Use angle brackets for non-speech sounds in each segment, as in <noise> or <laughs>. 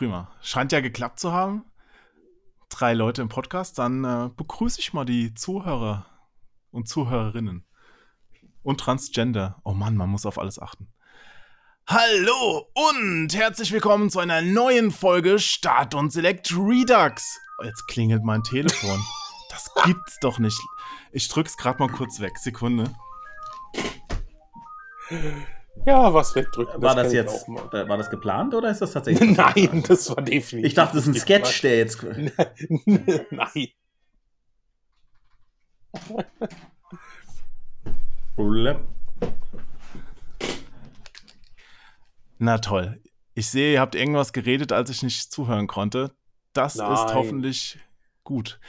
Prima. Scheint ja geklappt zu haben. Drei Leute im Podcast. Dann äh, begrüße ich mal die Zuhörer und Zuhörerinnen. Und Transgender. Oh Mann, man muss auf alles achten. Hallo und herzlich willkommen zu einer neuen Folge Start und Select Redux. Jetzt klingelt mein Telefon. Das gibt's doch nicht. Ich drück's gerade mal kurz weg. Sekunde. Ja, was wegdrücken. War das, ich jetzt, war das geplant oder ist das <laughs> tatsächlich? Nein, das war definitiv. Ich dachte, das ist ein Sketch, der jetzt. geplant. <laughs> Nein. Na toll. Ich sehe, ihr habt irgendwas geredet, als ich nicht zuhören konnte. Das Nein. ist hoffentlich gut.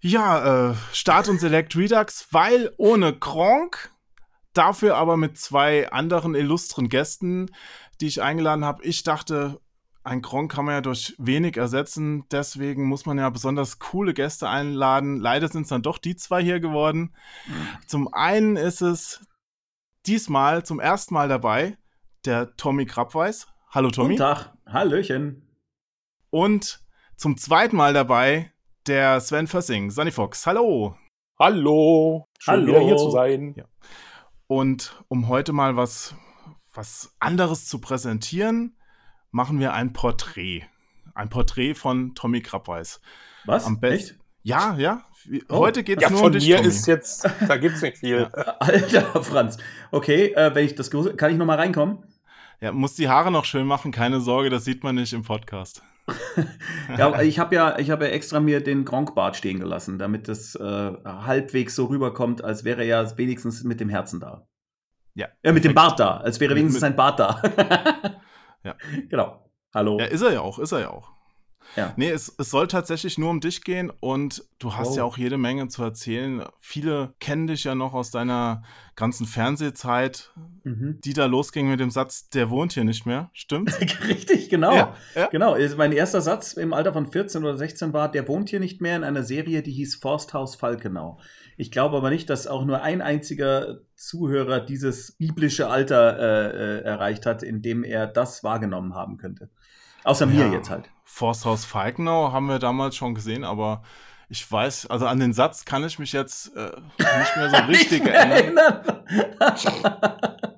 Ja, äh, Start und Select Redux, weil ohne Kronk, dafür aber mit zwei anderen illustren Gästen, die ich eingeladen habe. Ich dachte, ein Kronk kann man ja durch wenig ersetzen, deswegen muss man ja besonders coole Gäste einladen. Leider sind es dann doch die zwei hier geworden. Zum einen ist es diesmal zum ersten Mal dabei der Tommy Krabweis. Hallo Tommy. Guten Tag. Hallöchen. Und zum zweiten Mal dabei der Sven Fössing, Sunny Fox. Hallo. Hallo. Schön Hallo. wieder hier zu sein. Ja. Und um heute mal was, was anderes zu präsentieren, machen wir ein Porträt. Ein Porträt von Tommy Krabweis. Was? Am besten. Ja, ja. Oh. Heute geht es Ja, nur von um dich, mir Tommy. ist jetzt, da gibt's nicht viel. <laughs> Alter Franz. Okay, äh, wenn ich das kann ich noch mal reinkommen? Ja, muss die Haare noch schön machen, keine Sorge, das sieht man nicht im Podcast. <laughs> Ja, aber ich habe ja, ich habe ja extra mir den Gronkbart stehen gelassen, damit das äh, halbwegs so rüberkommt, als wäre er ja wenigstens mit dem Herzen da. Ja. Ja, mit dem. Bart da, als wäre wenigstens sein Bart da. <laughs> Ja. Genau. Hallo. Ja, ist er ja auch, ist er ja auch. Ja. Nee, es, es soll tatsächlich nur um dich gehen und du hast Wow. ja auch jede Menge zu erzählen. Viele kennen dich ja noch aus deiner ganzen Fernsehzeit, Mhm. die da losging mit dem Satz, der wohnt hier nicht mehr. Stimmt? <laughs> Richtig, genau. Ja, ja. Genau, mein erster Satz im Alter von 14 oder 16 war, der wohnt hier nicht mehr in einer Serie, die hieß Forsthaus Falkenau. Ich glaube aber nicht, dass auch nur ein einziger Zuhörer dieses biblische Alter äh, äh, erreicht hat, in dem er das wahrgenommen haben könnte. Außer mir Ja. jetzt halt. Forsthaus Falkenau haben wir damals schon gesehen, aber ich weiß, also an den Satz kann ich mich jetzt äh, nicht mehr so <laughs> richtig mehr erinnern. erinnern. <laughs>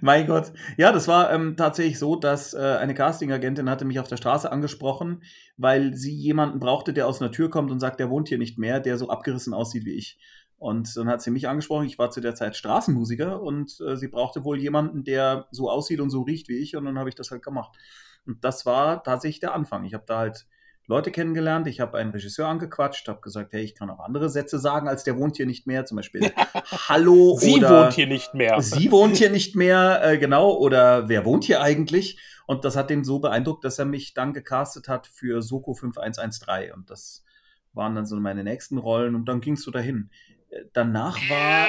mein Gott. Ja, das war ähm, tatsächlich so, dass äh, eine Castingagentin hatte mich auf der Straße angesprochen, weil sie jemanden brauchte, der aus einer Tür kommt und sagt, der wohnt hier nicht mehr, der so abgerissen aussieht wie ich. Und dann hat sie mich angesprochen. Ich war zu der Zeit Straßenmusiker und äh, sie brauchte wohl jemanden, der so aussieht und so riecht wie ich. Und dann habe ich das halt gemacht. Und das war tatsächlich der Anfang. Ich habe da halt Leute kennengelernt. Ich habe einen Regisseur angequatscht, habe gesagt, hey, ich kann auch andere Sätze sagen, als der wohnt hier nicht mehr. Zum Beispiel <laughs> Hallo Sie oder wohnt hier nicht mehr. Sie wohnt hier nicht mehr, äh, genau. Oder wer wohnt hier eigentlich? Und das hat ihn so beeindruckt, dass er mich dann gecastet hat für Soko 5113. Und das waren dann so meine nächsten Rollen. Und dann ging es so dahin. Äh, Danach war,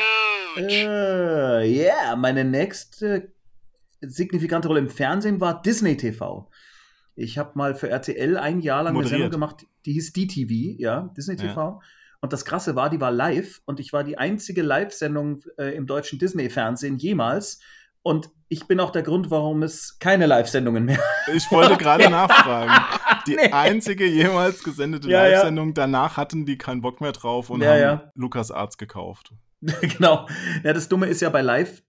äh, yeah, meine nächste signifikante Rolle im Fernsehen war Disney TV. Ich habe mal für RTL ein Jahr lang eine Moderiert. Sendung gemacht, die hieß DTV, ja, Disney Ja. TV. Und das Krasse war, die war live und ich war die einzige Live-Sendung äh, im deutschen Disney-Fernsehen jemals. Und ich bin auch der Grund, warum es keine Live-Sendungen mehr <laughs> Ich wollte gerade nachfragen. <laughs> Die Nee. einzige jemals gesendete Ja, ja. Live-Sendung, danach hatten die keinen Bock mehr drauf und Ja, haben ja. Lukas Arzt gekauft. <laughs> genau. Ja, das Dumme ist ja bei Live,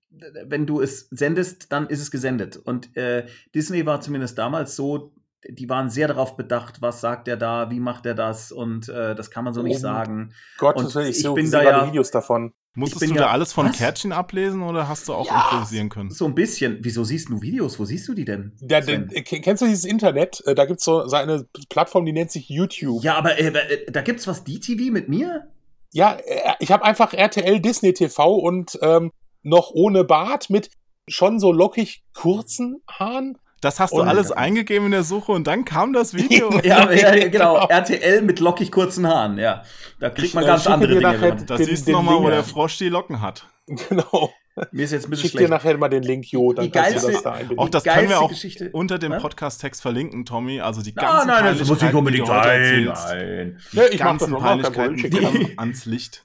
wenn du es sendest, dann ist es gesendet. Und äh, Disney war zumindest damals so, die waren sehr darauf bedacht, was sagt er da, wie macht er das und äh, das kann man so nicht Oh. sagen. Gottes Und ich, ich so, bin da ja- Videos davon. Musstest du ja- da alles von Was? Kärtchen ablesen oder hast du auch Ja. improvisieren können? So ein bisschen. Wieso siehst du Videos? Wo siehst du die denn? Ja, Sven? d- k- kennst du dieses Internet? Äh, Da gibt's so so eine Plattform, die nennt sich YouTube. ja, aber äh, äh, da gibt's was DTV mit mir? Ja, äh, ich habe einfach RTL Disney TV und ähm, noch ohne Bart mit schon so lockig kurzen Haaren. Das hast du Und- alles eingegeben in der Suche und dann kam das Video. <laughs> Ja, ja, ja, <laughs> genau. RTL mit lockig kurzen Haaren, ja. Da kriegt man ganz andere Dinge. nachher- Den- siehst du nochmal, wo der ja. Frosch die Locken hat. <laughs> Genau. Mir ist jetzt ein bisschen Schick dir nachher mal den Link, Jo. Dann Die kannst du geilste- das da einbinden. Auch das Die können wir auch Geschichte- unter dem? Podcast-Text verlinken, Tommy. Also die Ah, ganzen nein, das muss nicht Peinlichkeiten, unbedingt die du heute sein. erzählst. Nein. Ja, ich mach das ganzen. Peinlichkeiten kommen ans Licht.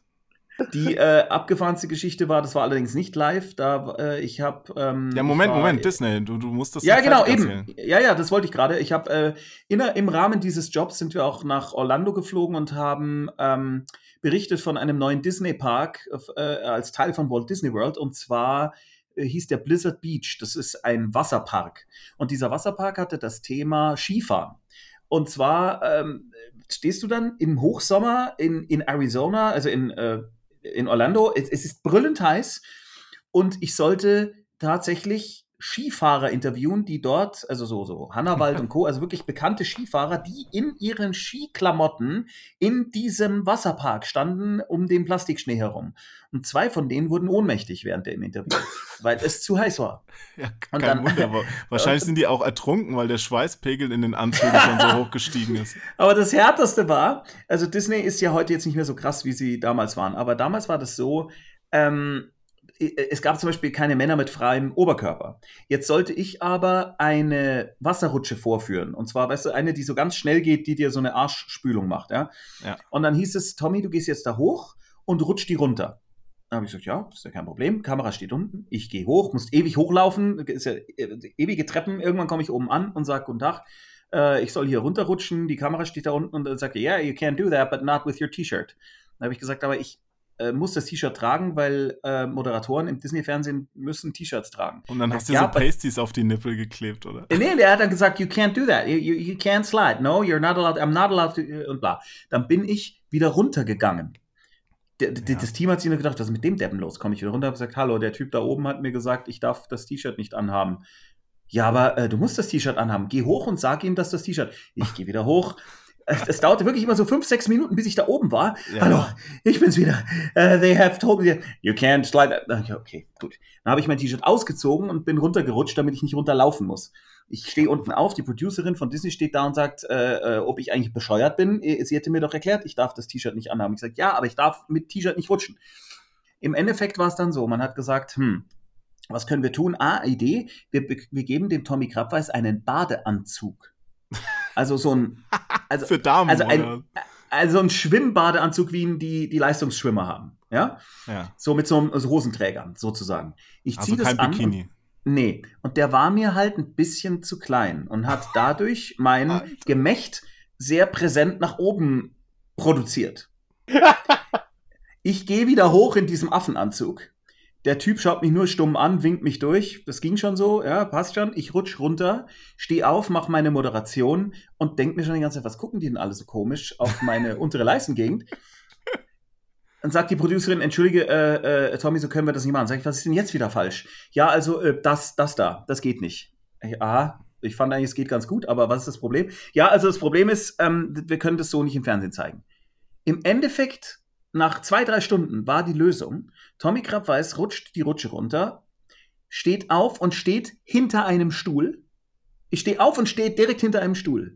Die äh, abgefahrenste Geschichte war, das war allerdings nicht live, da äh, ich habe ähm, Ja, Moment, war- Moment, Disney, du, du musst das Ja, genau, eben. Ja, ja, das wollte ich gerade. Ich habe äh, im Rahmen dieses Jobs sind wir auch nach Orlando geflogen und haben ähm, berichtet von einem neuen Disney-Park äh, als Teil von Walt Disney World. Und zwar äh, hieß der Blizzard Beach. Das ist ein Wasserpark. Und dieser Wasserpark hatte das Thema Skifahren. Und zwar ähm, stehst du dann im Hochsommer in, in Arizona, also in, äh, in Orlando. Es, es ist brüllend heiß. Und ich sollte tatsächlich Skifahrer interviewen, die dort, also so, so Hannawald und <laughs> Co., also wirklich bekannte Skifahrer, die in ihren Skiklamotten in diesem Wasserpark standen um den Plastikschnee herum. Und zwei von denen wurden ohnmächtig während dem Interview, <laughs> weil es zu heiß war. Ja, kein dann- Wunder. <laughs> Wahrscheinlich sind die auch ertrunken, weil der Schweißpegel in den Anzügen schon so hoch gestiegen ist. Aber das Härteste war, also Disney ist ja heute jetzt nicht mehr so krass, wie sie damals waren, aber damals war das so, ähm, es gab zum Beispiel keine Männer mit freiem Oberkörper. Jetzt sollte ich aber eine Wasserrutsche vorführen. Und zwar, weißt du, eine, die so ganz schnell geht, die dir so eine Arschspülung macht, ja. Ja. Und dann hieß es, Tommy, du gehst jetzt da hoch und rutsch die runter. Da habe ich gesagt, ja, ist ja kein Problem. Kamera steht unten. Ich gehe hoch, muss ewig hochlaufen. Ist ja äh, ewige Treppen. Irgendwann komme ich oben an und sage, guten Tag. Äh, ich soll hier runterrutschen. Die Kamera steht da unten und dann sagt yeah, you can do that, but not with your T-Shirt. Dann habe ich gesagt, aber ich äh, muss das T-Shirt tragen, weil äh, Moderatoren im Disney-Fernsehen müssen T-Shirts tragen. Und dann hast du Ja, so Pasties auf die Nippel geklebt, oder? Äh, Nee, der hat dann gesagt, you can't do that. You, you, you can't slide. No, you're not allowed. I'm not allowed to. äh, Und bla. Dann bin ich wieder runtergegangen. Der, Ja. Das Team hat sich nur gedacht, was ist mit dem Deppen los? Komme ich wieder runter und gesagt, hallo, der Typ da oben hat mir gesagt, ich darf das T-Shirt nicht anhaben. Ja, aber äh, du musst das T-Shirt anhaben. Geh hoch und sag ihm, dass das T-Shirt. Ich gehe wieder hoch. Es dauerte wirklich immer so fünf, sechs Minuten, bis ich da oben war. Ja. Hallo, ich bin's wieder. Uh, they have told me, you can't slide. Okay, okay, gut. Dann habe ich mein T-Shirt ausgezogen und bin runtergerutscht, damit ich nicht runterlaufen muss. Ich stehe unten auf, die Producerin von Disney steht da und sagt, äh, äh, ob ich eigentlich bescheuert bin. Äh, Sie hätte mir doch erklärt, ich darf das T-Shirt nicht anhaben. Ich sage, ja, aber ich darf mit T-Shirt nicht rutschen. Im Endeffekt war es dann so, man hat gesagt, hm, was können wir tun? Ah, Idee, wir, wir geben dem Tommy Krabweis einen Badeanzug. Also so ein, <laughs> also, Für Damen, also ein, also ein Schwimmbadeanzug, wie ihn die, die Leistungsschwimmer haben. Ja? Ja. So mit so einem also Hosenträgern, sozusagen. Ich Also ziehe das kein an. Bikini. Und, nee. Und der war mir halt ein bisschen zu klein und hat <laughs> dadurch mein Alter. Gemächt sehr präsent nach oben produziert. <laughs> Ich gehe wieder hoch in diesem Affenanzug. Der Typ schaut mich nur stumm an, winkt mich durch. Das ging schon so, ja, passt schon. Ich rutsch runter, stehe auf, mache meine Moderation und denke mir schon die ganze Zeit, was gucken die denn alle so komisch auf meine <laughs> untere Leistengegend? Dann sagt die Producerin, entschuldige, äh, äh, Tommy, so können wir das nicht machen. Sag ich, was ist denn jetzt wieder falsch? Ja, also äh, das, das da, das geht nicht. Ich, aha, ich fand eigentlich, es geht ganz gut, aber was ist das Problem? Ja, also das Problem ist, ähm, wir können das so nicht im Fernsehen zeigen. Im Endeffekt, nach zwei, drei Stunden war die Lösung, Tommy Krabweis rutscht die Rutsche runter, steht auf und steht hinter einem Stuhl. Ich stehe auf und stehe direkt hinter einem Stuhl.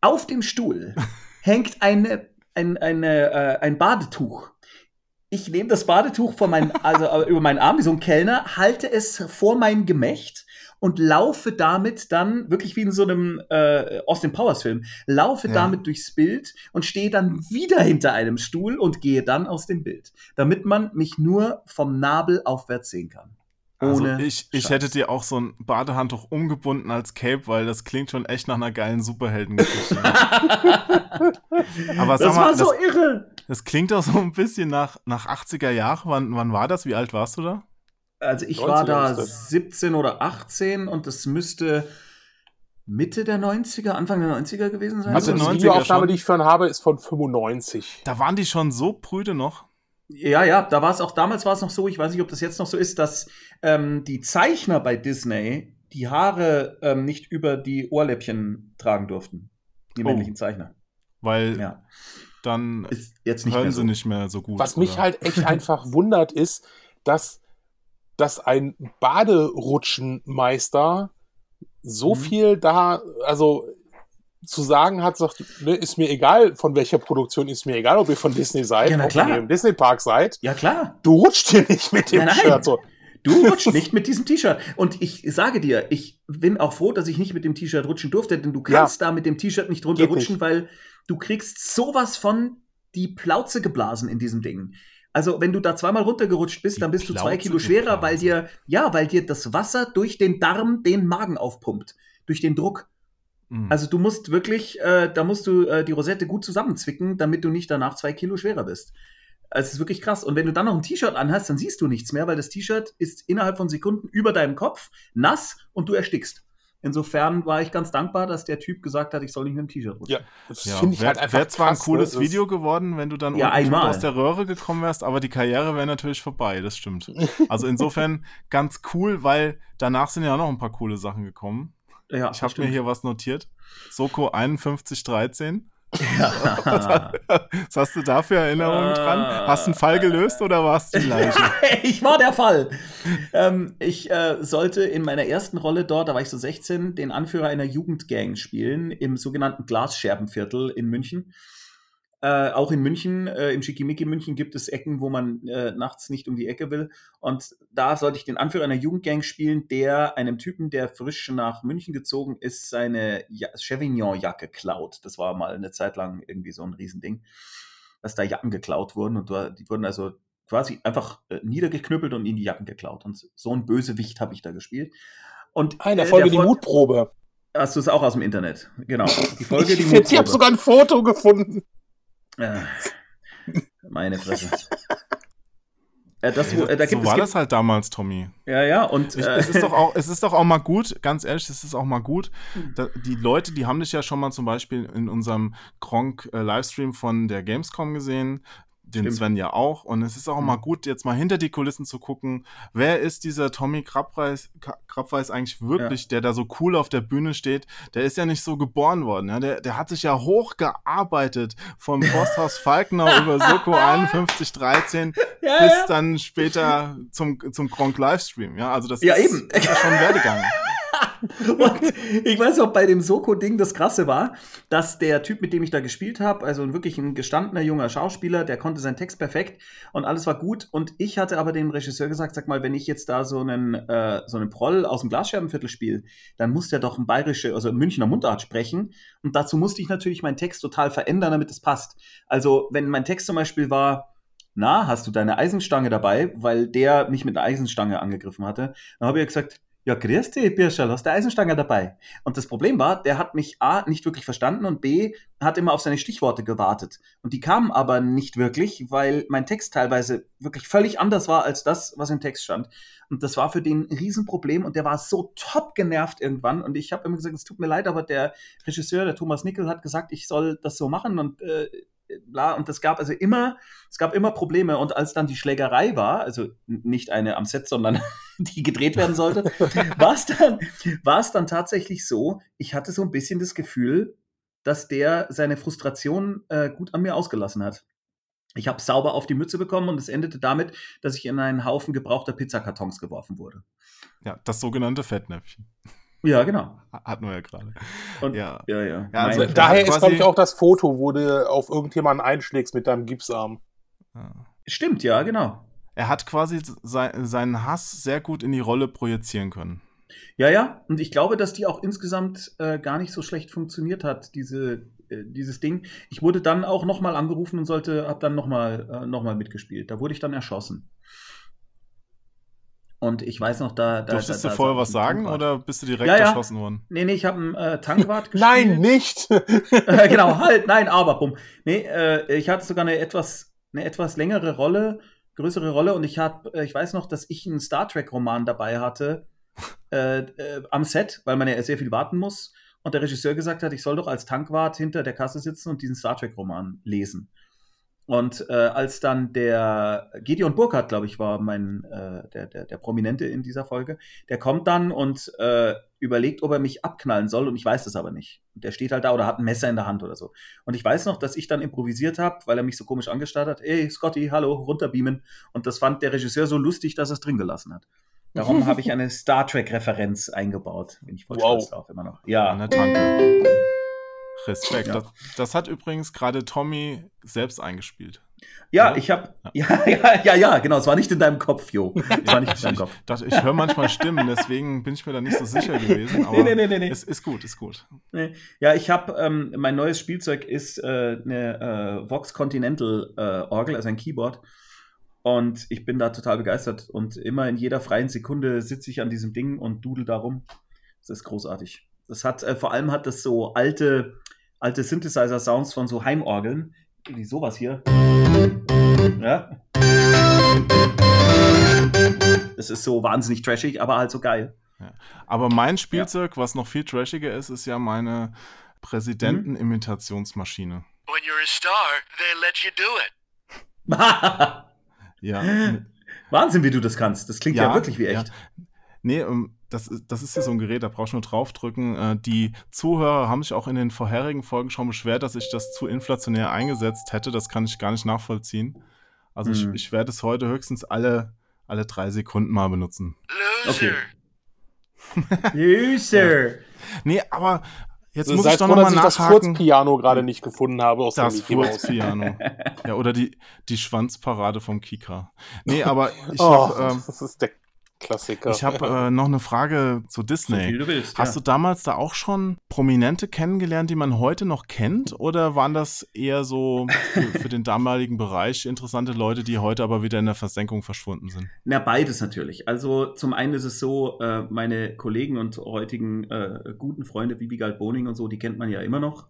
Auf dem Stuhl <laughs> hängt eine, ein, eine, äh, ein Badetuch. Ich nehme das Badetuch von meinen, also äh, über meinen Arm wie so ein Kellner, halte es vor mein Gemächt und laufe damit dann, wirklich wie in so einem äh, Austin Powers Film, laufe Ja. damit durchs Bild und stehe dann wieder hinter einem Stuhl und gehe dann aus dem Bild, damit man mich nur vom Nabel aufwärts sehen kann. Also Ohne ich, ich Scheiß. hätte dir auch so ein Badehandtuch umgebunden als Cape, weil das klingt schon echt nach einer geilen Superheldengeschichte. <laughs> Aber sag das mal, war so das- irre. das klingt auch so ein bisschen nach, nach 80er Jahren. Wann, wann war das? Wie alt warst du da? Also ich 90er war da ist das. 17 oder 18 und das müsste Mitte der 90er, Anfang der 90er gewesen sein. Also Mitte die 90er Videoaufnahme, die ich von habe, ist von 95. Da waren die schon so prüde noch. Ja, ja, da war es auch damals war es noch so, ich weiß nicht, ob das jetzt noch so ist, dass ähm, die Zeichner bei Disney die Haare ähm, nicht über die Ohrläppchen tragen durften. Die Oh. männlichen Zeichner. Weil Ja. dann Ist jetzt nicht hören mehr sie so. nicht mehr so gut. Was mich oder? halt echt einfach wundert, ist, dass, dass ein Baderutschenmeister so Mhm. viel da, also zu sagen hat, sagt, ne, ist mir egal, von welcher Produktion, ist mir egal, ob ihr von Disney seid, Ja, ob klar. ihr im Disney Park seid. Ja, klar. Du rutscht hier nicht mit dem Nein, nein. Shirt. So. Du rutschst nicht mit diesem T-Shirt. Und ich sage dir, ich bin auch froh, dass ich nicht mit dem T-Shirt rutschen durfte, denn du kannst da mit dem T-Shirt nicht runterrutschen, nicht. weil du kriegst sowas von die Plauze geblasen in diesem Ding. Also, wenn du da zweimal runtergerutscht bist, Die dann bist du zwei Plauze Kilo schwerer, weil dir, ja, weil dir das Wasser durch den Darm den Magen aufpumpt. Durch den Druck. Mhm. Also, du musst wirklich, äh, da musst du äh, die Rosette gut zusammenzwicken, damit du nicht danach zwei Kilo schwerer bist. Es ist wirklich krass. Und wenn du dann noch ein T-Shirt anhast, dann siehst du nichts mehr, weil das T-Shirt ist innerhalb von Sekunden über deinem Kopf nass und du erstickst. Insofern war ich ganz dankbar, dass der Typ gesagt hat, ich soll nicht mit dem T-Shirt rutschen. Ja, das Ja, finde ich wäre halt einfach wär zwar ein krass, cooles ne? Video geworden, wenn du dann Ja, aus der Röhre gekommen wärst, aber die Karriere wäre natürlich vorbei, das stimmt. <laughs> Also insofern ganz cool, weil danach sind ja auch noch ein paar coole Sachen gekommen. Ja, Ich habe mir hier was notiert. Soko 5113. Ja. Was hast du da für Erinnerungen dran? Hast du einen Fall gelöst oder warst du die Leiche? <laughs> ich war der Fall. Ähm, ich äh, sollte in meiner ersten Rolle dort, da war ich so 16, den Anführer einer Jugendgang spielen im sogenannten Glasscherbenviertel in München. Äh, auch in München, äh, im Schickimicki München gibt es Ecken, wo man äh, nachts nicht um die Ecke will. Und da sollte ich den Anführer einer Jugendgang spielen, der einem Typen, der frisch nach München gezogen ist, seine ja Chevignon-Jacke klaut. Das war mal eine Zeit lang irgendwie so ein Riesending, dass da Jacken geklaut wurden. Und die wurden also quasi einfach äh, niedergeknüppelt und in die Jacken geklaut. Und so ein Bösewicht habe ich da gespielt. Und Ah, in der äh, Folge die Fol- Mutprobe. Hast du es auch aus dem Internet? Genau. Die Folge, die ich ich habe Mutprobe. sogar ein Foto gefunden. Äh, meine Fresse. <laughs> Äh, das, wo, äh, da so war das halt damals, Tommy. Ja, ja, und äh, es, ist doch auch, es ist doch auch mal gut, ganz ehrlich, es ist auch mal gut. Hm. Da, die Leute, die haben dich ja schon mal zum Beispiel in unserem Gronk-Livestream von der Gamescom gesehen. Den Stimmt. Sven ja auch. Und es ist auch Mhm. mal gut, jetzt mal hinter die Kulissen zu gucken. Wer ist dieser Tommy Krabweis, Krabweis eigentlich wirklich, der da so cool auf der Bühne steht? Der ist ja nicht so geboren worden. Ja? Der, der hat sich ja hochgearbeitet vom Forsthaus Falkner über Soko 5113 <laughs> ja, bis ja. dann später zum, zum Gronk Livestream. Ja, also das Ja, ist, eben. ist ja schon Werdegang. <laughs> Und ich weiß auch, bei dem Soko-Ding das Krasse war, dass der Typ, mit dem ich da gespielt habe, also wirklich ein gestandener junger Schauspieler, der konnte seinen Text perfekt und alles war gut. Und ich hatte aber dem Regisseur gesagt, sag mal, wenn ich jetzt da so einen, äh, so einen Proll aus dem Glasscherbenviertel spiele, dann muss der doch ein bayerische, also ein Münchner Mundart sprechen. Und dazu musste ich natürlich meinen Text total verändern, damit es passt. Also, wenn mein Text zum Beispiel war, na, hast du deine Eisenstange dabei, weil der mich mit einer Eisenstange angegriffen hatte, dann habe ich gesagt, ja, grüß dich, Birschel, hast du Eisenstange dabei? Und das Problem war, der hat mich A, nicht wirklich verstanden und B, hat immer auf seine Stichworte gewartet. Und die kamen aber nicht wirklich, weil mein Text teilweise wirklich völlig anders war als das, was im Text stand. Und das war für den ein Riesenproblem und der war so top genervt irgendwann. Und ich habe immer gesagt, es tut mir leid, aber der Regisseur, der Thomas Nickel, hat gesagt, ich soll das so machen und äh, bla. Und es gab also immer, es gab immer Probleme. Und als dann die Schlägerei war, also nicht eine am Set, sondern <laughs> die gedreht werden sollte, <laughs> war es dann, dann tatsächlich so, ich hatte so ein bisschen das Gefühl, dass der seine Frustration äh, gut an mir ausgelassen hat. Ich habe sauber auf die Mütze bekommen und es endete damit, dass ich in einen Haufen gebrauchter Pizzakartons geworfen wurde. Ja, das sogenannte Fettnäpfchen. Ja, genau. Hatten wir ja gerade. Und, Ja. ja, ja. Ja, also Daher ist, glaube ich, auch das Foto, wo du auf irgendjemanden einschlägst mit deinem Gipsarm. Ja. Stimmt, ja, genau. Er hat quasi sei, seinen Hass sehr gut in die Rolle projizieren können. Ja, ja. Und ich glaube, dass die auch insgesamt äh, gar nicht so schlecht funktioniert hat, diese, äh, dieses Ding. Ich wurde dann auch nochmal angerufen und sollte, habe dann nochmal äh, noch mal mitgespielt. Da wurde ich dann erschossen. Und ich weiß noch, da. da Durftest du vorher was sagen Tankwart. oder bist du direkt Ja, ja. erschossen worden? Nee, nee, ich habe einen äh, <laughs> Tankwart gespielt. Nein, nicht! <laughs> <laughs> Äh, genau, halt, nein, aber, bumm. Nee, äh, ich hatte sogar eine etwas, eine etwas längere Rolle, größere Rolle und ich hab, äh, ich weiß noch, dass ich einen Star Trek-Roman dabei hatte äh, am Set, weil man ja sehr viel warten muss. Und der Regisseur gesagt hat, ich soll doch als Tankwart hinter der Kasse sitzen und diesen Star Trek-Roman lesen. Und äh, als dann der Gideon Burkhardt, glaube ich, war mein äh, der, der, der Prominente in dieser Folge, der kommt dann und äh, überlegt, ob er mich abknallen soll und ich weiß das aber nicht. Und der steht halt da oder hat ein Messer in der Hand oder so. Und ich weiß noch, dass ich dann improvisiert habe, weil er mich so komisch angestarrt hat. Ey, Scotty, hallo, runterbeamen. Und das fand der Regisseur so lustig, dass er es drin gelassen hat. Darum habe ich eine Star Trek-Referenz eingebaut. Bin ich voll Wow. stolz drauf immer noch. An Ja. der Tanke. Respekt. Ja. Das, das hat übrigens gerade Tommy selbst eingespielt. Ja, Ja. ich habe. <laughs> Ja, ja, ja, ja, genau. Es war nicht in deinem Kopf, Jo. <laughs> Es war nicht in Ich, deinem ich, Kopf. dachte, ich höre manchmal Stimmen, deswegen bin ich mir da nicht so sicher <laughs> gewesen. Aber Nee, nee, nee, nee, nee. Es ist gut, ist gut. Nee. Ja, ich habe ähm, mein neues Spielzeug ist äh, eine äh, Vox Continental äh, Orgel, also ein Keyboard. Und ich bin da total begeistert. Und immer in jeder freien Sekunde sitze ich an diesem Ding und dudel darum. Das ist großartig. Das hat, äh, vor allem hat das so alte, alte Synthesizer-Sounds von so Heimorgeln, wie sowas hier. Ja. Es ist so wahnsinnig trashig, aber halt so geil. Ja. Aber mein Spielzeug, ja. was noch viel trashiger ist, ist ja meine Präsidentenimmitationsmaschine. When you're a star, they let you do it. <laughs> ja. <laughs> Wahnsinn, wie du das kannst. Das klingt ja, ja wirklich wie echt. Ja. Nee, ähm, das, ist, das ist ja so ein Gerät, da brauchst du nur draufdrücken. Äh, die Zuhörer haben sich auch in den vorherigen Folgen schon beschwert, dass ich das zu inflationär eingesetzt hätte. Das kann ich gar nicht nachvollziehen. Also hm. ich, ich werde es heute höchstens alle, alle drei Sekunden mal benutzen. Loser. Okay. <laughs> <laughs> Loser. ja. Nee, aber Jetzt also muss ich doch nochmal nachhaken. das Furzpiano gerade nicht gefunden habe aus Das Furzpiano. <laughs> ja, oder die, die Schwanzparade vom Kika. Nee, aber ich oh, habe... Ähm, das ist der Klassiker. Ich habe äh, noch eine Frage zu Disney. So du willst, Hast ja. du damals da auch schon Prominente kennengelernt, die man heute noch kennt? Oder waren das eher so für, für, den damaligen Bereich interessante Leute, die heute aber wieder in der Versenkung verschwunden sind? Na, beides natürlich. Also zum einen ist es so, äh, meine Kollegen und heutigen äh, guten Freunde wie Wiegald Boning und so, die kennt man ja immer noch.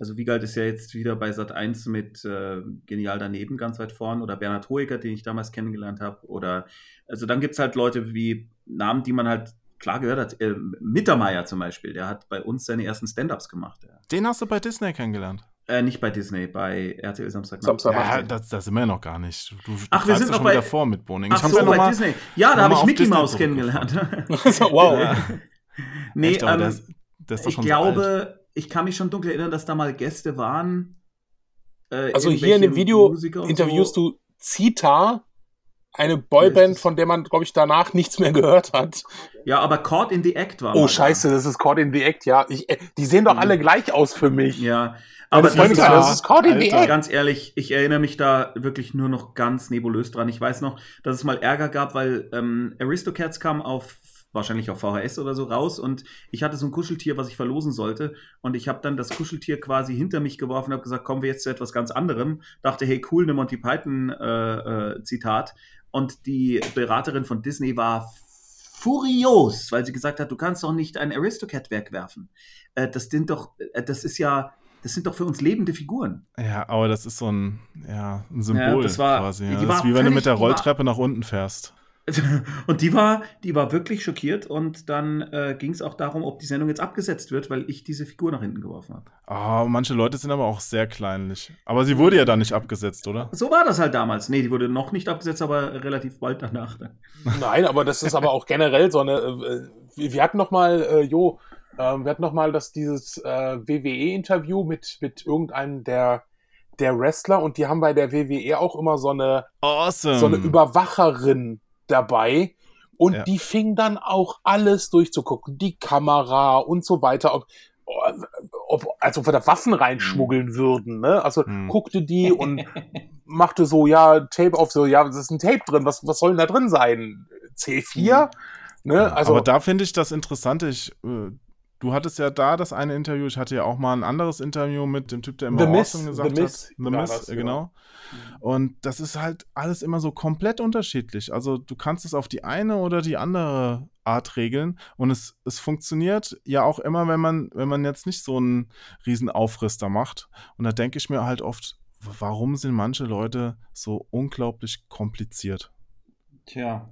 Also Wiegald ist ja jetzt wieder bei Sat 1 mit äh, Genial daneben ganz weit vorn oder Bernhard Hoeker, den ich damals kennengelernt habe. Oder also dann gibt es halt Leute wie Namen, die man halt klar gehört hat. Äh, Mittermeier zum Beispiel, der hat bei uns seine ersten Stand-ups gemacht. Ja. Den hast du bei Disney kennengelernt? Äh, nicht bei Disney, bei RTL Samstag. Samstag ja, das, das sind wir noch gar nicht. Du, du Ach, wir sind noch bei davor mit Boning. Ach ich so, ja bei mal, Disney. Ja, da habe ich Mickey Mouse kennengelernt. <laughs> <laughs> wow. Ja. Nee, Echt, ähm, das, das ich glaube, so ich kann mich schon dunkel erinnern, dass da mal Gäste waren. Äh, also hier in dem Video interviewst so. du Zita, eine Boyband, von der man, glaube ich, danach nichts mehr gehört hat. Ja, aber Caught in the Act war. Oh, scheiße, da. das ist Caught in the Act, ja. Ich, äh, die sehen doch mhm. alle gleich aus für mich. Ja, aber das, ist, das ist Caught in the Act. Ganz ehrlich, ich erinnere mich da wirklich nur noch ganz nebulös dran. Ich weiß noch, dass es mal Ärger gab, weil ähm, Aristocats kam auf wahrscheinlich auf VHS oder so raus und ich hatte so ein Kuscheltier, was ich verlosen sollte und ich habe dann das Kuscheltier quasi hinter mich geworfen und habe gesagt, kommen wir jetzt zu etwas ganz anderem. Dachte, hey cool, eine Monty Python äh, äh, Zitat und die Beraterin von Disney war furios, weil sie gesagt hat, du kannst doch nicht ein Aristocat Werk werfen. Äh, das sind doch, äh, das ist ja das sind doch für uns lebende Figuren. Ja, aber das ist so ein, ja, ein Symbol ja, das war, quasi. Ja. Das ist wie wenn du mit der Rolltreppe nach unten fährst. Und die war, die war wirklich schockiert und dann äh, ging es auch darum, ob die Sendung jetzt abgesetzt wird, weil ich diese Figur nach hinten geworfen habe. Oh, manche Leute sind aber auch sehr kleinlich. Aber sie wurde ja dann nicht abgesetzt, oder? So war das halt damals. Nee, die wurde noch nicht abgesetzt, aber relativ bald danach. Nein, aber das ist aber auch generell so eine. Äh, wir hatten noch mal, äh, Jo, äh, wir hatten noch mal das, dieses äh, WWE-Interview mit, mit irgendeinem der der Wrestler und die haben bei der WWE auch immer so eine, awesome. so eine Überwacherin dabei. Und ja. die fing dann auch alles durchzugucken, die Kamera und so weiter, ob, ob also von der Waffen reinschmuggeln mhm. würden, ne? Also mhm. guckte die <laughs> und machte so, ja, Tape auf so, ja, das ist ein Tape drin, was, was soll denn da drin sein? C4? Mhm. Ne? Also, Aber da finde ich das Interessante, ich, äh, Du hattest ja da das eine Interview, ich hatte ja auch mal ein anderes Interview mit dem Typ, der immer The awesome gesagt The Miss, hat. The Miss, das, genau. Und das ist halt alles immer so komplett unterschiedlich. Also du kannst es auf die eine oder die andere Art regeln und es, es funktioniert ja auch immer, wenn man, wenn man jetzt nicht so einen riesen Aufriss da macht. Und da denke ich mir halt oft, warum sind manche Leute so unglaublich kompliziert? Tja,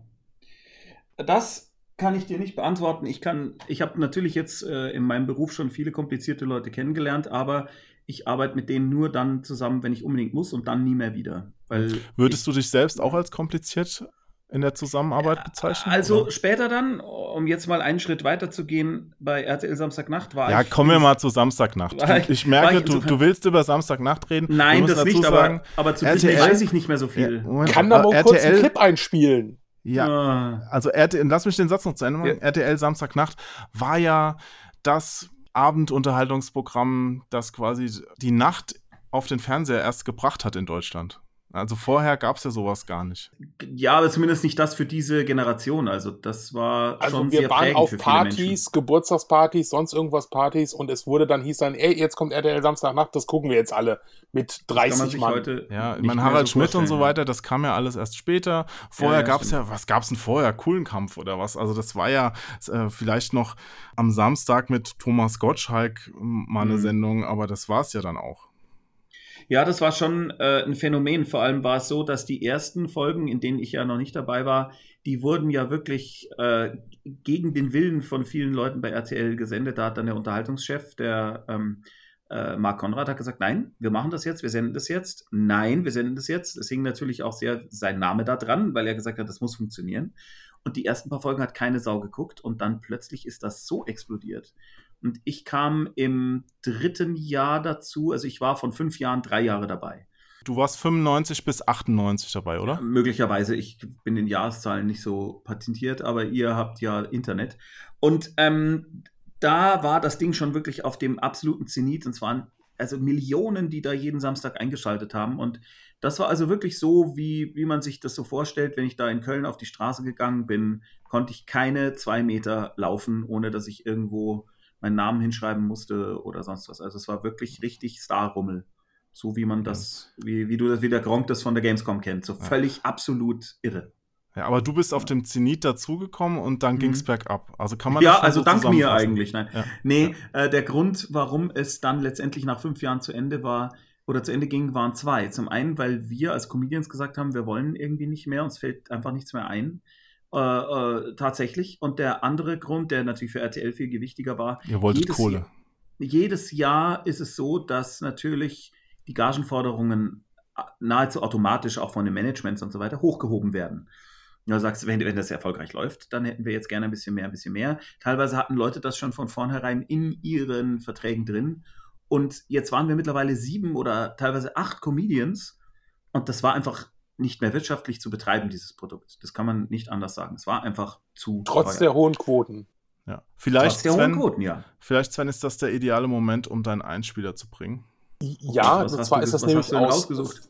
das kann ich dir nicht beantworten. Ich kann, ich habe natürlich jetzt äh, in meinem Beruf schon viele komplizierte Leute kennengelernt, aber ich arbeite mit denen nur dann zusammen, wenn ich unbedingt muss und dann nie mehr wieder. Weil Würdest du dich selbst auch als kompliziert in der Zusammenarbeit bezeichnen? Also oder? später dann, um jetzt mal einen Schritt weiter zu gehen, bei RTL Samstagnacht war ja, ich. Ja, kommen wir mal zu Samstagnacht. Ich, ich merke, ich du, du willst über Samstagnacht reden. Nein, das nicht, sagen, aber, aber zu RTL, weiß ich nicht mehr so viel. Ja, Kann da mal kurz einen Clip einspielen. Ja, ah. also RTL, lass mich den Satz noch zu Ende machen. Ja. RTL Samstagnacht war ja das Abendunterhaltungsprogramm, das quasi die Nacht auf den Fernseher erst gebracht hat in Deutschland. Also vorher gab es ja sowas gar nicht. Ja, aber zumindest nicht das für diese Generation. Also das war Also schon wir sehr waren prägend auf für viele Menschen. Partys, Geburtstagspartys, sonst irgendwas Partys und es wurde dann, hieß dann, ey, jetzt kommt RTL Samstagnacht, das gucken wir jetzt alle mit Das kann man 30 sich Mann. heute Ja, ich nicht meine, mehr Harald so Schmidt und so weiter, das kam ja alles erst später. Vorher Ja, ja, gab es ja, was gab es denn vorher? Coolen Kampf oder was? Also das war ja äh, vielleicht noch am Samstag mit Thomas Gottschalk mal eine Mhm. Sendung, aber das war es ja dann auch. Ja, das war schon äh, ein Phänomen. Vor allem war es so, dass die ersten Folgen, in denen ich ja noch nicht dabei war, die wurden ja wirklich äh, gegen den Willen von vielen Leuten bei RTL gesendet. Da hat dann der Unterhaltungschef, der ähm, äh, Marc Konrad, hat gesagt, nein, wir machen das jetzt, wir senden das jetzt. Nein, wir senden das jetzt. Es hing natürlich auch sehr sein Name da dran, weil er gesagt hat, das muss funktionieren. Und die ersten paar Folgen hat keine Sau geguckt und dann plötzlich ist das so explodiert. Und ich kam im dritten Jahr dazu, also ich war von fünf Jahren drei Jahre dabei. Du warst 95 bis 98 dabei, oder? Möglicherweise, ich bin in Jahreszahlen nicht so patentiert, aber ihr habt ja Internet. Und ähm, da war das Ding schon wirklich auf dem absoluten Zenit. Und es waren also Millionen, die da jeden Samstag eingeschaltet haben. Und das war also wirklich so, wie, wie man sich das so vorstellt. Wenn ich da in Köln auf die Straße gegangen bin, konnte ich keine zwei Meter laufen, ohne dass ich irgendwo meinen Namen hinschreiben musste oder sonst was. Also es war wirklich richtig Star-Rummel. So wie man das, wie, wie du das, wie der Gronk das von der Gamescom kennt. So völlig absolut irre. Ja, aber du bist auf dem Zenit dazugekommen und dann Mhm. ging es bergab. Also kann man das Ja, also so dank mir eigentlich. Nein. Ja. Nee, Äh, der Grund, warum es dann letztendlich nach fünf Jahren zu Ende war oder zu Ende ging, waren zwei. Zum einen, weil wir als Comedians gesagt haben, wir wollen irgendwie nicht mehr, uns fällt einfach nichts mehr ein. Äh, äh, tatsächlich. Und der andere Grund, der natürlich für RTL viel gewichtiger war, Ihr wolltet jedes Kohle. Jahr, jedes Jahr ist es so, dass natürlich die Gagenforderungen äh, nahezu automatisch auch von den Managements und so weiter hochgehoben werden. Ja, du sagst, wenn, wenn das erfolgreich läuft, dann hätten wir jetzt gerne ein bisschen mehr, ein bisschen mehr. Teilweise hatten Leute das schon von vornherein in ihren Verträgen drin. Und jetzt waren wir mittlerweile sieben oder teilweise acht Comedians. Und das war einfach nicht mehr wirtschaftlich zu betreiben, dieses Produkt. Das kann man nicht anders sagen. Es war einfach zu Trotz teuer. der hohen Quoten. Ja. Vielleicht, Trotz der hohen Sven, Quoten, ja. vielleicht, Sven, ist das der ideale Moment, um deinen Einspieler zu bringen. Ja, und zwar ist das was nämlich hast du denn aus rausgesucht?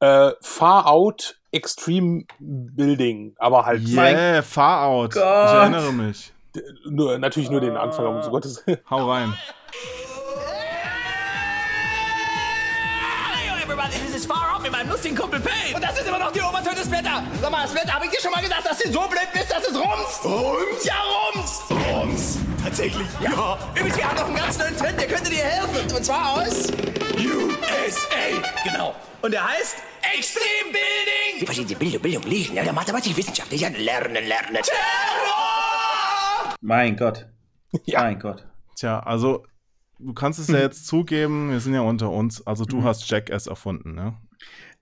äh, Far Out Extreme Building, aber halt Yeah, Far Out. Ich Gott. erinnere mich. nur, natürlich nur den Anfang, um so Gottes Hau rein. This is Far Out mit meinem lustigen Kumpel Payne. Und das ist immer noch die Obertöne des Wetter. Sag mal, das Wetter, habe ich dir schon mal gesagt, dass du so blöd bist, dass es rumst? Rums? Ja, rumst. Rums. Tatsächlich, ja. Übrigens, wir haben noch einen ganz neuen Trend, der könnte dir helfen. Und zwar aus... USA. Genau. Und der heißt Extreme Building. Wie verschiedene Bildung, Bildung, Lesen, ja, Mathematik, wissenschaftlich, lernen, lernen. Terror. Mein Gott. Ja. Mein Gott. Tja, also du kannst es ja jetzt zugeben, wir sind ja unter uns. Also Mhm. du hast Jackass erfunden, ne?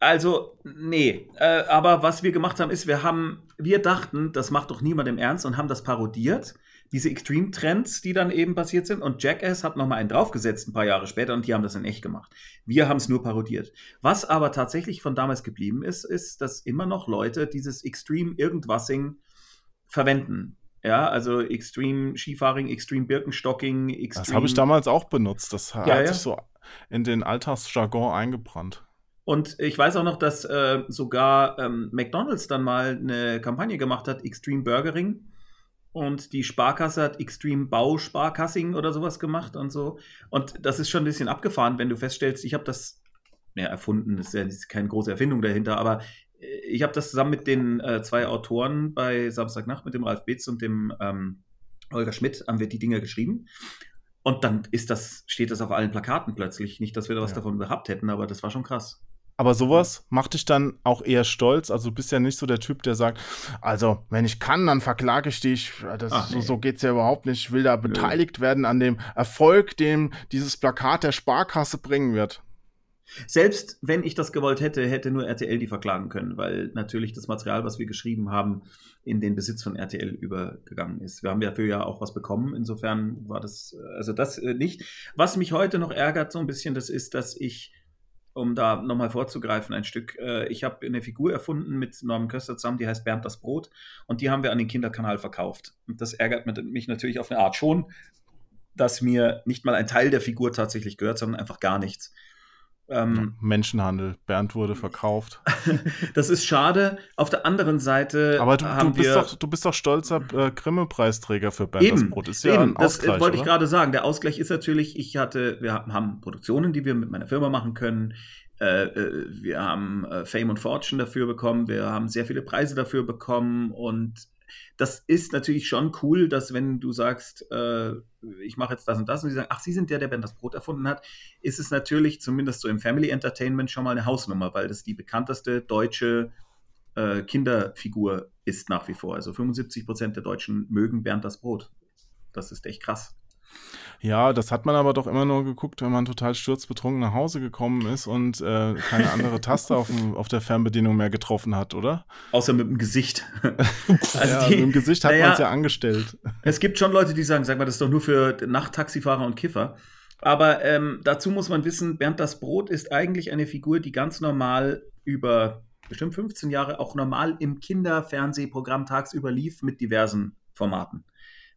Also, nee. Äh, aber was wir gemacht haben, ist, wir haben, wir dachten, das macht doch niemand im Ernst und haben das parodiert. Diese Extreme-Trends, die dann eben passiert sind. Und Jackass hat nochmal einen draufgesetzt ein paar Jahre später und die haben das in echt gemacht. Wir haben es nur parodiert. Was aber tatsächlich von damals geblieben ist, ist, dass immer noch Leute dieses Extreme Irgendwasing verwenden. Ja, also Extreme Skifahren, Extreme Birkenstocking, Extreme. Das habe ich damals auch benutzt. Das hat Ja, sich so in den Alltagsjargon eingebrannt. Und ich weiß auch noch, dass äh, sogar ähm, McDonalds dann mal eine Kampagne gemacht hat, Extreme Burgering. Und die Sparkasse hat Extreme Bausparkassing oder sowas gemacht und so. Und das ist schon ein bisschen abgefahren, wenn du feststellst, ich habe das ja, erfunden, das ist ja keine große Erfindung dahinter, aber ich habe das zusammen mit den äh, zwei Autoren bei Samstagnacht, mit dem Ralf Bitz und dem ähm, Holger Schmidt, haben wir die Dinger geschrieben. Und dann ist das, steht das auf allen Plakaten plötzlich. Nicht, dass wir da was Ja. davon gehabt hätten, aber das war schon krass. Aber sowas macht dich dann auch eher stolz. Also du bist ja nicht so der Typ, der sagt, also wenn ich kann, dann verklage ich dich. Das, Ach, so, nee. so geht's ja überhaupt nicht. Ich will da beteiligt werden an dem Erfolg, den dieses Plakat der Sparkasse bringen wird. Selbst wenn ich das gewollt hätte, hätte nur RTL die verklagen können, weil natürlich das Material, was wir geschrieben haben, in den Besitz von RTL übergegangen ist. Wir haben dafür ja auch was bekommen, insofern war das, also das äh, nicht. Was mich heute noch ärgert so ein bisschen, das ist, dass ich, um da nochmal vorzugreifen ein Stück, äh, ich habe eine Figur erfunden mit Norman Köster zusammen, die heißt Bernd das Brot und die haben wir an den Kinderkanal verkauft. Und das ärgert mich natürlich auf eine Art schon, dass mir nicht mal ein Teil der Figur tatsächlich gehört, sondern einfach gar nichts. Ähm, Menschenhandel. Bernd wurde verkauft. <laughs> das ist schade. Auf der anderen Seite Aber du, haben du, bist, wir doch, du bist doch stolzer äh, Grimme-Preisträger für Bernd das Eben, Brot. Ist ja eben, ein das äh, Ausgleich, wollte ich gerade sagen. Der Ausgleich ist natürlich, ich hatte, wir haben- haben Produktionen, die wir mit meiner Firma machen können. Äh, äh, wir haben äh, Fame und Fortune dafür bekommen. Wir haben sehr viele Preise dafür bekommen. Und das ist natürlich schon cool, dass wenn du sagst, äh, ich mache jetzt das und das und sie sagen, ach, Sie sind der, der Ben das Brot erfunden hat, ist es natürlich zumindest so im Family Entertainment schon mal eine Hausnummer, weil das die bekannteste deutsche äh, Kinderfigur ist nach wie vor. Also 75 Prozent der Deutschen mögen Bernd das Brot. Das ist echt krass. Ja, das hat man aber doch immer nur geguckt, wenn man total sturzbetrunken nach Hause gekommen ist und äh, keine andere Taste auf, dem, auf der Fernbedienung mehr getroffen hat, oder? Außer mit dem Gesicht. <laughs> also ja, die- mit dem Gesicht hat naja, man es ja angestellt. Es gibt schon Leute, die sagen, sag mal, das ist doch nur für Nachttaxifahrer und Kiffer. Aber ähm, dazu muss man wissen, Bernd das Brot ist eigentlich eine Figur, die ganz normal über bestimmt 15 Jahre auch normal im Kinderfernsehprogramm tagsüber lief mit diversen Formaten.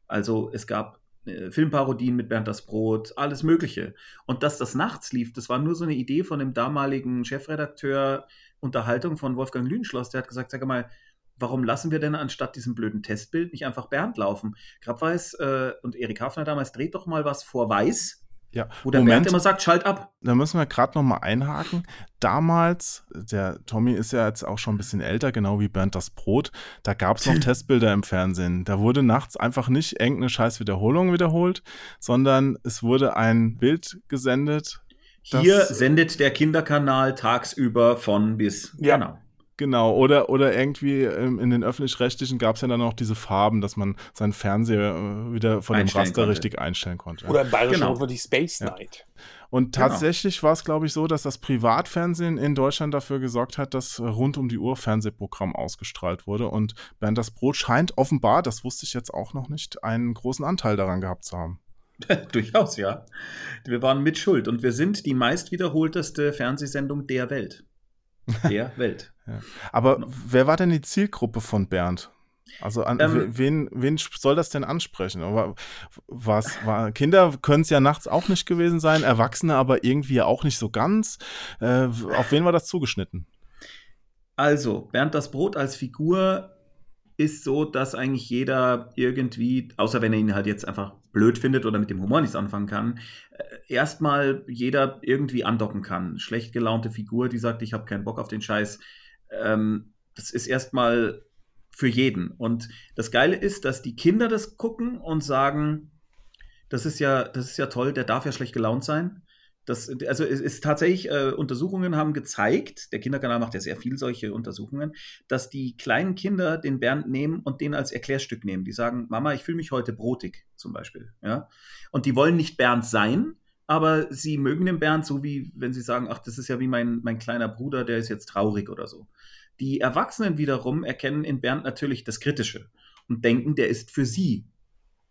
Also es gab Filmparodien mit Bernd das Brot, alles Mögliche. Und dass das nachts lief, das war nur so eine Idee von dem damaligen Chefredakteur Unterhaltung von Wolfgang Lühnschloss. Der hat gesagt, sag mal, warum lassen wir denn anstatt diesem blöden Testbild nicht einfach Bernd laufen? Grabweiß äh, und Erik Hafner damals, dreht doch mal was vor Weiß, Ja, wo der Moment, Bernd immer sagt, schalt ab. da müssen wir gerade noch mal einhaken. Damals, der Tommy ist ja jetzt auch schon ein bisschen älter, genau wie Bernd das Brot, da gab es noch <laughs> Testbilder im Fernsehen. Da wurde nachts einfach nicht irgendeine scheiß Wiederholung wiederholt, sondern es wurde ein Bild gesendet. Hier sendet der Kinderkanal tagsüber von bis. Ja. Genau. Genau, oder, oder irgendwie ähm, in den öffentlich-rechtlichen gab es ja dann noch diese Farben, dass man seinen Fernseher äh, wieder von dem Raster konnte. richtig einstellen konnte. Oder im Bayerischen Genau. Die Space Ja. Night. Und Genau. tatsächlich war es, glaube ich, so, dass das Privatfernsehen in Deutschland dafür gesorgt hat, dass rund um die Uhr Fernsehprogramm ausgestrahlt wurde. Und Bernd das Brot scheint offenbar, das wusste ich jetzt auch noch nicht, einen großen Anteil daran gehabt zu haben. <laughs> Durchaus, ja. Wir waren mit Schuld und wir sind die meist wiederholteste Fernsehsendung der Welt. Der <laughs> Welt. Aber Genau. wer war denn die Zielgruppe von Bernd? Also an, Ähm, we- wen, wen soll das denn ansprechen? Aber was war Kinder können es ja nachts auch nicht gewesen sein, Erwachsene aber irgendwie auch nicht so ganz. Äh, auf wen war das zugeschnitten? Also, Bernd das Brot als Figur ist so, dass eigentlich jeder irgendwie, außer wenn er ihn halt jetzt einfach blöd findet oder mit dem Humor nichts anfangen kann, äh, erstmal jeder irgendwie andocken kann. Schlecht gelaunte Figur, die sagt, ich habe keinen Bock auf den Scheiß. Ähm, das ist erstmal für jeden. Und das Geile ist, dass die Kinder das gucken und sagen, das ist ja, das ist ja toll, der darf ja schlecht gelaunt sein. Das, also es ist tatsächlich, äh, Untersuchungen haben gezeigt, der Kinderkanal macht ja sehr viel solche Untersuchungen, dass die kleinen Kinder den Bernd nehmen und den als Erklärstück nehmen. Die sagen, Mama, ich fühle mich heute brotig, zum Beispiel. Ja? Und die wollen nicht Bernd sein, aber sie mögen den Bernd so wie, wenn sie sagen, ach, das ist ja wie mein, mein kleiner Bruder, der ist jetzt traurig oder so. Die Erwachsenen wiederum erkennen in Bernd natürlich das Kritische und denken, der ist für sie.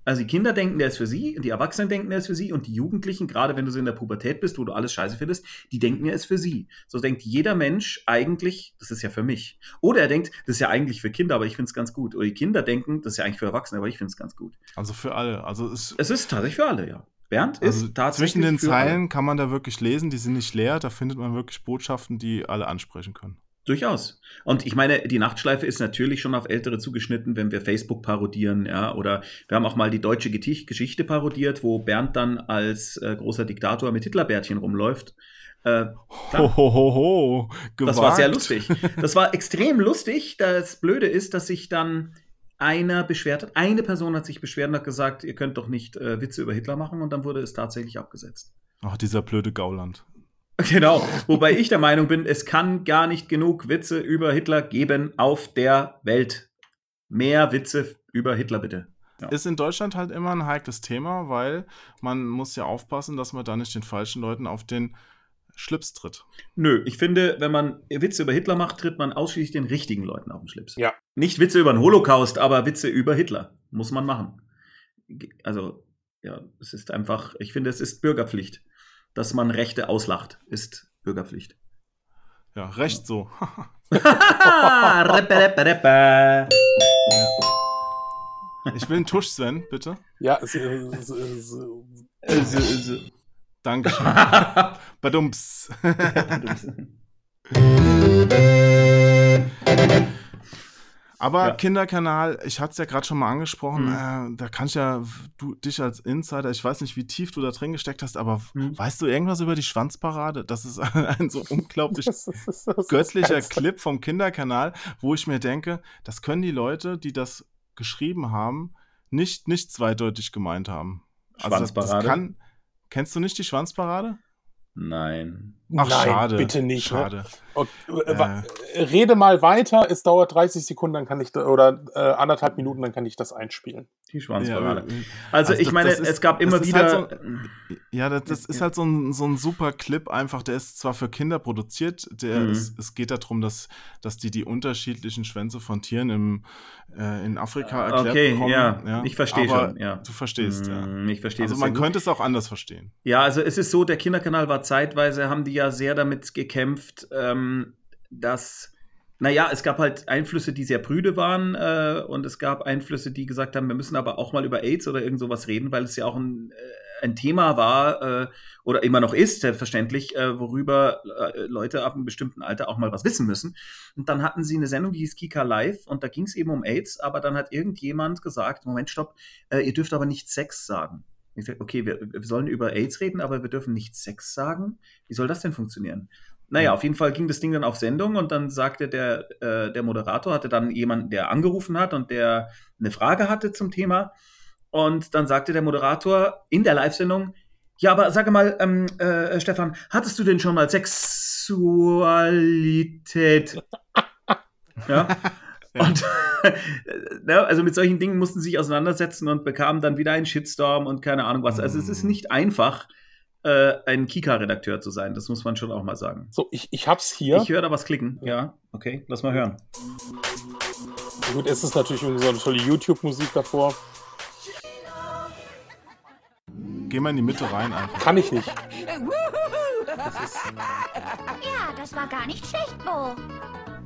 Also die Kinder denken, der ist für sie, die Erwachsenen denken, der ist für sie und die Jugendlichen, gerade wenn du so in der Pubertät bist, wo du alles scheiße findest, die denken, er ist für sie. So denkt jeder Mensch eigentlich, das ist ja für mich. Oder er denkt, das ist ja eigentlich für Kinder, aber ich finde es ganz gut. Oder die Kinder denken, das ist ja eigentlich für Erwachsene, aber ich finde es ganz gut. Also für alle. Also es, Es ist tatsächlich für alle, ja. Bernd also ist tatsächlich zwischen den für alle. Zeilen kann man da wirklich lesen, die sind nicht leer, da findet man wirklich Botschaften, die alle ansprechen können. Durchaus. Und ich meine, die Nachtschleife ist natürlich schon auf Ältere zugeschnitten, wenn wir Facebook parodieren, ja, oder wir haben auch mal die deutsche Geschichte parodiert, wo Bernd dann als äh, großer Diktator mit Hitlerbärtchen rumläuft. Äh, Ho, ho, ho, ho. das war sehr lustig. Das war extrem lustig. Das Blöde ist, dass sich dann einer beschwert hat. Eine Person hat sich beschwert und hat gesagt, ihr könnt doch nicht äh, Witze über Hitler machen und dann wurde es tatsächlich abgesetzt. Ach, dieser blöde Gauland. <laughs> Genau, wobei ich der Meinung bin, es kann gar nicht genug Witze über Hitler geben auf der Welt. Mehr Witze über Hitler bitte. Ja. Ist in Deutschland halt immer ein heikles Thema, weil man muss ja aufpassen, dass man da nicht den falschen Leuten auf den Schlips tritt. Nö, ich finde, wenn man Witze über Hitler macht, tritt man ausschließlich den richtigen Leuten auf den Schlips. Ja. Nicht Witze über den Holocaust, aber Witze über Hitler. Muss man machen. Also, ja, es ist einfach, ich finde, es ist Bürgerpflicht. Dass man Rechte auslacht, ist Bürgerpflicht. Ja, recht so. <laughs> <laughs> Reppe, reppe, reppe. Ich will einen Tusch, Sven, bitte. Ja, es, es, es, es, Also, also. Dankeschön. <laughs> Badumps. Aber Ja. Kinderkanal, ich hatte es ja gerade schon mal angesprochen, Mhm. äh, da kannst ja du dich als Insider, ich weiß nicht, wie tief du da drin gesteckt hast, aber Mhm. weißt du irgendwas über die Schwanzparade? Das ist <laughs> ein so unglaublich Das ist- das ist göttlicher Clip vom Kinderkanal, wo ich mir denke, das können die Leute, die das geschrieben haben, nicht, nicht zweideutig gemeint haben. Also das, das Schwanzparade? kann. Kennst du nicht die Schwanzparade? Nein. Ach, Nein, schade. bitte nicht. Ne? Schade. Und, äh, wa- Rede mal weiter, es dauert 30 Sekunden, dann kann ich da, oder äh, anderthalb Minuten, dann kann ich das einspielen. Die Schwanzparade. Ja, äh, also, ich das- meine, das ist- es gab immer wieder. halt so, ja, das, das ist halt so ein, so ein super Clip einfach. Der ist zwar für Kinder produziert, der Mhm. es, es geht darum, dass, dass die die unterschiedlichen Schwänze von Tieren im, äh, in Afrika erklärt okay, bekommen. ja, ich verstehe schon. Ja. Du verstehst, ja. Mm, Ich verstehe Also man könnte es auch anders verstehen. Ja, also es ist so, der Kinderkanal war zeitweise, haben die ja sehr damit gekämpft, ähm, dass, naja, es gab halt Einflüsse, die sehr prüde waren äh, und es gab Einflüsse, die gesagt haben, wir müssen aber auch mal über AIDS oder irgend sowas reden, weil es ja auch ein, äh, ein Thema war äh, oder immer noch ist, selbstverständlich, äh, worüber äh, Leute ab einem bestimmten Alter auch mal was wissen müssen. Und dann hatten sie eine Sendung, die hieß Kika Live und da ging es eben um AIDS, aber dann hat irgendjemand gesagt, Moment, stopp, äh, ihr dürft aber nicht Sex sagen. Ich sag, okay, wir, wir sollen über AIDS reden, aber wir dürfen nicht Sex sagen. Wie soll das denn funktionieren? Naja, auf jeden Fall ging das Ding dann auf Sendung und dann sagte der, äh, der Moderator, hatte dann jemanden, der angerufen hat und der eine Frage hatte zum Thema. Und dann sagte der Moderator in der Live-Sendung, ja, aber sage mal, ähm, äh, Stefan, hattest du denn schon mal Sexualität? <laughs> ja. Und <laughs> ne, also mit solchen Dingen mussten sie sich auseinandersetzen und bekamen dann wieder einen Shitstorm und keine Ahnung was. Also es ist nicht einfach, äh, ein Kika-Redakteur zu sein. Das muss man schon auch mal sagen. So, ich, ich hab's hier. Ich höre da was klicken. Ja, okay, lass mal hören. Gut, es ist natürlich irgendwie so eine tolle YouTube-Musik davor. Geh mal in die Mitte rein einfach. Kann ich nicht. Ja, das war gar nicht schlecht, Bo.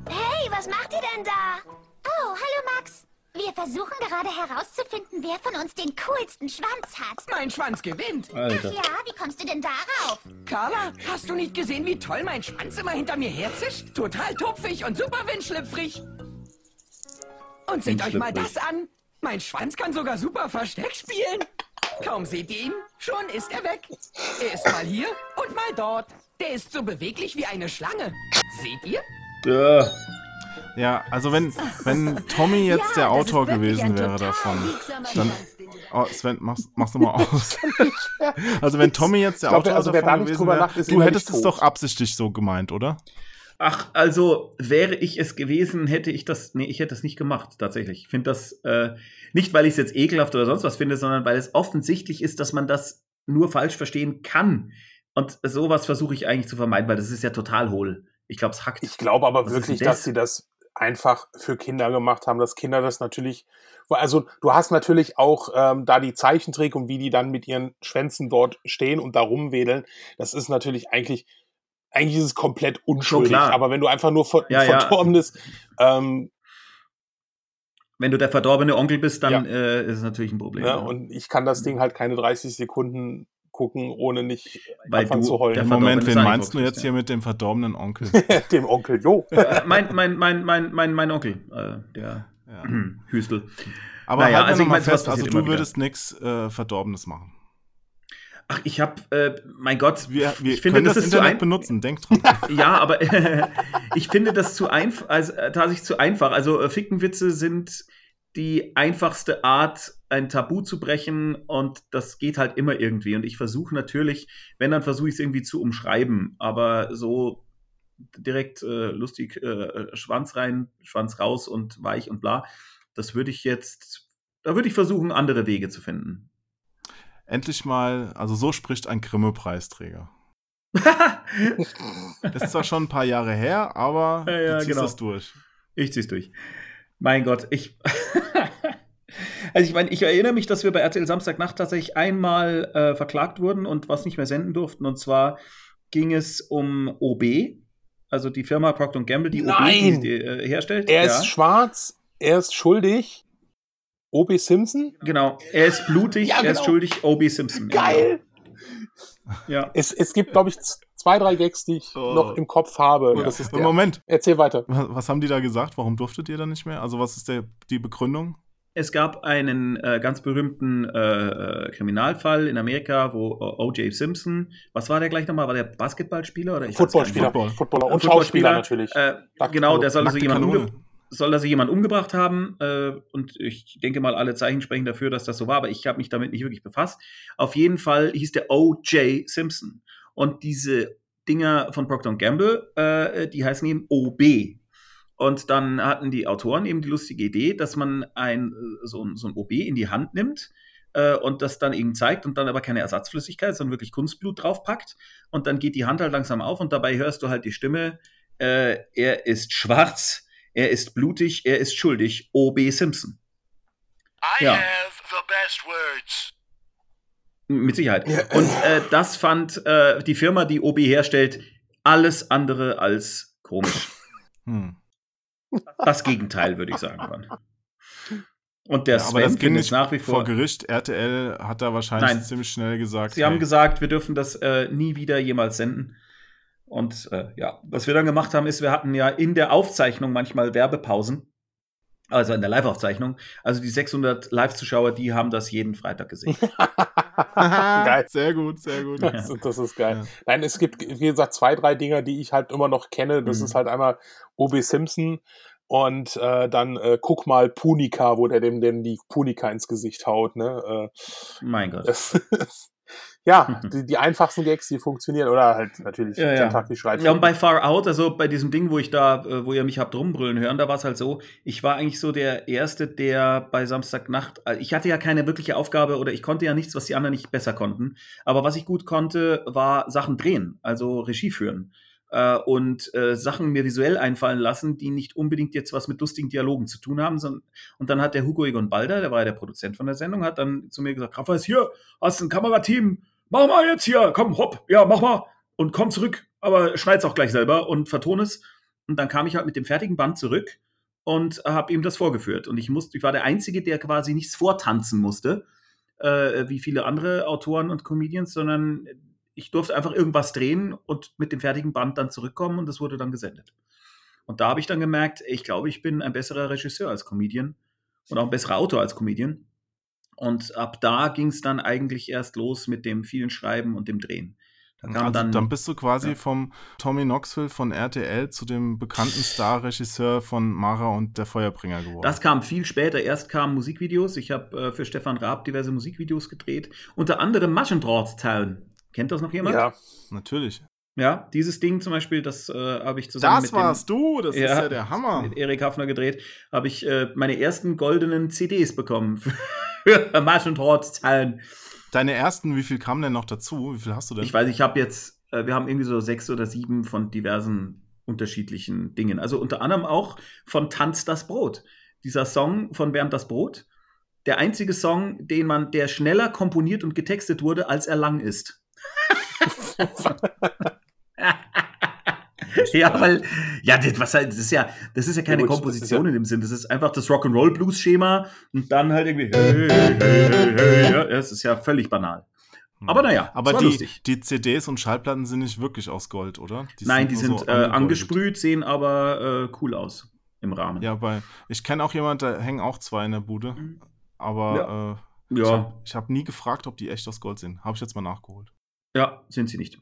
Hey, was macht ihr denn da? Oh, hallo Max. Wir versuchen gerade herauszufinden, wer von uns den coolsten Schwanz hat. Mein Schwanz gewinnt. Ach Alter. ja, wie kommst du denn darauf? Carla, hast du nicht gesehen, wie toll mein Schwanz immer hinter mir herzischt? Total tupfig und super windschlüpfrig. Und seht euch mal das an. Mein Schwanz kann sogar super Versteck spielen. Kaum seht ihr ihn, schon ist er weg. Er ist mal hier und mal dort. Der ist so beweglich wie eine Schlange. Seht ihr? Ja. Ja, also wenn, wenn Tommy jetzt der das ist Autor gewesen wäre davon, dann. Oh, Sven, mach's, mach's nochmal <laughs> aus. <laughs> also wenn Tommy jetzt der glaub, Autor also wer davon gewesen drüber wäre, lacht, ist du hättest es doch absichtlich so gemeint, oder? Ach, also wäre ich es gewesen, hätte ich das, nee, ich hätte es nicht gemacht, tatsächlich. Ich finde das äh, nicht, weil ich es jetzt ekelhaft oder sonst was finde, sondern weil es offensichtlich ist, dass man das nur falsch verstehen kann. Und sowas versuche ich eigentlich zu vermeiden, weil das ist ja total hohl. Ich glaube, es hackt. Ich glaube aber Was wirklich, das? dass sie das einfach für Kinder gemacht haben, dass Kinder das natürlich, also du hast natürlich auch ähm, da die Zeichentrick und wie die dann mit ihren Schwänzen dort stehen und da rumwedeln, das ist natürlich eigentlich, eigentlich ist es komplett unschuldig, klar. aber wenn du einfach nur ver Ja, ja. verdorbenes, ähm, Wenn du der verdorbene Onkel bist, dann Ja. äh, ist es natürlich ein Problem. ne, ja. und ich kann das Ding halt keine 30 Sekunden gucken, ohne nicht Weil anfangen du zu heulen. Moment, wen meinst du jetzt bist, hier ja. mit dem verdorbenen Onkel? <laughs> Dem Onkel Jo. Äh, mein, mein, mein, mein, mein, mein Onkel, äh, der Ja. <clears throat> Hüstel. Aber Naja, halt also ich mal mein, fest, also du würdest nichts äh, Verdorbenes machen. Ach, ich hab, äh, mein Gott, Wir, wir ich finde, können das, das, ist zu Internet ein benutzen, denk dran. <laughs> Ja, aber <laughs> ich finde das zu einfach, also äh, tatsächlich zu einfach. Also äh, Fickenwitze sind die einfachste Art, ein Tabu zu brechen und das geht halt immer irgendwie. Und ich versuche natürlich, wenn, dann versuche ich es irgendwie zu umschreiben, aber so direkt äh, lustig äh, Schwanz rein, Schwanz raus und weich und bla, das würde ich jetzt, da würde ich versuchen, andere Wege zu finden. Endlich mal, also so spricht ein Grimme-Preisträger. Das <laughs> ist zwar schon ein paar Jahre her, aber Ja, ja, du ziehst genau. das durch. Ich zieh's durch. Mein Gott, ich. <laughs> also ich meine, ich erinnere mich, dass wir bei RTL Samstagnacht tatsächlich einmal äh, verklagt wurden und was nicht mehr senden durften. Und zwar ging es um OB, also die Firma Procter Gamble, die Nein! OB die, äh, herstellt. Er ja. ist schwarz, er ist schuldig. O.B. Simpson? Genau, er ist blutig, Ja, er ist genau. schuldig, OB Simpson. Ja, Geil! Ja. Es, es gibt, glaube ich, zwei, drei Gags, die ich Oh. noch im Kopf habe. Das ist der. Moment, Erzähl weiter. was, was haben die da gesagt? Warum durftet ihr dann nicht mehr? Also was ist der, die Begründung? Es gab einen äh, ganz berühmten äh, äh, Kriminalfall in Amerika, wo äh, O.J. Simpson, was war der gleich nochmal? War der Basketballspieler oder ich Footballspieler. Football. Footballer und Schauspieler natürlich. Äh, genau, der soll also, Nackte jemand umge Kanone. soll also jemand umgebracht haben. Äh, und ich denke mal, alle Zeichen sprechen dafür, dass das so war, aber ich habe mich damit nicht wirklich befasst. Auf jeden Fall hieß der O.J. Simpson. Und diese Dinger von Procter Gamble, äh, die heißen eben OB. Und dann hatten die Autoren eben die lustige Idee, dass man ein, äh, so, ein- so ein OB in die Hand nimmt äh, und das dann eben zeigt und dann aber keine Ersatzflüssigkeit, sondern wirklich Kunstblut draufpackt. Und dann geht die Hand halt langsam auf und dabei hörst du halt die Stimme, äh, er ist schwarz, er ist blutig, er ist schuldig, O.B. Simpson. I Ja. have the best words. Mit Sicherheit. Und äh, das fand äh, die Firma, die OB herstellt, alles andere als komisch. Hm. Das Gegenteil, würde ich sagen. Mann. Und der Ja, aber das Sven findet nach wie vor vor. Gericht. RTL hat da wahrscheinlich Nein. ziemlich schnell gesagt. Sie haben hey, gesagt, wir dürfen das äh, nie wieder jemals senden. Und äh, ja, was wir dann gemacht haben, ist, wir hatten ja in der Aufzeichnung manchmal Werbepausen. Also in der Live-Aufzeichnung. Also die 600 Live-Zuschauer, die haben das jeden Freitag gesehen. <laughs> Geil. Sehr gut, sehr gut. Das, das ist geil. Ja. Nein, es gibt, wie gesagt, zwei, drei Dinger, die ich halt immer noch kenne. Das Mhm. ist halt einmal O.B. Simpson und äh, dann äh, guck mal Punika, wo der dem, dem die Punika ins Gesicht haut. Ne? Äh, mein Gott. das, <laughs> ja, <laughs> die, die einfachsten Gags, die funktionieren. Oder halt natürlich Ja, ja. Kentucky schreit. Ja, und bei Far Out, also bei diesem Ding, wo ich da, äh, wo ihr mich habt rumbrüllen hören, da war es halt so, ich war eigentlich so der Erste, der bei Samstagnacht, äh, ich hatte ja keine wirkliche Aufgabe oder ich konnte ja nichts, was die anderen nicht besser konnten. Aber was ich gut konnte, war Sachen drehen, also Regie führen. Äh, und äh, Sachen mir visuell einfallen lassen, die nicht unbedingt jetzt was mit lustigen Dialogen zu tun haben. Sondern, und dann hat der Hugo Egon Balder, der war ja der Produzent von der Sendung, hat dann zu mir gesagt, Rafa ist hier, hast ein Kamerateam, mach mal jetzt hier, komm, hopp, ja, mach mal und komm zurück, aber schneid's auch gleich selber und vertone es. Und dann kam ich halt mit dem fertigen Band zurück und habe ihm das vorgeführt. Und ich musste, ich war der Einzige, der quasi nichts vortanzen musste, äh, wie viele andere Autoren und Comedians, sondern ich durfte einfach irgendwas drehen und mit dem fertigen Band dann zurückkommen und das wurde dann gesendet. Und da habe ich dann gemerkt, ich glaube, ich bin ein besserer Regisseur als Comedian und auch ein besserer Autor als Comedian. Und ab da ging es dann eigentlich erst los mit dem vielen Schreiben und dem Drehen. Da kam Also, dann, dann, bist du quasi Ja. vom Tommy Knoxville von RTL zu dem bekannten Star-Regisseur von Mara und der Feuerbringer geworden. Das kam viel später. Erst kamen Musikvideos. Ich habe äh, für Stefan Raab diverse Musikvideos gedreht. Unter anderem Maschendraht Town. Kennt das noch jemand? ja, Natürlich. Ja, dieses Ding zum Beispiel, das äh, habe ich zusammen Das mit warst du, das ist Ja. ja der Hammer. mit Erik Hafner gedreht. Habe ich äh, meine ersten goldenen CDs bekommen <laughs> für Maschendraht Town. Deine ersten, wie viel kamen denn noch dazu? Wie viel hast du denn? Ich weiß, ich habe jetzt, äh, wir haben irgendwie so sechs oder sieben von diversen unterschiedlichen Dingen. Also unter anderem auch von Tanz das Brot. Dieser Song von Bernd das Brot. Der einzige Song, den man, der schneller komponiert und getextet wurde, als er lang ist. <laughs> ja, weil, ja, das, was halt, das ist ja, das ist ja keine Ja, gut, Komposition in dem Sinn. Das ist einfach das Rock'n'Roll-Blues-Schema und dann halt irgendwie, hey, hey, hey, hey, ja, das ist ja völlig banal. Hm. Aber naja, Aber die, lustig. die CDs und Schallplatten sind nicht wirklich aus Gold, oder? Nein, die nur sind so äh, angesprüht, sehen aber äh, cool aus im Rahmen. Ja, bei, ich kenne auch jemanden, da hängen auch zwei in der Bude. Aber äh, ich ja, habe hab nie gefragt, ob die echt aus Gold sind. Habe ich jetzt mal nachgeholt. Ja, sind sie nicht.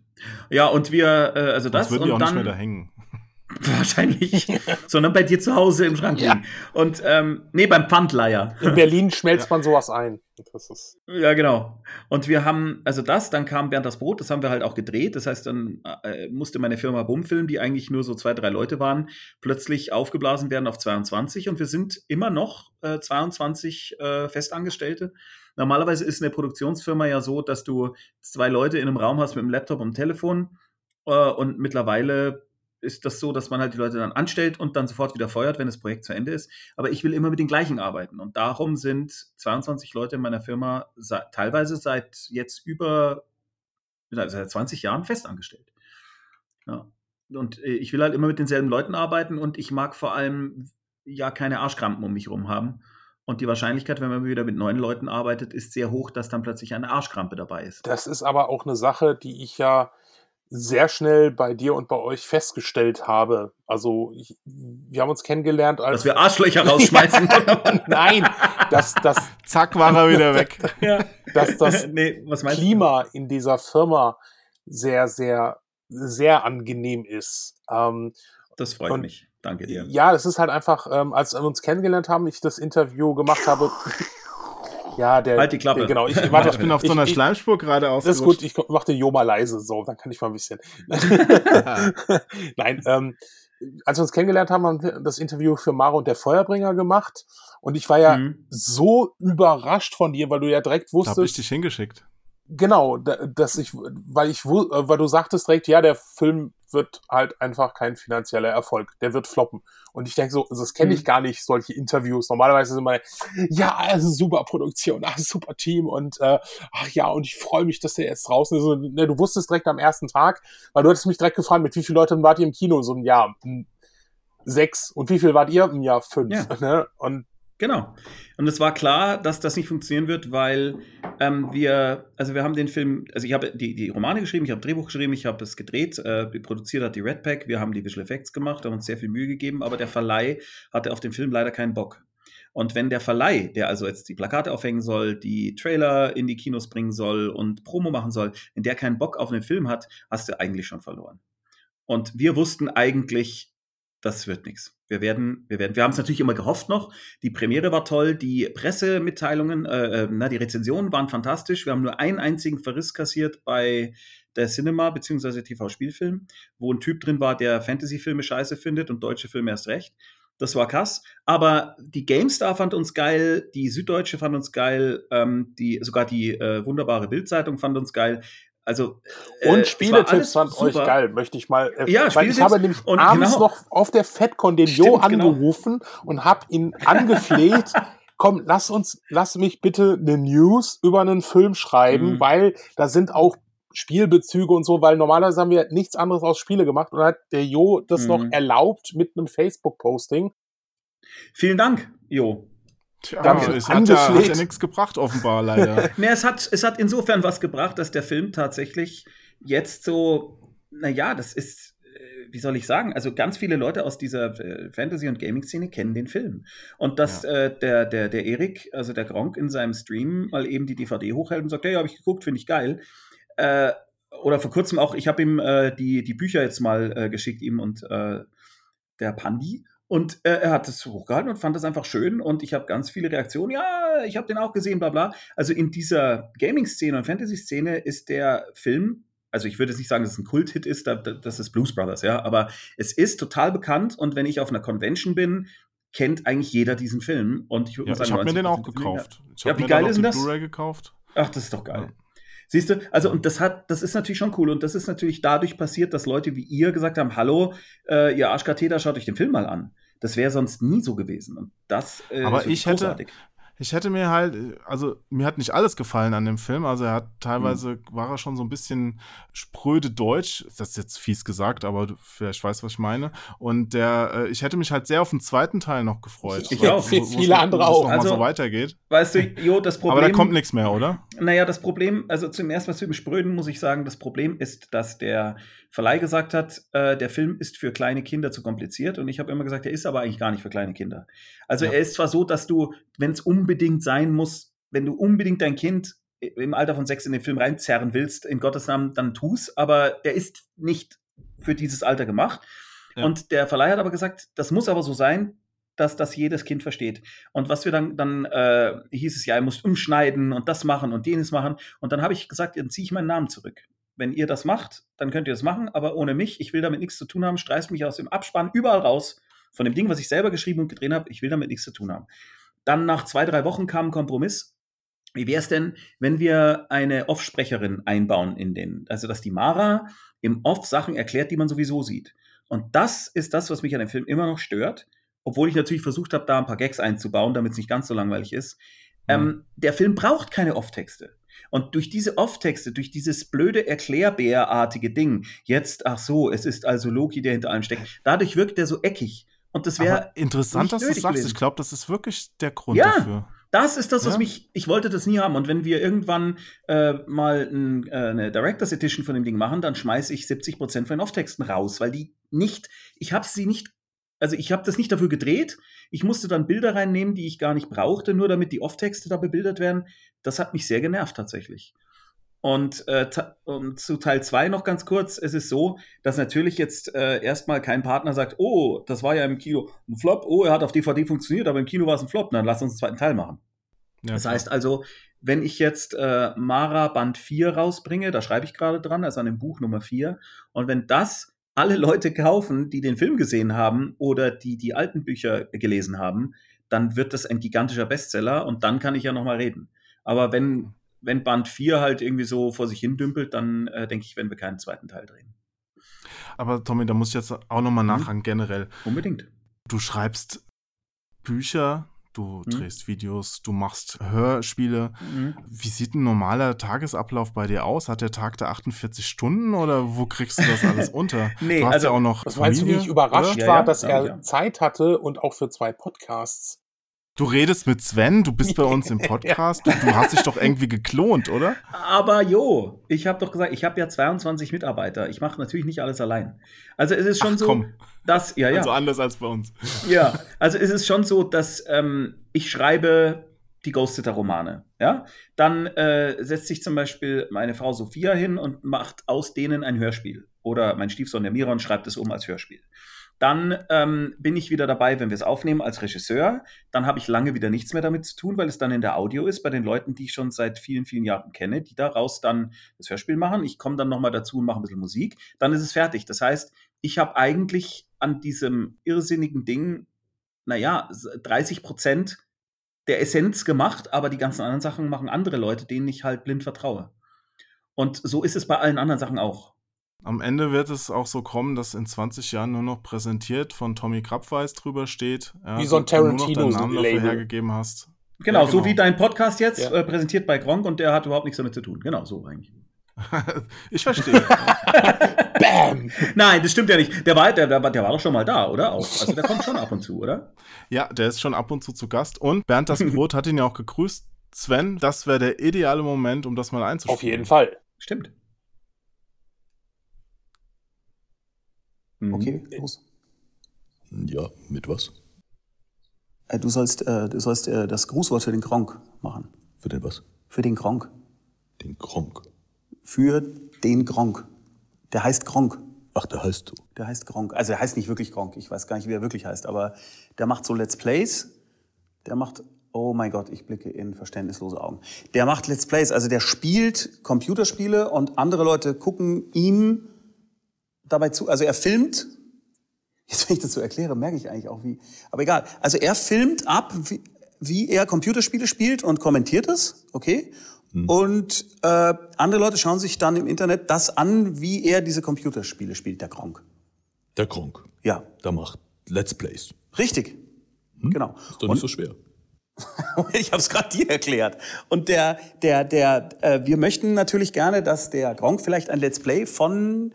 Ja, und wir, äh, also das Das würden die auch und nicht mehr dann da hängen. <laughs> wahrscheinlich, <laughs> sondern bei dir zu Hause im Schrank liegen. Und ähm, nee, beim Pfandleier. in Berlin schmelzt man sowas ein. Das ist, Ja, genau. Und wir haben, also das, dann kam Bernd das Brot, das haben wir halt auch gedreht. Das heißt, dann äh, musste meine Firma Bumfilm, die eigentlich nur so zwei, drei Leute waren, plötzlich aufgeblasen werden auf 22. Und wir sind immer noch äh, 22 äh, Festangestellte. Normalerweise ist eine Produktionsfirma ja so, dass du zwei Leute in einem Raum hast mit einem Laptop und einem Telefon. Äh, und mittlerweile ist das so, dass man halt die Leute dann anstellt und dann sofort wieder feuert, wenn das Projekt zu Ende ist. Aber ich will immer mit den gleichen arbeiten. Und darum sind 22 Leute in meiner Firma se- teilweise seit jetzt über seit 20 Jahren festangestellt. Ja. Und äh, ich will halt immer mit denselben Leuten arbeiten und ich mag vor allem ja keine Arschkrampen um mich rum haben. Und die Wahrscheinlichkeit, wenn man wieder mit neuen Leuten arbeitet, ist sehr hoch, dass dann plötzlich eine Arschkrampe dabei ist. Das ist aber auch eine Sache, die ich ja sehr schnell bei dir und bei euch festgestellt habe. Also ich, wir haben uns kennengelernt als Dass wir Arschlöcher rausschmeißen. <laughs> nein, dass das <laughs> Zack, war er wieder weg. <laughs> dass das nee, Klima in dieser Firma sehr sehr sehr angenehm ist. Ähm? Das freut und- mich. Danke dir. ja, es ist halt einfach, ähm, als wir uns kennengelernt haben, ich das Interview gemacht habe. <laughs> ja, der. Halt die Klappe. Der, genau, ich, warte, Ich bin auf so einer ich, Schleimspur gerade Das ist gut, ich mach den Jo mal leise, so, dann kann ich mal ein bisschen. <laughs> Nein, ähm, als wir uns kennengelernt haben, haben wir das Interview für Maro und der Feuerbringer gemacht. Und ich war ja Mhm. so überrascht von dir, weil du ja direkt Da hab ich wusstest, dich hingeschickt. Genau, da- dass ich, weil ich, äh, weil du sagtest direkt, ja, der Film wird halt einfach kein finanzieller Erfolg, der wird floppen. Und ich denke so, also das kenne ich Mhm. gar nicht, solche Interviews. Normalerweise sind immer, ja, also super Produktion, ah, super Team und äh, ach ja, und ich freue mich, dass der jetzt draußen ist. Und, ne, du wusstest direkt am ersten Tag, weil du hattest mich direkt gefragt, mit wie vielen Leuten wart ihr im Kino? So ein Jahr. Sechs. Und wie viel wart ihr? Im Jahr fünf. Ja. <laughs> Ne? Und Genau. Und es war klar, dass das nicht funktionieren wird, weil ähm, wir, also wir haben den Film, also ich habe die, die Romane geschrieben, ich habe Drehbuch geschrieben, ich habe es gedreht, äh, produziert hat die Red Pack, wir haben die Visual Effects gemacht, haben uns sehr viel Mühe gegeben, aber der Verleih hatte auf den Film leider keinen Bock. Und wenn der Verleih, der also jetzt die Plakate aufhängen soll, die Trailer in die Kinos bringen soll und Promo machen soll, wenn der keinen Bock auf einen Film hat, hast du eigentlich schon verloren. Und wir wussten eigentlich, das wird nichts. Wir werden, wir werden, wir haben es natürlich immer gehofft noch. Die Premiere war toll, die Pressemitteilungen, äh, äh, na, die Rezensionen waren fantastisch. Wir haben nur einen einzigen Verriss kassiert bei der Cinema bzw. TV-Spielfilm, wo ein Typ drin war, der Fantasy-Filme scheiße findet und deutsche Filme erst recht. Das war krass. Aber die GameStar fand uns geil, die Süddeutsche fand uns geil, ähm, die, sogar die äh, wunderbare Bildzeitung fand uns geil. Also, äh, Und Spieletipps fand euch super. geil, möchte ich mal. äh, Ja, weil ich habe nämlich abends genau. noch auf der FedCon den Stimmt, Jo genau. angerufen und habe ihn angefleht. <laughs> Komm, lass uns, lass mich bitte eine News über einen Film schreiben, Mhm. weil da sind auch Spielbezüge und so, weil normalerweise haben wir nichts anderes aus Spiele gemacht und hat der Jo das Mhm. noch erlaubt mit einem Facebook-Posting. Vielen Dank, Jo. Tja, Danke. es hat ja, hat ja nichts gebracht, offenbar leider. <laughs> Ne, es hat, es hat insofern was gebracht, dass der Film tatsächlich jetzt so, naja, das ist, äh, wie soll ich sagen, also ganz viele Leute aus dieser äh, Fantasy- und Gaming-Szene kennen den Film. Und dass äh, der, der, der Erik, also der Gronk in seinem Stream mal eben die DVD hochhält und sagt, hey, habe ich geguckt, finde ich geil. Äh, oder vor kurzem auch, ich habe ihm äh, die, die Bücher jetzt mal äh, geschickt, ihm und der Pandi. Und äh, er hat es hochgehalten und fand das einfach schön. Und ich habe ganz viele Reaktionen. Ja, ich habe den auch gesehen, bla bla. Also in dieser Gaming-Szene und Fantasy-Szene ist der Film, also ich würde jetzt nicht sagen, dass es ein Kult-Hit ist, da- da- das ist Blues Brothers, ja, aber es ist total bekannt. Und wenn ich auf einer Convention bin, kennt eigentlich jeder diesen Film. Und ich würde Ja, sagen, ich habe mir den 90% auch gekauft. Ich Ja, wie mir geil ist denn das? Blu-ray gekauft. Ach, das ist doch geil. Ja. Siehst du, also und das hat, das ist natürlich schon cool und das ist natürlich dadurch passiert, dass Leute wie ihr gesagt haben, hallo, äh, ihr Arschkatheter, schaut euch den Film mal an. Das wäre sonst nie so gewesen und das äh, Aber ist ich hätte- großartig. Ich hätte mir halt, also mir hat nicht alles gefallen an dem Film. Also er hat teilweise, Hm. war er schon so ein bisschen spröde Deutsch. Das ist jetzt fies gesagt, aber du vielleicht weißt, was ich meine. Und der, äh, ich hätte mich halt sehr auf den zweiten Teil noch gefreut. Ich auch. Viele noch- andere auch. Also- so weitergeht. Weißt du, Jo, das Problem. Aber da kommt nichts mehr, oder? Naja, das Problem, also zum ersten Mal zu dem Spröden muss ich sagen, das Problem ist, dass der Verleih gesagt hat, äh, der Film ist für kleine Kinder zu kompliziert und ich habe immer gesagt, er ist aber eigentlich gar nicht für kleine Kinder. Also Ja. er ist zwar so, dass du, wenn es unbedingt sein muss, wenn du unbedingt dein Kind im Alter von sechs in den Film reinzerren willst, in Gottes Namen, dann tu's, aber der ist nicht für dieses Alter gemacht. Ja. Und der Verleih hat aber gesagt, das muss aber so sein, dass das jedes Kind versteht. Und was wir dann, dann äh, hieß es ja, er muss umschneiden und das machen und jenes machen. Und dann habe ich gesagt, dann ziehe ich meinen Namen zurück. Wenn ihr das macht, dann könnt ihr das machen, aber ohne mich, ich will damit nichts zu tun haben, streißt mich aus dem Abspann überall raus von dem Ding, was ich selber geschrieben und gedreht habe, ich will damit nichts zu tun haben. Dann nach zwei, drei Wochen kam ein Kompromiss. Wie wäre es denn, wenn wir eine Off-Sprecherin einbauen in den, also dass die Mara im Off Sachen erklärt, die man sowieso sieht. Und das ist das, was mich an dem Film immer noch stört, obwohl ich natürlich versucht habe, da ein paar Gags einzubauen, damit es nicht ganz so langweilig ist. Ähm, der Film braucht keine Off-Texte. Und durch diese Off-Texte, durch dieses blöde Erklärbär-artige Ding, jetzt, ach so, es ist also Loki, der hinter allem steckt, dadurch wirkt der so eckig. Und das wäre interessant, dass du sagst. gewesen. Ich glaube, das ist wirklich der Grund Ja. dafür. Das ist das, was Ja. mich. Ich wollte das nie haben. Und wenn wir irgendwann äh, mal ein, äh, eine Directors Edition von dem Ding machen, dann schmeiße ich 70% von den Off-Texten raus, weil die nicht. Ich habe sie nicht. Also ich habe das nicht dafür gedreht. Ich musste dann Bilder reinnehmen, die ich gar nicht brauchte, nur damit die Off-Texte da bebildert werden. Das hat mich sehr genervt tatsächlich. Und, äh, und zu Teil 2 noch ganz kurz. Es ist so, dass natürlich jetzt äh, erstmal kein Partner sagt, oh, das war ja im Kino ein Flop, oh, er hat auf DVD funktioniert, aber im Kino war es ein Flop, dann lass uns einen zweiten Teil machen. Ja, Das heißt also, wenn ich jetzt äh, Mara Band 4 rausbringe, da schreibe ich gerade dran, also an dem Buch Nummer 4, und wenn das alle Leute kaufen, die den Film gesehen haben oder die die alten Bücher gelesen haben, dann wird das ein gigantischer Bestseller und dann kann ich ja noch mal reden. Aber wenn, wenn Band 4 halt irgendwie so vor sich hin dümpelt, dann äh, denke ich, werden wir keinen zweiten Teil drehen. Aber Tommy, da muss ich jetzt auch nochmal Mhm. nachhaken, generell. Unbedingt. Du schreibst Bücher, du Mhm. drehst Videos, du machst Hörspiele. Mhm. Wie sieht ein normaler Tagesablauf bei dir aus? Hat der Tag da 48 Stunden oder wo kriegst du das alles <laughs> unter? Nee, du hast also, ja auch noch Was meinst du, wie Familie, ich überrascht oder? Ja, war, ja, dass ja, er ja. Zeit hatte und auch für zwei Podcasts? Du redest mit Sven, du bist bei uns im <laughs> Podcast, du, du hast dich doch irgendwie geklont, oder? Aber jo, ich habe doch gesagt, ich habe ja 22 Mitarbeiter. Ich mache natürlich nicht alles allein. Also es ist schon Ach, so, komm. dass ja ja. Also anders als bei uns. Ja, also es ist schon so, dass ähm, ich schreibe die Ghost-Sitter-Romane. Ja? Dann äh, setzt sich zum Beispiel meine Frau Sophia hin und macht aus denen ein Hörspiel. Oder mein Stiefsohn der Miron schreibt es um als Hörspiel. Dann ähm, bin ich wieder dabei, wenn wir es aufnehmen, als Regisseur. Dann habe ich lange wieder nichts mehr damit zu tun, weil es dann in der Audio ist, bei den Leuten, die ich schon seit vielen, vielen Jahren kenne, die daraus dann das Hörspiel machen. Ich komme dann nochmal dazu und mache ein bisschen Musik. Dann ist es fertig. Das heißt, ich habe eigentlich an diesem irrsinnigen Ding, naja, 30 Prozent der Essenz gemacht, aber die ganzen anderen Sachen machen andere Leute, denen ich halt blind vertraue. Und so ist es bei allen anderen Sachen auch. Am Ende wird es auch so kommen, dass in 20 Jahren nur noch präsentiert von Tommy Krabweis drüber steht. Ja, Wie so ein und du nur noch Tarantino deinen Namen dafür Label. hergegeben hast. Genau, Ja, so genau. wie dein Podcast jetzt, Ja. äh, präsentiert bei Gronk und der hat überhaupt nichts damit zu tun. Genau, so eigentlich. <laughs> ich verstehe. <laughs> Bam! Nein, das stimmt ja nicht. Der war, der, der, war- der war doch schon mal da, oder? Auch. Also der kommt schon ab und zu, oder? ja, der ist schon ab und zu zu Gast. Und Bernd das Brot hat ihn ja auch gegrüßt. Sven, das wäre der ideale Moment, um das mal einzuspielen. Auf jeden Fall. Stimmt. Okay, los. Ja, mit was? Äh, du sollst, äh, du sollst äh, das Grußwort für den Gronk machen. Für den was? Für den Gronk. Den Kronk. Für den Gronk. Der heißt Gronk. Ach, der heißt so. Der heißt Gronk. Also er heißt nicht wirklich Gronk. Ich weiß gar nicht, wie er wirklich heißt. Aber der macht so Let's Plays. Der macht, oh mein Gott, ich blicke in verständnislose Augen. Der macht Let's Plays. Also der spielt Computerspiele und andere Leute gucken ihm dabei zu. Also er filmt. Jetzt, wenn ich das so erkläre, merke ich eigentlich auch wie. Aber egal. Also er filmt ab, wie, wie er Computerspiele spielt und kommentiert es. Okay. Und äh, andere Leute schauen sich dann im Internet das an, wie er diese Computerspiele spielt, der Gronk. Der Kronk. Ja, Der macht Let's Plays. richtig. Genau. Ist doch nicht so schwer. <laughs> ich habe es gerade dir erklärt. Und der, der, der, äh, wir möchten natürlich gerne, dass der Gronk vielleicht ein Let's Play von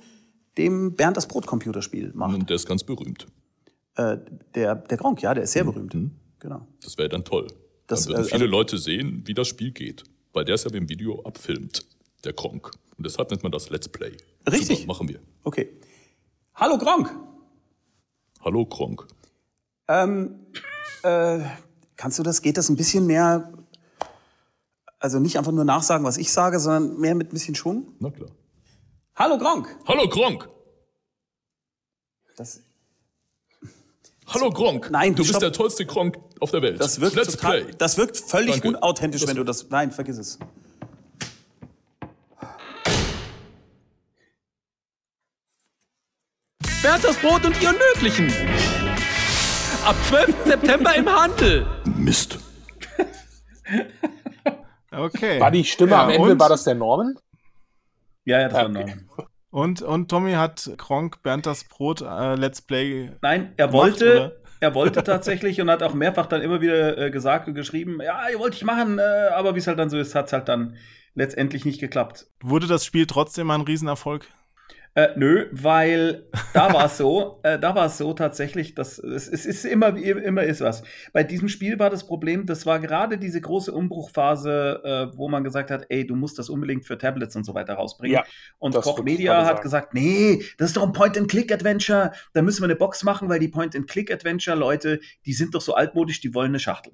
dem Bernd das Brot Computerspiel macht. Und der ist ganz berühmt. Äh, der, der Gronk, ja, der ist sehr berühmt. Genau. Das wäre dann toll. Das, dann würden äh, viele also- Leute sehen, wie das Spiel geht. Weil der ist ja im Video abfilmt, der Kronk. Und deshalb nennt man das Let's Play. Richtig. Super, machen wir. Okay. Hallo Gronk. Hallo Kronk. Ähm, äh, kannst du das, geht das ein bisschen mehr, also nicht einfach nur nachsagen, was ich sage, sondern mehr mit ein bisschen Schwung? Na klar. Hallo Gronk. Hallo Kronk! Das, Hallo Kronk! Nein, du bist stopp. der tollste Kronk auf der Welt. das wirkt Let's total, Play. das wirkt völlig Danke. unauthentisch, Das- wenn du das, nein, vergiss es. Bernd das Brot und die Unmöglichen. Ab 12. <laughs> September im Handel. Mist. <laughs> Okay. War die Stimme Ja, am Ende, und? war das der Norman? Ja, ja, das war Okay. Norman. Und, und Tommy hat Kronk Bernd das Brot äh, Let's Play. Nein, er Gemacht, wollte, oder? er wollte tatsächlich und hat auch mehrfach dann immer wieder äh, gesagt und geschrieben, ja, wollte ich machen, äh, aber wie es halt dann so ist, hat es halt dann letztendlich nicht geklappt. Wurde das Spiel trotzdem ein Riesenerfolg? Äh, nö, weil da war es so, <laughs> äh, da war es so tatsächlich, dass es, es ist immer, immer ist was. Bei diesem Spiel war das Problem, das war gerade diese große Umbruchphase, äh, wo man gesagt hat, ey, du musst das unbedingt für Tablets und so weiter rausbringen. Ja, und Koch Media hat gesagt, nee, das ist doch ein Point-and-Click-Adventure, da müssen wir eine Box machen, weil die Point-and-Click-Adventure-Leute, die sind doch so altmodisch, die wollen eine Schachtel.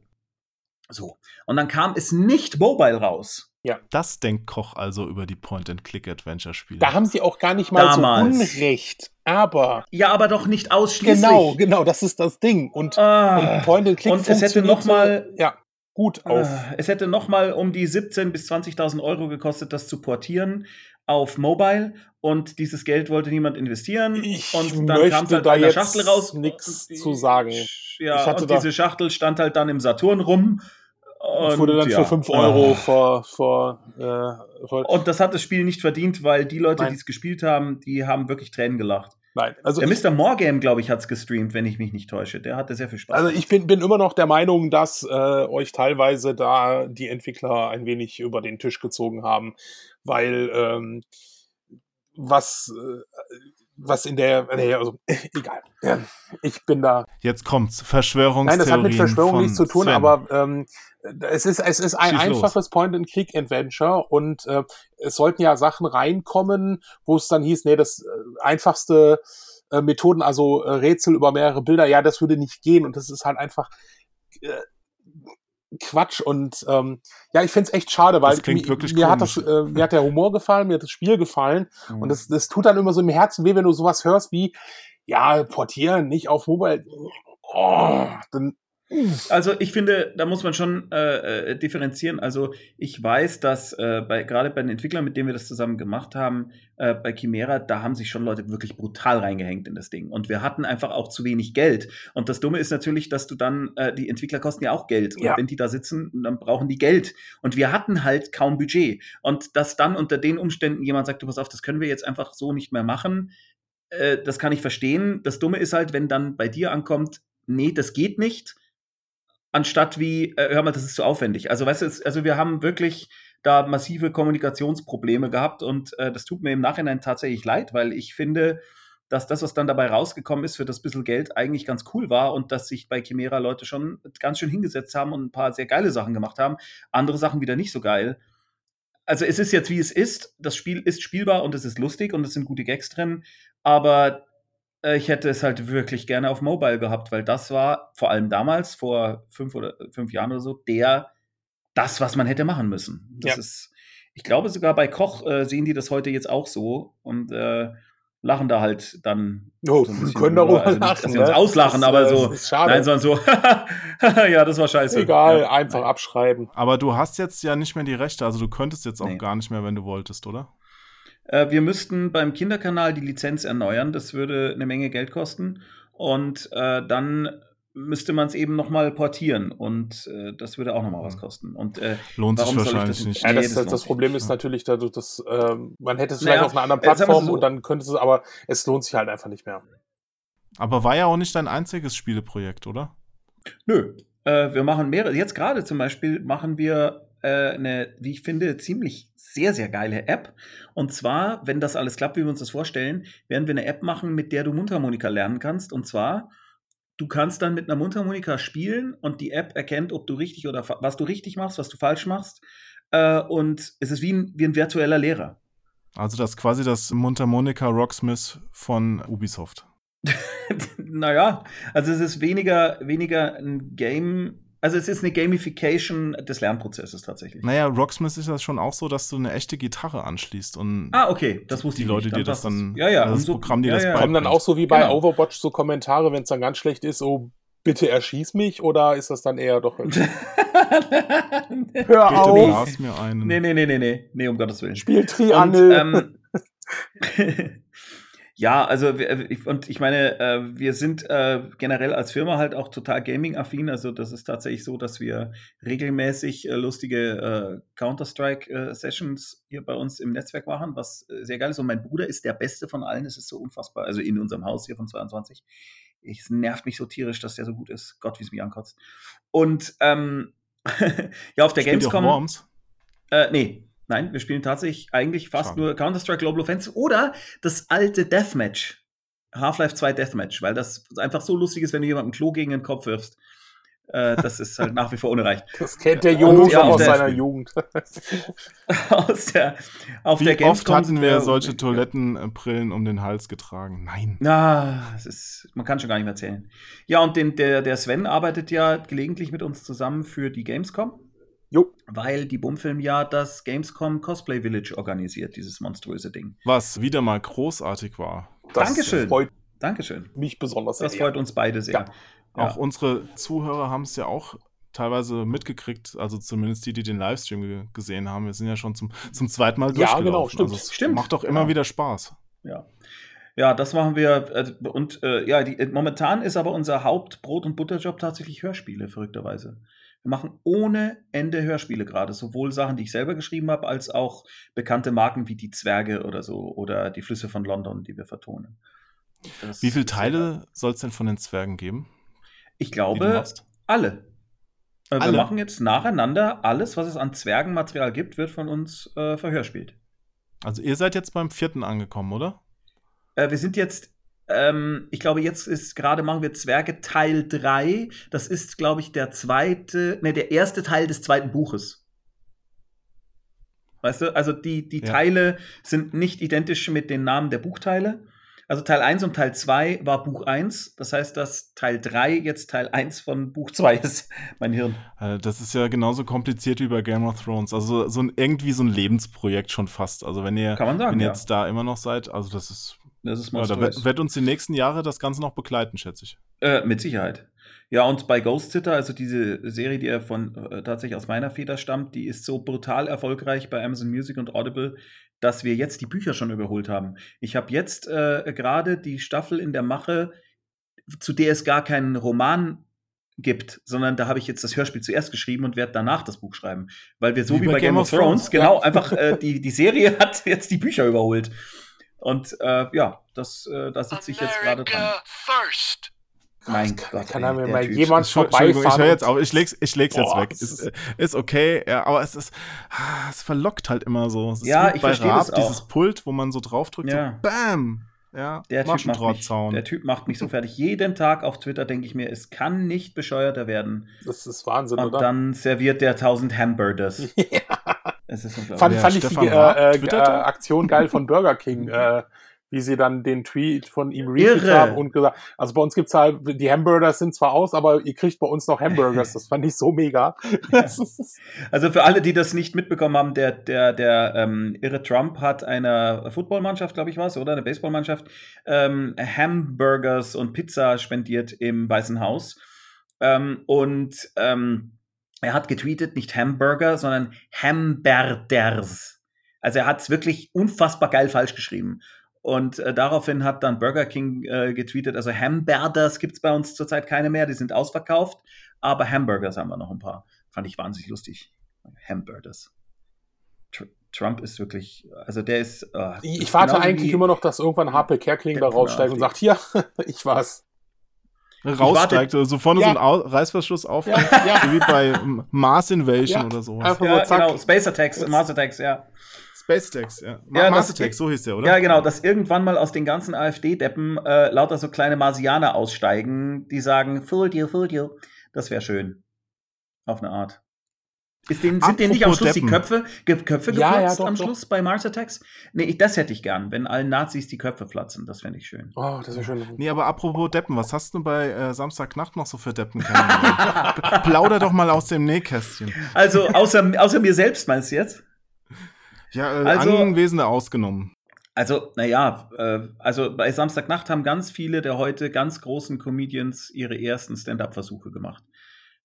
So. Und dann kam es nicht mobile raus. Das denkt Koch also über die Point-and-Click-Adventure-Spiele. Da haben sie auch gar nicht mal Damals. so Unrecht. Aber Ja, aber doch nicht ausschließlich. genau, genau, das ist das Ding. Und, Ah. und Point and Click Und es hätte funktioniert noch mal- so, ja, gut auf. Äh, Es hätte noch mal um die 17.000 bis 20.000 Euro gekostet, das zu portieren auf Mobile. Und dieses Geld wollte niemand investieren. Ich und dann kam es halt da in der Schachtel raus. die- zu sagen. Ja, Ich hatte und diese Schachtel stand halt dann im Saturn rum. Und wurde dann ja. für 5 Euro Ah. vor, vor, äh, Und das hat das Spiel nicht verdient, weil die Leute, die es gespielt haben, die haben wirklich Tränen gelacht. Nein, also Der Mr. Morgame, glaube ich, hat es gestreamt, wenn ich mich nicht täusche. Der hatte sehr viel Spaß. also ich bin, bin immer noch der Meinung, dass äh, euch teilweise da die Entwickler ein wenig über den Tisch gezogen haben, weil ähm, was, äh, was in der, nee, also <laughs> egal. Ich bin da. Jetzt kommt's. Nein, Verschwörungstheorien das hat mit Verschwörung nichts zu tun, Sven. aber ähm, es ist, es ist ein Schieß einfaches Point-and-Click-Adventure und äh, es sollten ja Sachen reinkommen, wo es dann hieß, nee, das äh, einfachste äh, Methoden, also äh, Rätsel über mehrere Bilder, ja, das würde nicht gehen und das ist halt einfach äh, Quatsch und ähm, ja, ich find's echt schade, weil Das klingt mi- wirklich mir hat das, äh, mir hat der Humor gefallen, mir hat das Spiel gefallen Mhm. und das, das tut dann immer so im Herzen weh, wenn du sowas hörst wie, ja, portieren, nicht auf Mobile. Oh, dann, Also ich finde, da muss man schon äh, äh, differenzieren. Also ich weiß, dass äh, bei, gerade bei den Entwicklern, mit denen wir das zusammen gemacht haben, äh, bei Chimera, da haben sich schon Leute wirklich brutal reingehängt in das Ding. Und wir hatten einfach auch zu wenig Geld. Und das Dumme ist natürlich, dass du dann, äh, die Entwickler kosten ja auch Geld. Und Ja. wenn die da sitzen, dann brauchen die Geld. Und wir hatten halt kaum Budget. Und dass dann unter den Umständen jemand sagt, du pass auf, das können wir jetzt einfach so nicht mehr machen, äh, das kann ich verstehen. Das Dumme ist halt, wenn dann bei dir ankommt, nee, das geht nicht anstatt wie, äh, hör mal, das ist zu aufwendig. Also, weißt du, es, also wir haben wirklich da massive Kommunikationsprobleme gehabt und äh, das tut mir im Nachhinein tatsächlich leid, weil ich finde, dass das, was dann dabei rausgekommen ist, für das bisschen Geld eigentlich ganz cool war und dass sich bei Chimera Leute schon ganz schön hingesetzt haben und ein paar sehr geile Sachen gemacht haben. Andere Sachen wieder nicht so geil. Also es ist jetzt wie es ist. Das Spiel ist spielbar und es ist lustig und es sind gute Gags drin, aber ich hätte es halt wirklich gerne auf Mobile gehabt, weil das war vor allem damals, vor fünf oder fünf Jahren oder so, der, das, was man hätte machen müssen. Das Ja. ist, ich glaube sogar bei Koch äh, sehen die das heute jetzt auch so und äh, lachen da halt dann. oh, so ein <laughs> bisschen können darüber Also nicht, lachen. dass sie uns ne? auslachen, Das, aber äh, so. das Ist schade. Nein, sondern so, <laughs> ja, das war scheiße. Egal, Ja. einfach abschreiben. Aber du hast jetzt ja nicht mehr die Rechte, also du könntest jetzt auch Nee. gar nicht mehr, wenn du wolltest, oder? Äh, wir müssten beim Kinderkanal die Lizenz erneuern. Das würde eine Menge Geld kosten. Und äh, dann müsste man es eben noch mal portieren. Und äh, das würde auch noch mal was kosten. Und äh, Lohnt sich Warum soll ich wahrscheinlich das nicht. Ja, das, das das, lohnt das Problem nicht, ist natürlich, dass das, ähm, man hätte es Naja, vielleicht auf einer anderen äh, Plattform so- und dann könnte es, aber es lohnt sich halt einfach nicht mehr. Aber war ja auch nicht dein einziges Spieleprojekt, oder? Nö, äh, wir machen mehrere. Jetzt gerade zum Beispiel machen wir äh, eine, wie ich finde, ziemlich sehr, sehr geile App. Und zwar, wenn das alles klappt, wie wir uns das vorstellen, werden wir eine App machen, mit der du Mundharmonika lernen kannst. Und zwar, du kannst dann mit einer Mundharmonika spielen und die App erkennt, ob du richtig oder was du richtig machst, was du falsch machst. Äh, und es ist wie ein, wie ein virtueller Lehrer. Also das ist quasi das Mundharmonika Rocksmith von Ubisoft. <laughs> naja, also es ist weniger, weniger ein Game, also es ist eine Gamification des Lernprozesses tatsächlich. Naja, Rocksmith ist ja schon auch so, dass du eine echte Gitarre anschließt und Ah, okay, das wusste die ich Leute nicht. dir das dann, ja, ja, das umso- Programm dir ja, das ja. Kommen dann auch so wie bei Genau. Overwatch so Kommentare, wenn es dann ganz schlecht ist, oh, bitte erschieß mich oder ist das dann eher doch. <laughs> Hör Bitte auf, blas mir einen. nee, nee, nee, nee, nee, nee, um Gottes Willen. spiel Und, Triangel. ähm, <laughs> <laughs> ja, also wir- ich- und ich meine, äh, wir sind äh, generell als Firma halt auch total Gaming-affin. Also das ist tatsächlich so, dass wir regelmäßig äh, lustige Counter-Strike-Sessions hier bei uns im Netzwerk machen, was sehr geil ist. Und mein Bruder ist der Beste von allen. Das ist so unfassbar. Also in unserem Haus hier von 22. Es nervt mich so tierisch, dass der so gut ist. Gott, wie es mich ankotzt. Und ähm, <laughs> ja, auf der Spielt Gamescom. Worms? Äh, nee. Nein, wir spielen tatsächlich eigentlich fast Schade. nur Counter-Strike Global Offensive oder das alte Deathmatch. Half-Life 2 Deathmatch, weil das einfach so lustig ist, wenn du jemanden Klo gegen den Kopf wirfst. Äh, das ist halt nach wie vor unerreicht. Das kennt der Und Junge ja, aus der- seiner Jugend. <laughs> Aus der, auf Wie der oft Gamescom hatten sind wir solche Toilettenbrillen um den Hals getragen? Nein. Na, ist, man kann schon gar nicht mehr zählen. Ja, und den, der, der Sven arbeitet ja gelegentlich mit uns zusammen für die Gamescom. Jo. Weil die Bumfilm ja das Gamescom Cosplay Village organisiert, dieses monströse Ding. Was wieder mal großartig war. Das Dankeschön. freut Dankeschön. mich besonders Das sehr. freut uns beide sehr. Ja. Ja. Auch unsere Zuhörer haben es ja auch teilweise mitgekriegt, also zumindest die, die den Livestream ge gesehen haben. Wir sind ja schon zum, zum zweiten Mal Ja, durchgelaufen. genau, stimmt. Also es Stimmt, Macht doch immer genau. wieder Spaß. Ja. Ja, das machen wir. äh, Und äh, ja, die, äh, momentan ist aber unser Hauptbrot- und Butterjob tatsächlich Hörspiele, verrückterweise. Wir machen ohne Ende Hörspiele gerade. Sowohl Sachen, die ich selber geschrieben habe, als auch bekannte Marken wie die Zwerge oder so oder die Flüsse von London, die wir vertonen. Das Wie viele Teile soll es denn von den Zwergen geben? Ich glaube, alle. Äh, Alle? Wir machen jetzt nacheinander alles, was es an Zwergenmaterial gibt, wird von uns äh, verhörspielt. Also ihr seid jetzt beim vierten angekommen, oder? Äh, wir sind jetzt, ähm, ich glaube, jetzt ist gerade machen wir Zwerge Teil 3. Das ist, glaube ich, der zweite, ne, der erste Teil des zweiten Buches. Weißt du, also die, die Ja. Teile sind nicht identisch mit den Namen der Buchteile. Also Teil 1 und Teil 2 war Buch 1. Das heißt, dass Teil 3 jetzt Teil 1 von Buch 2 <laughs> ist. Mein Hirn. Äh, Das ist ja genauso kompliziert wie bei Game of Thrones. Also so ein, irgendwie so ein Lebensprojekt schon fast. Also wenn ihr, sagen, wenn ihr ja. jetzt da immer noch seid, also das ist, Das ist ja, monströs. wird, wird uns die nächsten Jahre das Ganze noch begleiten, schätze ich. Äh, mit Sicherheit. Ja, und bei Ghost Sitter, also diese Serie, die ja von äh, tatsächlich aus meiner Feder stammt, die ist so brutal erfolgreich bei Amazon Music und Audible, dass wir jetzt die Bücher schon überholt haben. Ich habe jetzt äh, gerade die Staffel in der Mache, zu der es gar keinen Roman gibt, sondern da habe ich jetzt das Hörspiel zuerst geschrieben und werde danach das Buch schreiben. Weil wir so wie, bei Game, of Thrones, genau, einfach äh, die, die Serie <laughs> hat jetzt die Bücher überholt. Und äh, ja, das, äh, da sitze ich jetzt gerade dran. First. Mein Kann- Gott. kann ey, da mir mal Typ. jemand Entschuldigung, ich vorbeifahren höre jetzt auf. Ich leg's, ich leg's jetzt weg. Ist, ist- okay, ja, aber es ist, ah, es verlockt halt immer so. Es ist Ja, ich bei verstehe Raab, das auch. dieses Pult, wo man so draufdrückt, Ja. so BAM! Ja, Der typ, macht mich, der Typ macht mich so fertig. Jeden Tag auf Twitter denke ich mir, es kann nicht bescheuerter werden. Das ist Wahnsinn, Und oder? dann serviert der 1000 Hamburgers. <laughs> <laughs> Es ist unglaublich. fand, Wer, fand ich die Stefan äh, äh, äh? Aktion geil von Burger King, <laughs> äh, wie sie dann den Tweet von ihm retweet haben und gesagt, also bei uns gibt's halt, die Hamburgers sind zwar aus, aber ihr kriegt bei uns noch Hamburgers. <laughs> Das fand ich so mega. Ist, Also für alle, die das nicht mitbekommen haben, der, der, der ähm, irre Trump hat einer Footballmannschaft, glaube ich, was, oder eine Baseballmannschaft, ähm, Hamburgers und Pizza spendiert im Weißen Haus. Ähm, und ähm, er hat getweetet, nicht Hamburger, sondern Hamberders. Also er hat es wirklich unfassbar geil falsch geschrieben. Und äh, daraufhin hat dann Burger King äh, getweetet, also Hamberders gibt es bei uns zurzeit keine mehr, die sind ausverkauft, aber Hamburgers haben wir noch ein paar. Fand ich wahnsinnig lustig. Hamburgers. Tr Trump ist wirklich, also der ist. äh, ich, warte genauso eigentlich wie- immer noch, dass irgendwann HP Kerkeling da raussteigt und sagt, hier, <laughs> ich war's. Raussteigt, so vorne Ja. so ein Au Reißverschluss auf, Ja, ja. so wie bei ähm, Mars Invasion Ja. oder sowas. Einfach Ja, zack. genau, Space Attacks, Mars Attacks, ja. Space Attacks, ja. Ma Ja, Mars Attacks, so hieß der, oder? Ja, genau, dass irgendwann mal aus den ganzen AfD-Deppen äh, lauter so kleine Marsianer aussteigen, die sagen, fooled you, fooled you. Das wäre schön. Auf eine Art. Ist denen, sind denen nicht am Schluss Deppen. die Köpfe, Ge Köpfe Ja, ja, geplatzt doch, am doch. Schluss bei Mars Attacks? Nee, ich, das hätte ich gern, wenn allen Nazis die Köpfe platzen. Das fände ich schön. Oh, das wäre schön. Nee, aber apropos Deppen, was hast du bei äh, Samstagnacht noch so für Deppen? <laughs> Plauder doch mal aus dem Nähkästchen. Also, außer, außer mir selbst, meinst du jetzt? Ja, äh, Also- Anwesende ausgenommen. Also, naja, äh, also bei Samstagnacht haben ganz viele der heute ganz großen Comedians ihre ersten Stand-up-Versuche gemacht.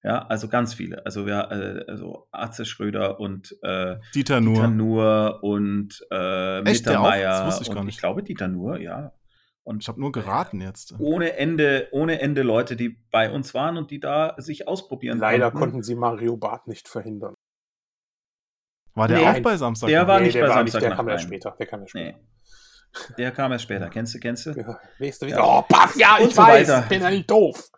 Ja, also ganz viele. Also wir, äh, also Atze Schröder und äh, Dieter Nuhr. Dieter Nuhr und äh, Echt? Mittermeier. Das wusste ich und gar nicht. Ich glaube Dieter Nuhr, ja. Und Ich habe nur geraten jetzt. ohne Ende, ohne Ende Leute, die bei uns waren und die da sich ausprobieren Leider konnten. konnten sie Mario Barth nicht verhindern. War der Nee, auch bei Samstag? der war nicht der bei war nicht, der kam erst später. Der kam erst Nee. später. Der kam erst später. Kennst du, kennst du? Ja, nächste Ja. Oh, paff, ja, Und ich so weiß. weiter. Bin ja nicht doof.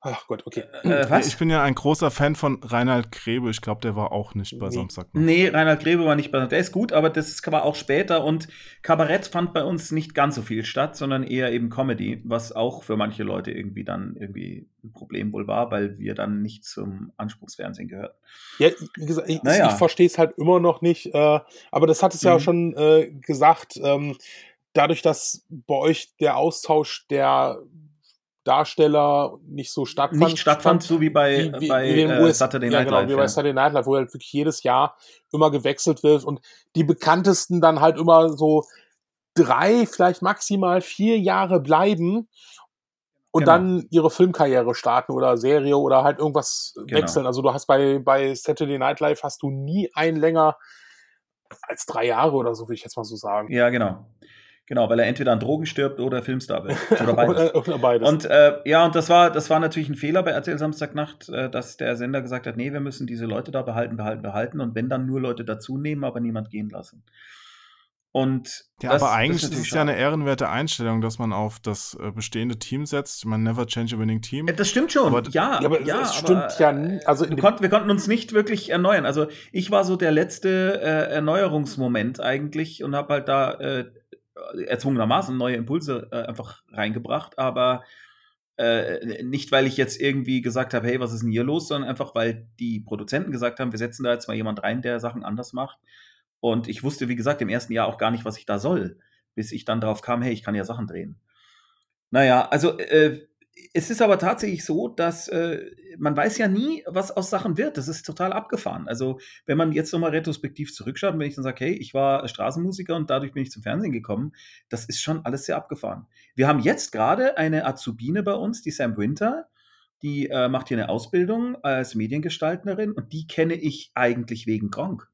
Ach Gott, okay. Äh, was? Ich bin ja ein großer Fan von Reinhard Grebe. Ich glaube, der war auch nicht bei Nee. Samstag. Nee, Reinhard Grebe war nicht bei Der ist gut, aber das war auch später und Kabarett fand bei uns nicht ganz so viel statt, sondern eher eben Comedy, was auch für manche Leute irgendwie dann irgendwie ein Problem wohl war, weil wir dann nicht zum Anspruchsfernsehen gehörten. Ja, wie gesagt, ich, Naja. ich verstehe es halt immer noch nicht. Äh, aber das hat es ja Mhm. schon äh, gesagt. Ähm, dadurch, dass bei euch der Austausch der Darsteller nicht so stattfand, Nicht stattfand, so wie bei, wie, wie, bei wie äh, US Saturday ja, Night genau, Live. wie bei ja. Saturday Night Live, wo halt wirklich jedes Jahr immer gewechselt wird und die bekanntesten dann halt immer so drei, vielleicht maximal vier Jahre bleiben und Genau. dann ihre Filmkarriere starten oder Serie oder halt irgendwas Genau. wechseln. Also du hast bei, bei Saturday Night Live hast du nie einen länger als drei Jahre oder so, würde ich jetzt mal so sagen. Ja, genau. Genau, weil er entweder an Drogen stirbt oder Filmstar wird. <laughs> Oder beides. oder, oder beides. Und äh, ja, und das war, das war natürlich ein Fehler bei RTL Samstagnacht, äh, dass der Sender gesagt hat, nee, wir müssen diese Leute da behalten, behalten, behalten und wenn dann nur Leute dazu nehmen, aber niemand gehen lassen. Und Ja, das- aber das eigentlich ist, natürlich es ja eine ehrenwerte Einstellung, dass man auf das äh, bestehende Team setzt. Man never change a winning team. Äh, Das stimmt schon, Aber- ja. ja, aber ja, es aber, stimmt ja. Also in Wir dem, konnten, wir konnten uns nicht wirklich erneuern. Also ich war so der letzte äh, Erneuerungsmoment eigentlich und habe halt da äh, erzwungenermaßen neue Impulse äh, einfach reingebracht, aber äh, nicht, weil ich jetzt irgendwie gesagt habe, hey, was ist denn hier los, sondern einfach, weil die Produzenten gesagt haben, wir setzen da jetzt mal jemand rein, der Sachen anders macht. Und ich wusste, wie gesagt, im ersten Jahr auch gar nicht, was ich da soll, bis ich dann drauf kam, hey, ich kann ja Sachen drehen. Naja, also äh, es ist aber tatsächlich so, dass äh, man weiß ja nie, was aus Sachen wird. Das ist total abgefahren. Also wenn man jetzt nochmal retrospektiv zurückschaut, wenn ich dann sage, hey, ich war Straßenmusiker und dadurch bin ich zum Fernsehen gekommen, das ist schon alles sehr abgefahren. Wir haben jetzt gerade eine Azubine bei uns, die Sam Winter, die äh, macht hier eine Ausbildung als Mediengestalterin und die kenne ich eigentlich wegen Gronk.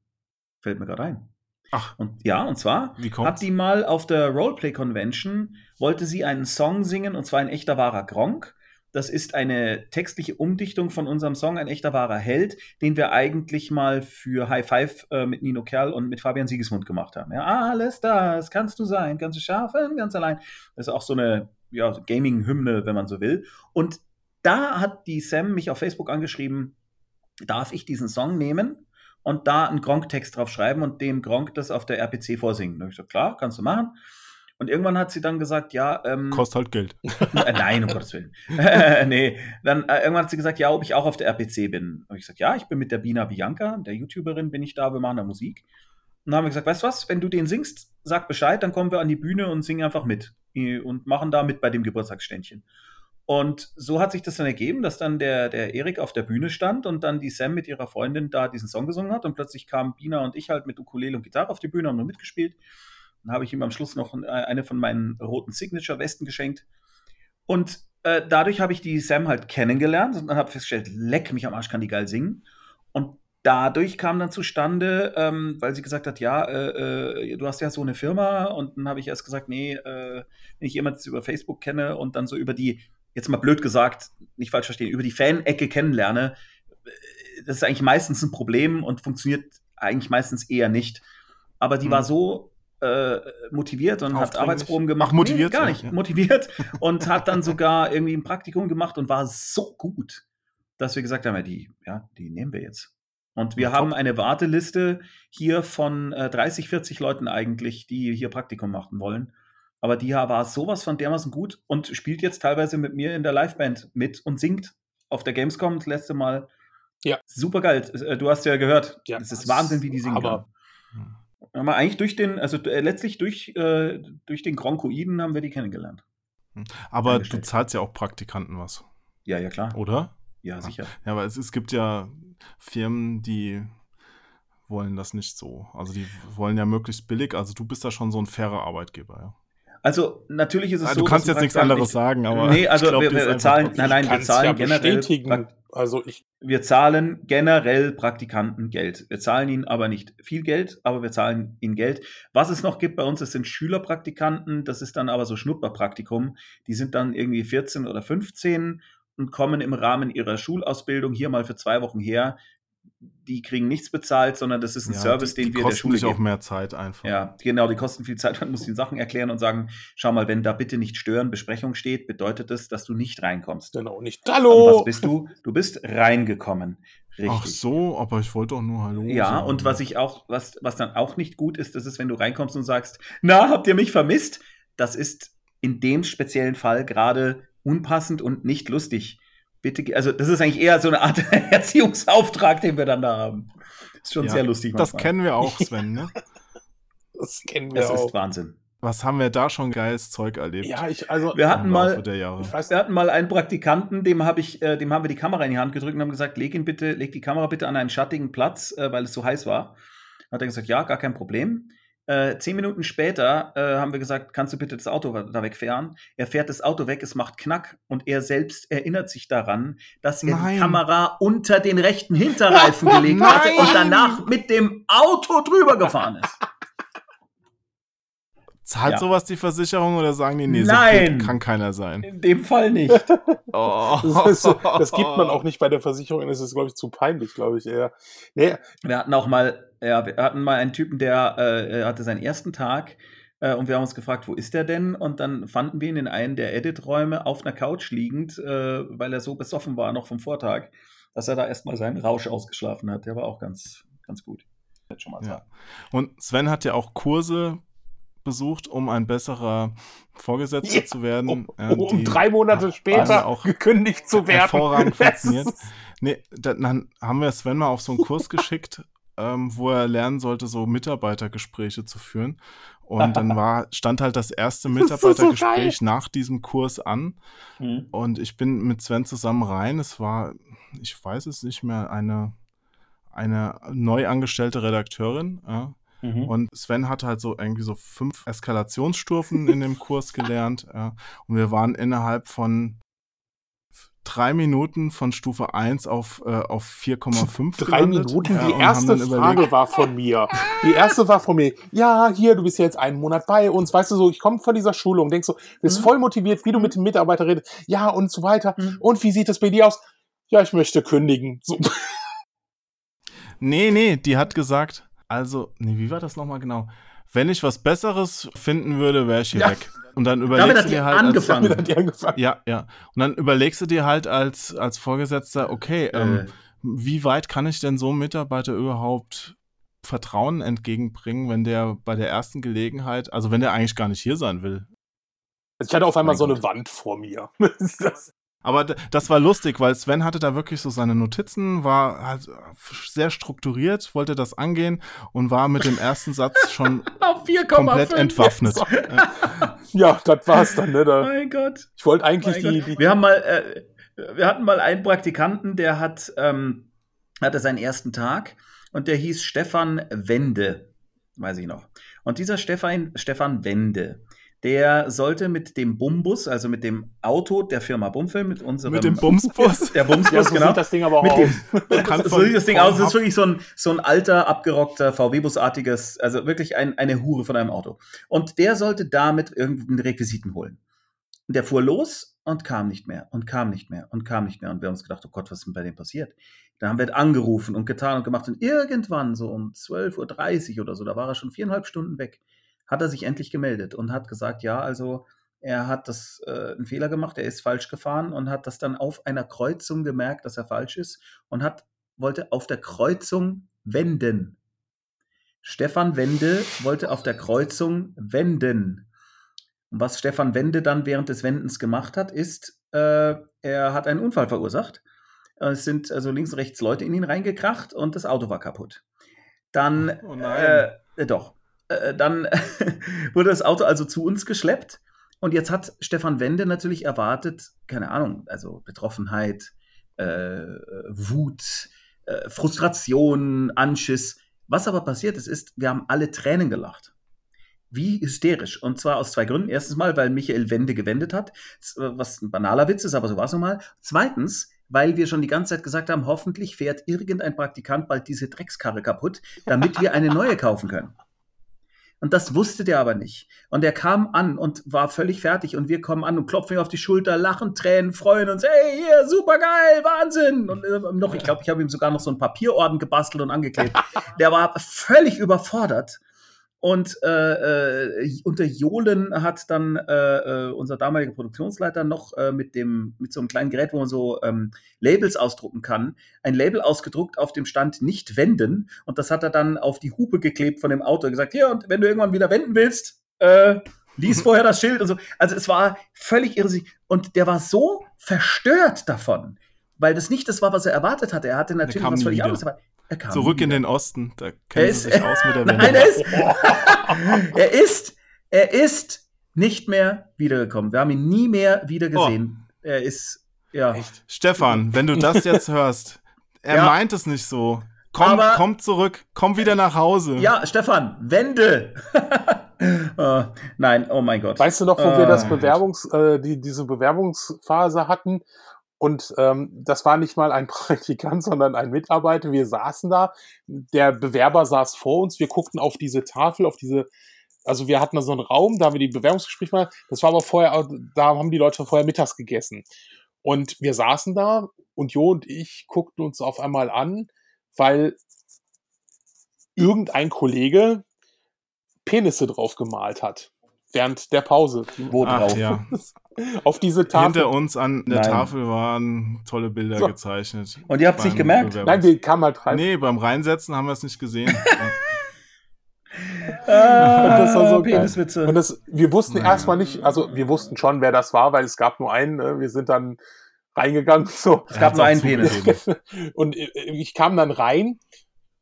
Fällt mir gerade ein. Ach. Und ja, und zwar hat die mal auf der Roleplay Convention, wollte sie einen Song singen, und zwar ein echter wahrer Gronk. Das ist eine textliche Umdichtung von unserem Song Ein echter wahrer Held, den wir eigentlich mal für High Five äh, mit Nino Kerl und mit Fabian Siegesmund gemacht haben. Ja, alles das kannst du sein, kannst du schaffen, ganz allein. Das ist auch so eine ja, Gaming-Hymne, wenn man so will. Und da hat die Sam mich auf Facebook angeschrieben, darf ich diesen Song nehmen und da einen Gronk-Text drauf schreiben und dem Gronk das auf der RPC vorsingen. Da hab ich so, klar, kannst du machen. Und irgendwann hat sie dann gesagt, ja, ähm, Kostet halt Geld. <laughs> äh, nein, um Gottes Willen. <laughs> nee, dann äh, irgendwann hat sie gesagt, ja, ob ich auch auf der RPC bin. Und ich gesagt, ja, ich bin mit der Bina Bianca, der YouTuberin, bin ich da, wir machen da Musik. Und dann haben wir gesagt, weißt du was, wenn du den singst, sag Bescheid, dann kommen wir an die Bühne und singen einfach mit Äh, und machen da mit bei dem Geburtstagsständchen. Und so hat sich das dann ergeben, dass dann der, der Erik auf der Bühne stand und dann die Sam mit ihrer Freundin da diesen Song gesungen hat und plötzlich kamen Bina und ich halt mit Ukulele und Gitarre auf die Bühne, haben nur mitgespielt. Dann habe ich ihm am Schluss noch äh, eine von meinen roten Signature-Westen geschenkt. Und äh, dadurch habe ich die Sam halt kennengelernt und dann habe festgestellt, leck mich am Arsch, kann die geil singen. Und dadurch kam dann zustande, ähm, weil sie gesagt hat, ja, äh, äh, du hast ja so eine Firma und dann habe ich erst gesagt, nee, äh, wenn ich jemanden über Facebook kenne und dann so über die, jetzt mal blöd gesagt, nicht falsch verstehen, über die Fan-Ecke kennenlerne, äh, das ist eigentlich meistens ein Problem und funktioniert eigentlich meistens eher nicht. Aber die Hm. war so äh, motiviert und hat. Arbeitsproben gemacht. Ach, motiviert, Nee, gar nicht. ja. Motiviert <laughs> und hat dann sogar irgendwie ein Praktikum gemacht und war so gut, dass wir gesagt haben, ja, die, ja, die nehmen wir jetzt. Und wir Ja, haben top. eine Warteliste hier von äh, 30, 40 Leuten eigentlich, die hier Praktikum machen wollen. Aber die war sowas von dermaßen gut und spielt jetzt teilweise mit mir in der Liveband mit und singt auf der Gamescom das letzte Mal. Ja. Super geil. Äh, Du hast ja gehört. Ja, es ist Wahnsinn, wie die singen aber- kann. Haben wir eigentlich durch den, also äh, letztlich durch, äh, durch den Gronkoiden haben wir die kennengelernt. Aber du zahlst ja auch Praktikanten was, Ja, ja, klar. oder? Ja, sicher. Ja, aber es, es gibt ja Firmen, die wollen das nicht so. Also die wollen ja möglichst billig. Also du bist da schon so ein fairer Arbeitgeber, ja. Also natürlich ist es Ah, so. du kannst dass jetzt nichts anderes sagen, aber Nee, also ich glaub, wir, wir zahlen, nein, nein, wir zahlen ja generell, bestätigen. Also ich, wir zahlen generell Praktikanten Geld. Wir zahlen ihnen aber nicht viel Geld, aber wir zahlen ihnen Geld. Was es noch gibt bei uns, das sind Schülerpraktikanten, das ist dann aber so Schnupperpraktikum. Die sind dann irgendwie 14 oder 15 und kommen im Rahmen ihrer Schulausbildung hier mal für zwei Wochen her. Die kriegen nichts bezahlt, sondern das ist ein Ja, Service, die, den die wir der kosten Schule dich auch geben. mehr Zeit einfach. Ja, genau, die kosten viel Zeit. Man muss den Sachen erklären und sagen, schau mal, wenn da bitte nicht stören, Besprechung steht, bedeutet das, dass du nicht reinkommst. Genau, nicht. Und Hallo! was bist du? Du bist reingekommen. Richtig. Ach so, aber ich wollte doch nur Hallo Ja, sagen. und was ich auch, was, was dann auch nicht gut ist, das ist, wenn du reinkommst und sagst, na, habt ihr mich vermisst? Das ist in dem speziellen Fall gerade unpassend und nicht lustig. Bitte, also das ist eigentlich eher so eine Art <laughs> Erziehungsauftrag, den wir dann da haben. Ist schon Ja, sehr lustig. Das manchmal. kennen wir auch, <laughs> Sven, ne? Das kennen wir Das auch. ist Wahnsinn. Was haben wir da schon geiles Zeug erlebt? Ja, ich, also, Wir hatten mal, der Jahre. ich weiß wir hatten mal einen Praktikanten, dem habe ich, äh, dem haben wir die Kamera in die Hand gedrückt und haben gesagt, leg ihn bitte, leg die Kamera bitte an einen schattigen Platz, äh, weil es so heiß war. Hat er gesagt, ja, gar kein Problem. Äh, zehn Minuten später äh, haben wir gesagt, kannst du bitte das Auto da wegfahren? Er fährt das Auto weg, es macht Knack und er selbst erinnert sich daran, dass er Nein. die Kamera unter den rechten Hinterreifen <laughs> gelegt hatte und danach mit dem Auto drüber gefahren ist. Zahlt Ja. sowas die Versicherung oder sagen die, nee, Nein. so kann keiner sein? In dem Fall nicht. <laughs> Oh. das, ist, das gibt man auch nicht bei der Versicherung, das ist, glaube ich, zu peinlich, glaube ich eher. Nee, Wir hatten auch mal, ja, wir hatten mal einen Typen, der äh, hatte seinen ersten Tag äh, und wir haben uns gefragt, wo ist der denn? Und dann fanden wir ihn in einem der Edit-Räume auf einer Couch liegend, äh, weil er so besoffen war noch vom Vortag, dass er da erstmal seinen Rausch ausgeschlafen hat. Der war auch ganz, ganz gut. Schon mal Ja. sagen. Und Sven hat ja auch Kurse besucht, um ein besserer Vorgesetzter Ja, zu werden. um, Ja, um drei Monate später auch gekündigt zu werden. hervorragend funktioniert. Nee, da- dann haben wir Sven mal auf so einen Kurs geschickt, <laughs> ähm, wo er lernen sollte, so Mitarbeitergespräche zu führen. Und dann <laughs> war, stand halt das erste ist so Mitarbeitergespräch nach diesem Kurs an. Mhm. Und ich bin mit Sven zusammen rein. Es war, ich weiß es nicht mehr, eine, eine neu angestellte Redakteurin. Ja. Mhm. Und Sven hat halt so irgendwie so fünf Eskalationsstufen in dem Kurs <laughs> gelernt. Ja. Und wir waren innerhalb von drei Minuten von Stufe 1 auf, äh, auf 4,5 Drei gelandet. Minuten. Ja, Die erste Frage war von mir. Die erste war von mir. Ja, hier, du bist jetzt einen Monat bei uns. Weißt du so, ich komme von dieser Schulung, denkst so, bist Mhm. voll motiviert, wie du mit dem Mitarbeiter redest. Ja, und so weiter. Und wie sieht das bei dir aus? Ja, ich möchte kündigen. So. Nee, nee, die hat gesagt, also, nee, wie war das nochmal genau? Wenn ich was Besseres finden würde, wäre ich hier Ja. weg. Und dann überlegst du dir halt angefangen. Die angefangen. Als, ja, ja. Und dann überlegst du dir halt als, als Vorgesetzter, okay, ähm, Äh. wie weit kann ich denn so einem Mitarbeiter überhaupt Vertrauen entgegenbringen, wenn der bei der ersten Gelegenheit, also wenn der eigentlich gar nicht hier sein will? Also ich hatte auf einmal Mein so eine Gott. Wand vor mir. <laughs> Das- Aber das war lustig, weil Sven hatte da wirklich so seine Notizen, war halt sehr strukturiert, wollte das angehen und war mit dem ersten Satz schon <laughs> Auf 4,5. komplett entwaffnet. Ja. das war's dann, ne? Da, Mein Gott. ich wollte eigentlich die, die Wir haben mal, äh, wir hatten mal einen Praktikanten, der hat, ähm, hatte seinen ersten Tag und der hieß Stefan Wende, weiß ich noch. Und dieser Stefan, Stefan Wende, der sollte mit dem Bumbus, also mit dem Auto der Firma Bumfilm, mit unserem Mit dem Bumsbus. <laughs> der Bumsbus, ja, so genau. sieht das Ding aber auch Mit aus. dem, <laughs> Kann so sieht das Ding aus. Das ist wirklich so ein, so ein alter, abgerockter VW-Busartiges, also wirklich ein, eine Hure von einem Auto. Und der sollte damit irgendeinen Requisiten holen. Und der fuhr los und kam nicht mehr und kam nicht mehr und kam nicht mehr. Und wir haben uns gedacht, oh Gott, was ist denn bei dem passiert? Da haben wir angerufen und getan und gemacht. Und irgendwann, so um 12.30 Uhr oder so, da war er schon viereinhalb Stunden weg, hat er sich endlich gemeldet und hat gesagt, ja, also er hat das äh, einen Fehler gemacht, er ist falsch gefahren und hat das dann auf einer Kreuzung gemerkt, dass er falsch ist und hat wollte auf der Kreuzung wenden. Stefan Wende wollte auf der Kreuzung wenden. Und was Stefan Wende dann während des Wendens gemacht hat, ist, äh, er hat einen Unfall verursacht. Es sind also links und rechts Leute in ihn reingekracht und das Auto war kaputt. Dann, Oh nein. äh, doch, äh, dann <laughs> wurde das Auto also zu uns geschleppt. Und jetzt hat Stefan Wende natürlich erwartet, keine Ahnung, also Betroffenheit, äh, Wut, äh, Frustration, Anschiss. Was aber passiert ist, ist, wir haben alle Tränen gelacht. Wie hysterisch. Und zwar aus zwei Gründen. Erstens mal, weil Michael Wende gewendet hat, was ein banaler Witz ist, aber so war es nun mal. Zweitens, weil wir schon die ganze Zeit gesagt haben, hoffentlich fährt irgendein Praktikant bald diese Dreckskarre kaputt, damit wir eine neue kaufen können. Und das wusste der aber nicht. Und er kam an und war völlig fertig. Und wir kommen an und klopfen ihm auf die Schulter, lachen, Tränen, freuen uns. Hey, hier, super geil, Wahnsinn. Und äh, noch, ich glaube, ich habe ihm sogar noch so einen Papierorden gebastelt und angeklebt. <laughs> Der war völlig überfordert. Und äh, äh, unter Johlen hat dann äh, äh, unser damaliger Produktionsleiter noch äh, mit, dem, mit so einem kleinen Gerät, wo man so ähm, Labels ausdrucken kann, ein Label ausgedruckt auf dem Stand nicht wenden. Und das hat er dann auf die Hupe geklebt von dem Auto und gesagt, hier, und wenn du irgendwann wieder wenden willst, äh, lies <laughs> vorher das Schild und so. Also es war völlig irrsinnig. Und der war so verstört davon, weil das nicht das war, was er erwartet hatte. Er hatte natürlich was völlig anderes erwartet. Er kam Zurück nie in wieder. den Osten, da Er kennen ist, sich aus mit der <laughs> Wende. Nein, er ist, <laughs> er ist, er ist nicht mehr wiedergekommen. Wir haben ihn nie mehr wieder Oh. Er ist, ja. Stefan, wenn du das jetzt hörst, er <laughs> Ja. meint es nicht so. Komm, Aber- komm zurück, komm wieder nach Hause. Ja, Stefan, wende! Äh, nein, oh mein Gott. Weißt du noch, wo wir das Äh, Bewerbungs, äh, die, diese Bewerbungsphase hatten? Und ähm, das war nicht mal ein <laughs> Praktikant, sondern ein Mitarbeiter. Wir saßen da, der Bewerber saß vor uns, wir guckten auf diese Tafel, auf diese, also wir hatten da so einen Raum, da haben wir die Bewerbungsgespräche mal, das war aber vorher, da haben die Leute vorher mittags gegessen. Und wir saßen da und Jo und ich guckten uns auf einmal an, weil irgendein Kollege Penisse drauf gemalt hat. Während der Pause. Wo Ach drauf? ja. Auf diese Tafel. Hinter uns an der Nein. Tafel waren tolle Bilder So. gezeichnet. Und ihr habt's nicht Beim gemerkt? Nein, wir kamen halt rein. Nee, beim Reinsetzen haben wir es nicht gesehen. <laughs> Ah, das war so geil. Peniswitze. Und das, wir wussten Naja. erstmal nicht, also wir wussten schon, wer das war, weil es gab nur einen. Ne? Wir sind dann reingegangen. So. Es gab nur einen Penis. <laughs> Und äh, ich kam dann rein.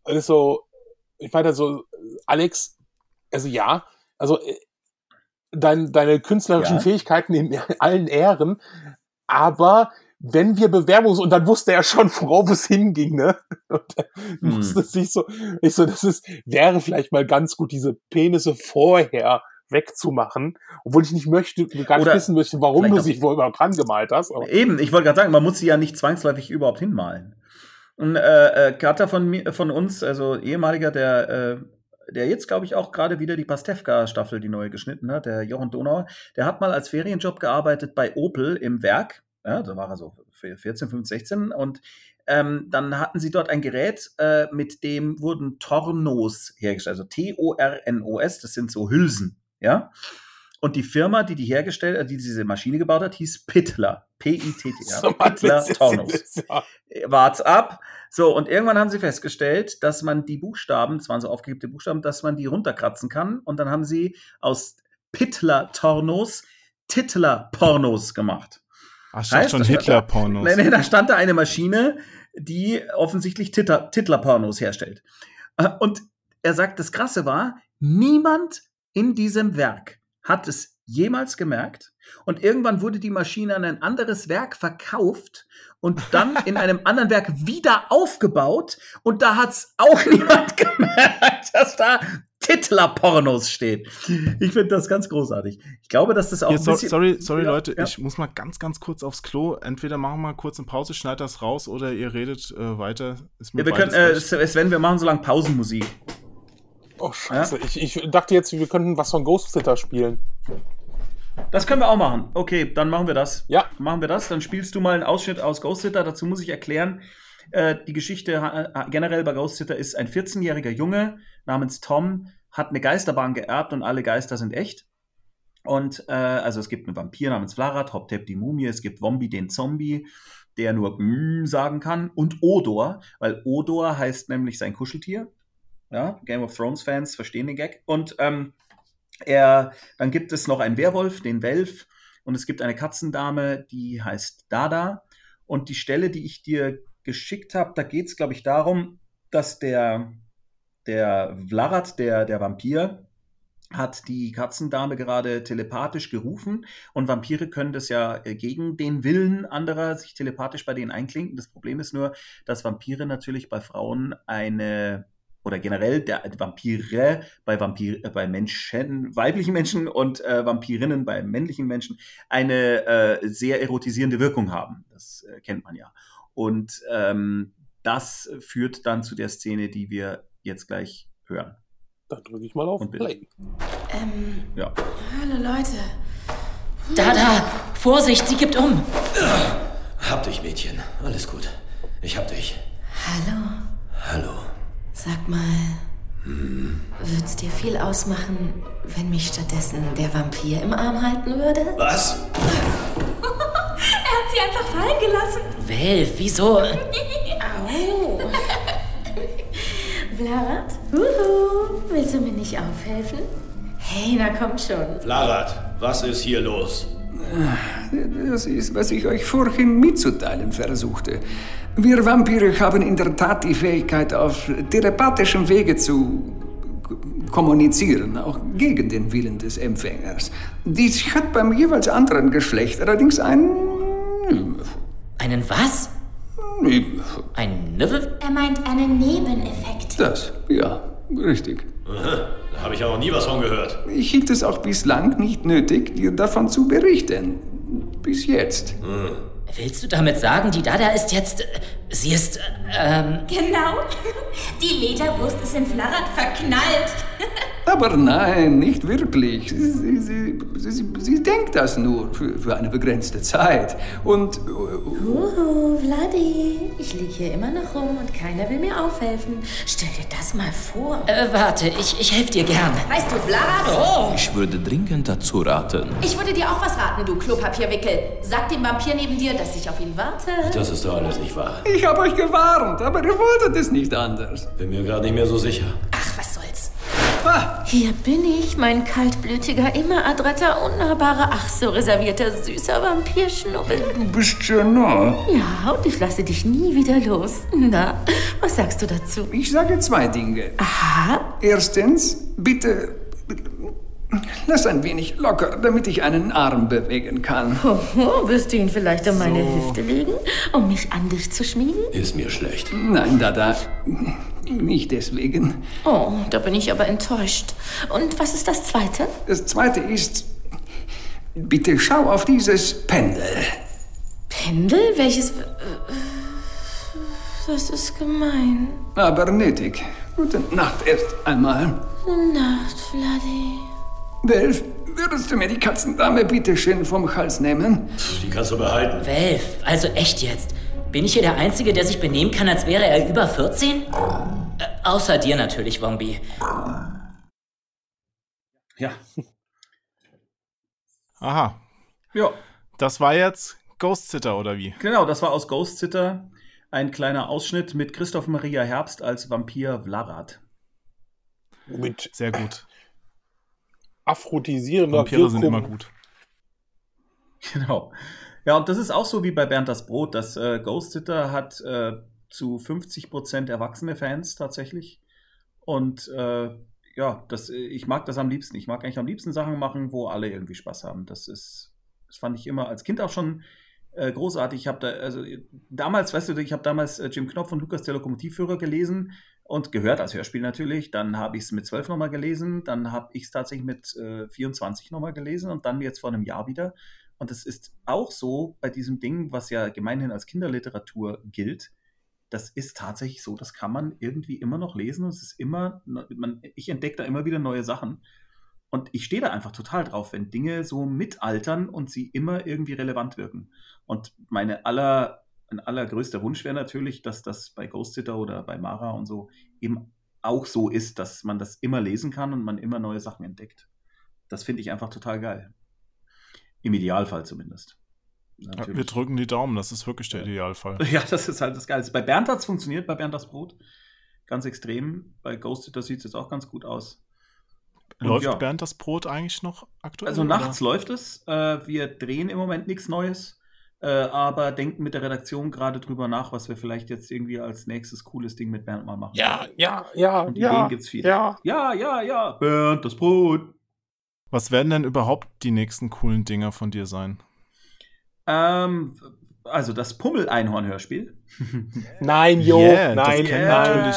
Und ist so, ich meinte so, Alex, also ja, also äh, dein, deine künstlerischen Ja. Fähigkeiten in <laughs> allen Ehren, aber wenn wir Bewerbungs und dann wusste er schon, worauf es hinging, ne? <laughs> Und Hm. musste sich so, ich so, das ist, wäre vielleicht mal ganz gut, diese Penisse vorher wegzumachen, obwohl ich nicht möchte, gar nicht Oder wissen möchte, warum du sich wohl überhaupt dran gemalt hast. Aber Eben, ich wollte gerade sagen, man muss sie ja nicht zwangsläufig überhaupt hinmalen. Und äh, äh, Kater von, mir, von uns, also ehemaliger, der, äh, der jetzt, glaube ich, auch gerade wieder die Pastewka-Staffel, die neue geschnitten hat, der Jochen Donauer, der hat mal als Ferienjob gearbeitet bei Opel im Werk. Ja, da war er so für 14, 15, 16. Und ähm, dann hatten sie dort ein Gerät, äh, mit dem wurden Tornos hergestellt. Also T-O-R-N-O-S, das sind so Hülsen. Ja. Und die Firma, die die hergestellt, äh, die diese Maschine gebaut hat, hieß Pittler. P-I-T-T-R. So, Pittler Tornos. ja- Wart's ab. So, und irgendwann haben sie festgestellt, dass man die Buchstaben, das waren so aufgegebene Buchstaben, dass man die runterkratzen kann. Und dann haben sie aus Pittler-Tornos Titler-Pornos gemacht. Ach, stand Heißt, schon Hitler-Pornos. Nee, nee, da stand da eine Maschine, die offensichtlich Titler- Titler-Pornos herstellt. Äh, Und er sagt, das Krasse war, niemand in diesem Werk hat es jemals gemerkt. Und irgendwann wurde die Maschine an ein anderes Werk verkauft und dann in einem <laughs> anderen Werk wieder aufgebaut. Und da hat es auch <laughs> niemand gemerkt, dass da Titler-Pornos steht. Ich finde das ganz großartig. Ich glaube, dass das auch ein so, sorry, sorry Ja, Leute, ja. ich muss mal ganz, ganz kurz aufs Klo. Entweder machen wir mal kurz eine Pause, schneid das raus oder ihr redet äh, weiter. Ist mir Ja, wir können, äh. Sven, wir machen so lange Pausenmusik. Oh, scheiße. Ich, ich dachte jetzt, wir könnten was von Ghost Sitter spielen. Das können wir auch machen. Okay, dann machen wir das. Ja. Machen wir das. Dann spielst du mal einen Ausschnitt aus Ghost Sitter. Dazu muss ich erklären, äh, die Geschichte äh, generell bei Ghost Sitter ist ein 14-jähriger Junge namens Tom, hat eine Geisterbahn geerbt und alle Geister sind echt. Und äh, also es gibt einen Vampir namens Vlarat, Hoptep die Mumie, es gibt Wombi den Zombie, der nur mm sagen kann, und Odor, weil Odor heißt nämlich sein Kuscheltier. Ja, Game of Thrones Fans verstehen den Gag. Und ähm, er, dann gibt es noch einen Werwolf, den Welf, und es gibt eine Katzendame, die heißt Dada. Und die Stelle, die ich dir geschickt habe, da geht es, glaube ich, darum, dass der, der Vlarat, der, der Vampir, hat die Katzendame gerade telepathisch gerufen und Vampire können das ja äh, gegen den Willen anderer sich telepathisch bei denen einklinken. Das Problem ist nur, dass Vampire natürlich bei Frauen eine oder generell der Vampire bei Vampir, äh, bei Menschen, weiblichen Menschen und äh, Vampirinnen bei männlichen Menschen eine äh, sehr erotisierende Wirkung haben. Das äh, kennt man ja. Und ähm, das führt dann zu der Szene, die wir jetzt gleich hören. Dann drücke ich mal auf Und bitte. Play. Ähm, Ja. hallo Leute. Da, da! Vorsicht, sie gibt um! Hab dich, Mädchen. Alles gut. Ich hab dich. Hallo. Hallo. Sag mal, würd's dir viel ausmachen, wenn mich stattdessen der Vampir im Arm halten würde? Was? <laughs> Er hat sie einfach fallen gelassen. Welf, wieso? Au. Vlad? Huhu. Willst du mir nicht aufhelfen? Hey, na komm schon. Vlarat, was ist hier los? Das ist, was ich euch vorhin mitzuteilen versuchte. Wir Vampire haben in der Tat die Fähigkeit, auf telepathischem Wege zu kommunizieren, auch gegen den Willen des Empfängers. Dies hat beim jeweils anderen Geschlecht allerdings einen... Einen was? Ein Nüffel? Er meint einen Nebeneffekt. Das, ja, richtig. Aha, Da habe ich auch nie was von gehört. Ich hielt es auch bislang nicht nötig, dir davon zu berichten. Bis jetzt. Willst du damit sagen, die Dada ist jetzt. Sie ist. äh, Ähm. Genau. <laughs> Die Lederwurst ist in Flarrat verknallt. <laughs> Aber nein, nicht wirklich. Sie, sie, sie, sie, sie denkt das nur für, für eine begrenzte Zeit. Und äh, Huhu, Vladi. Ich lieg hier immer noch rum und keiner will mir aufhelfen. Stell dir das mal vor. Äh, warte, ich, ich helfe dir gern. Weißt du, Vlad? Oh! Ich würde dringend dazu raten. Ich würde dir auch was raten, du Klopapierwickel. Sag dem Vampir neben dir, dass ich auf ihn warte. Das ist doch alles nicht wahr. Ich habe euch gewarnt, aber ihr wolltet es nicht anders. Bin mir gerade nicht mehr so sicher. Ach, was soll's. Hier bin ich, mein kaltblütiger, immer adretter, unnahbarer, ach so reservierter, süßer Vampirschnubbel. Du bist ja nah. Ja, und ich lasse dich nie wieder los. Na, was sagst du dazu? Ich sage zwei Dinge. Aha. Erstens, bitte lass ein wenig locker, damit ich einen Arm bewegen kann. Hoho, wirst du ihn vielleicht um meine So. Hüfte legen, um mich an dich zu schmiegen? Ist mir schlecht. Nein, Dada, nicht deswegen. Oh, da bin ich aber enttäuscht. Und was ist das Zweite? Das zweite ist, bitte schau auf dieses Pendel. Pendel? Welches... äh, Das ist gemein. Aber nötig. Gute Nacht erst einmal. Gute Nacht, Vladi. Welf, würdest du mir die Katzendame bitte schön vom Hals nehmen? Die kannst du behalten. Welf, also echt jetzt. Bin ich hier der Einzige, der sich benehmen kann, als wäre er über 14? Äh, außer dir natürlich, Wombi. Ja. Aha. Ja. Das war jetzt Ghost Sitter oder wie? Genau, das war aus Ghost Sitter ein kleiner Ausschnitt mit Christoph Maria Herbst als Vampir Vlarat. Mit Sehr gut. Aphrodisierender Vampire sind Wirkung. immer gut. <laughs> Genau. Ja, und das ist auch so wie bei Bernd das Brot. Das äh, Ghost Sitter hat äh, zu 50% erwachsene Fans tatsächlich. Und äh, ja, das, äh, ich mag das am liebsten. Ich mag eigentlich am liebsten Sachen machen, wo alle irgendwie Spaß haben. Das ist, das fand ich immer als Kind auch schon äh, großartig. Ich habe da, also damals, weißt du, ich habe damals äh, Jim Knopf und Lukas der Lokomotivführer gelesen und gehört als Hörspiel natürlich. Dann habe ich es mit 12 nochmal gelesen. Dann habe ich es tatsächlich mit äh, 24 nochmal gelesen und dann jetzt vor einem Jahr wieder. Und es ist auch so bei diesem Ding, was ja gemeinhin als Kinderliteratur gilt. Das ist tatsächlich so, das kann man irgendwie immer noch lesen und es ist immer, man, ich entdecke da immer wieder neue Sachen. Und ich stehe da einfach total drauf, wenn Dinge so mitaltern und sie immer irgendwie relevant wirken. Und meine aller, mein allergrößter Wunsch wäre natürlich, dass das bei Ghost Sitter oder bei Mara und so eben auch so ist, dass man das immer lesen kann und man immer neue Sachen entdeckt. Das finde ich einfach total geil. Im Idealfall zumindest. Ja, wir drücken die Daumen, das ist wirklich der Idealfall. <laughs> Ja, das ist halt das Geile. Bei Bernd hat es funktioniert, bei Bernd das Brot. Ganz extrem. Bei Ghost Sitter sieht es jetzt auch ganz gut aus. Und Läuft ja. Bernd das Brot eigentlich noch aktuell? Also oder? nachts läuft es. Äh, wir drehen im Moment nichts Neues, äh, aber denken mit der Redaktion gerade drüber nach, was wir vielleicht jetzt irgendwie als nächstes cooles Ding mit Bernd mal machen. Ja, ja, ja, Und ja, Ideen gibt's viele. ja. ja, ja, ja. Bernd, das Brot. Was werden denn überhaupt die nächsten coolen Dinger von dir sein? Ähm, also das Pummel-Einhorn-Hörspiel. <laughs> Nein, Jo, Yeah, das nein, kennen nein. natürlich